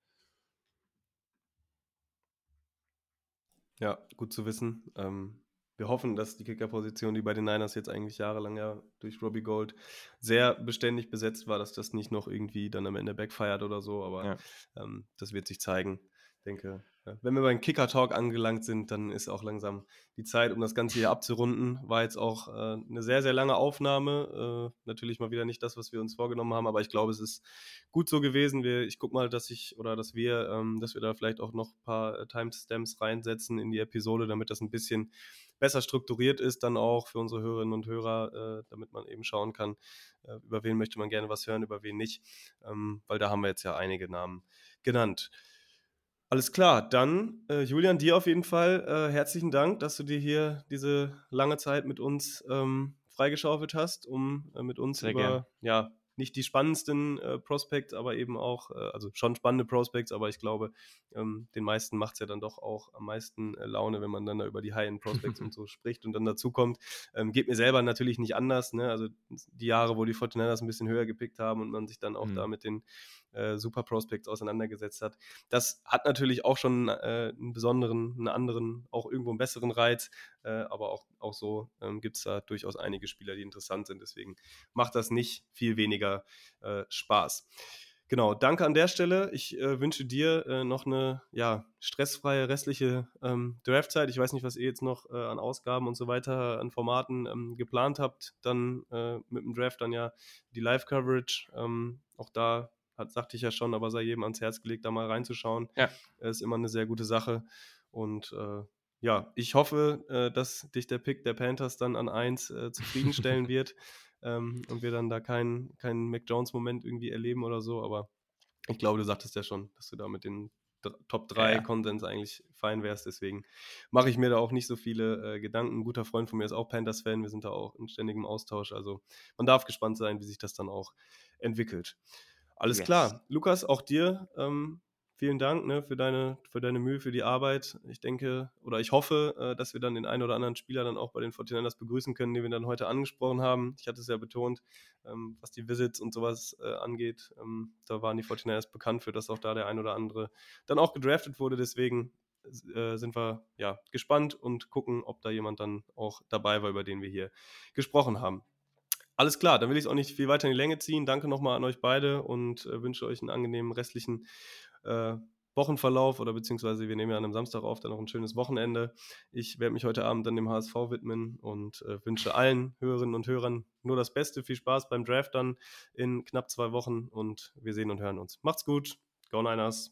Ja, gut zu wissen. Ähm, wir hoffen, dass die Kickerposition, die bei den Niners jetzt eigentlich jahrelang ja durch Robbie Gold sehr beständig besetzt war, dass das nicht noch irgendwie dann am Ende backfeiert oder so, aber ja. ähm, das wird sich zeigen. Ich denke, wenn wir beim Kicker-Talk angelangt sind, dann ist auch langsam die Zeit, um das Ganze hier abzurunden. War jetzt auch äh, eine sehr, sehr lange Aufnahme. Äh, natürlich mal wieder nicht das, was wir uns vorgenommen haben, aber ich glaube, es ist gut so gewesen. Wir, ich gucke mal, dass ich oder dass wir, ähm, dass wir da vielleicht auch noch ein paar äh, Timestamps reinsetzen in die Episode, damit das ein bisschen besser strukturiert ist, dann auch für unsere Hörerinnen und Hörer, äh, damit man eben schauen kann, äh, über wen möchte man gerne was hören, über wen nicht. Ähm, weil da haben wir jetzt ja einige Namen genannt. Alles klar, dann äh, Julian, dir auf jeden Fall äh, herzlichen Dank, dass du dir hier diese lange Zeit mit uns ähm, freigeschaufelt hast, um äh, mit uns Sehr über ja, nicht die spannendsten äh, Prospects, aber eben auch, äh, also schon spannende Prospects, aber ich glaube, ähm, den meisten macht es ja dann doch auch am meisten äh, Laune, wenn man dann da über die High-End-Prospects und so spricht und dann dazu kommt. Ähm, geht mir selber natürlich nicht anders, ne? Also die Jahre, wo die Fortinanders ein bisschen höher gepickt haben und man sich dann auch mhm. da mit den äh, Super Prospects auseinandergesetzt hat. Das hat natürlich auch schon äh, einen besonderen, einen anderen, auch irgendwo einen besseren Reiz, äh, aber auch, auch so ähm, gibt es da durchaus einige Spieler, die interessant sind. Deswegen macht das nicht viel weniger äh, Spaß. Genau, danke an der Stelle. Ich äh, wünsche dir äh, noch eine ja, stressfreie restliche ähm, Draftzeit. Ich weiß nicht, was ihr jetzt noch äh, an Ausgaben und so weiter, an Formaten ähm, geplant habt. Dann äh, mit dem Draft dann ja die Live-Coverage. Ähm, auch da hat, sagte ich ja schon, aber sei jedem ans Herz gelegt, da mal reinzuschauen. Ja. Ist immer eine sehr gute Sache. Und äh, ja, ich hoffe, äh, dass dich der Pick der Panthers dann an 1 äh, zufriedenstellen wird ähm, und wir dann da keinen kein Mac Jones-Moment irgendwie erleben oder so. Aber ich glaube, du sagtest ja schon, dass du da mit den Top 3 ja. Konsens eigentlich fein wärst. Deswegen mache ich mir da auch nicht so viele äh, Gedanken. Ein guter Freund von mir ist auch Panthers-Fan. Wir sind da auch in ständigem Austausch. Also man darf gespannt sein, wie sich das dann auch entwickelt. Alles yes. klar. Lukas, auch dir ähm, vielen Dank ne, für, deine, für deine Mühe, für die Arbeit. Ich denke oder ich hoffe, äh, dass wir dann den einen oder anderen Spieler dann auch bei den 49ers begrüßen können, den wir dann heute angesprochen haben. Ich hatte es ja betont, ähm, was die Visits und sowas äh, angeht. Ähm, da waren die 49ers bekannt für, dass auch da der ein oder andere dann auch gedraftet wurde. Deswegen äh, sind wir ja gespannt und gucken, ob da jemand dann auch dabei war, über den wir hier gesprochen haben. Alles klar, dann will ich es auch nicht viel weiter in die Länge ziehen. Danke nochmal an euch beide und äh, wünsche euch einen angenehmen restlichen äh, Wochenverlauf oder beziehungsweise wir nehmen ja an einem Samstag auf, dann noch ein schönes Wochenende. Ich werde mich heute Abend dann dem HSV widmen und äh, wünsche allen Hörerinnen und Hörern nur das Beste. Viel Spaß beim Draft dann in knapp zwei Wochen und wir sehen und hören uns. Macht's gut. Go Niners.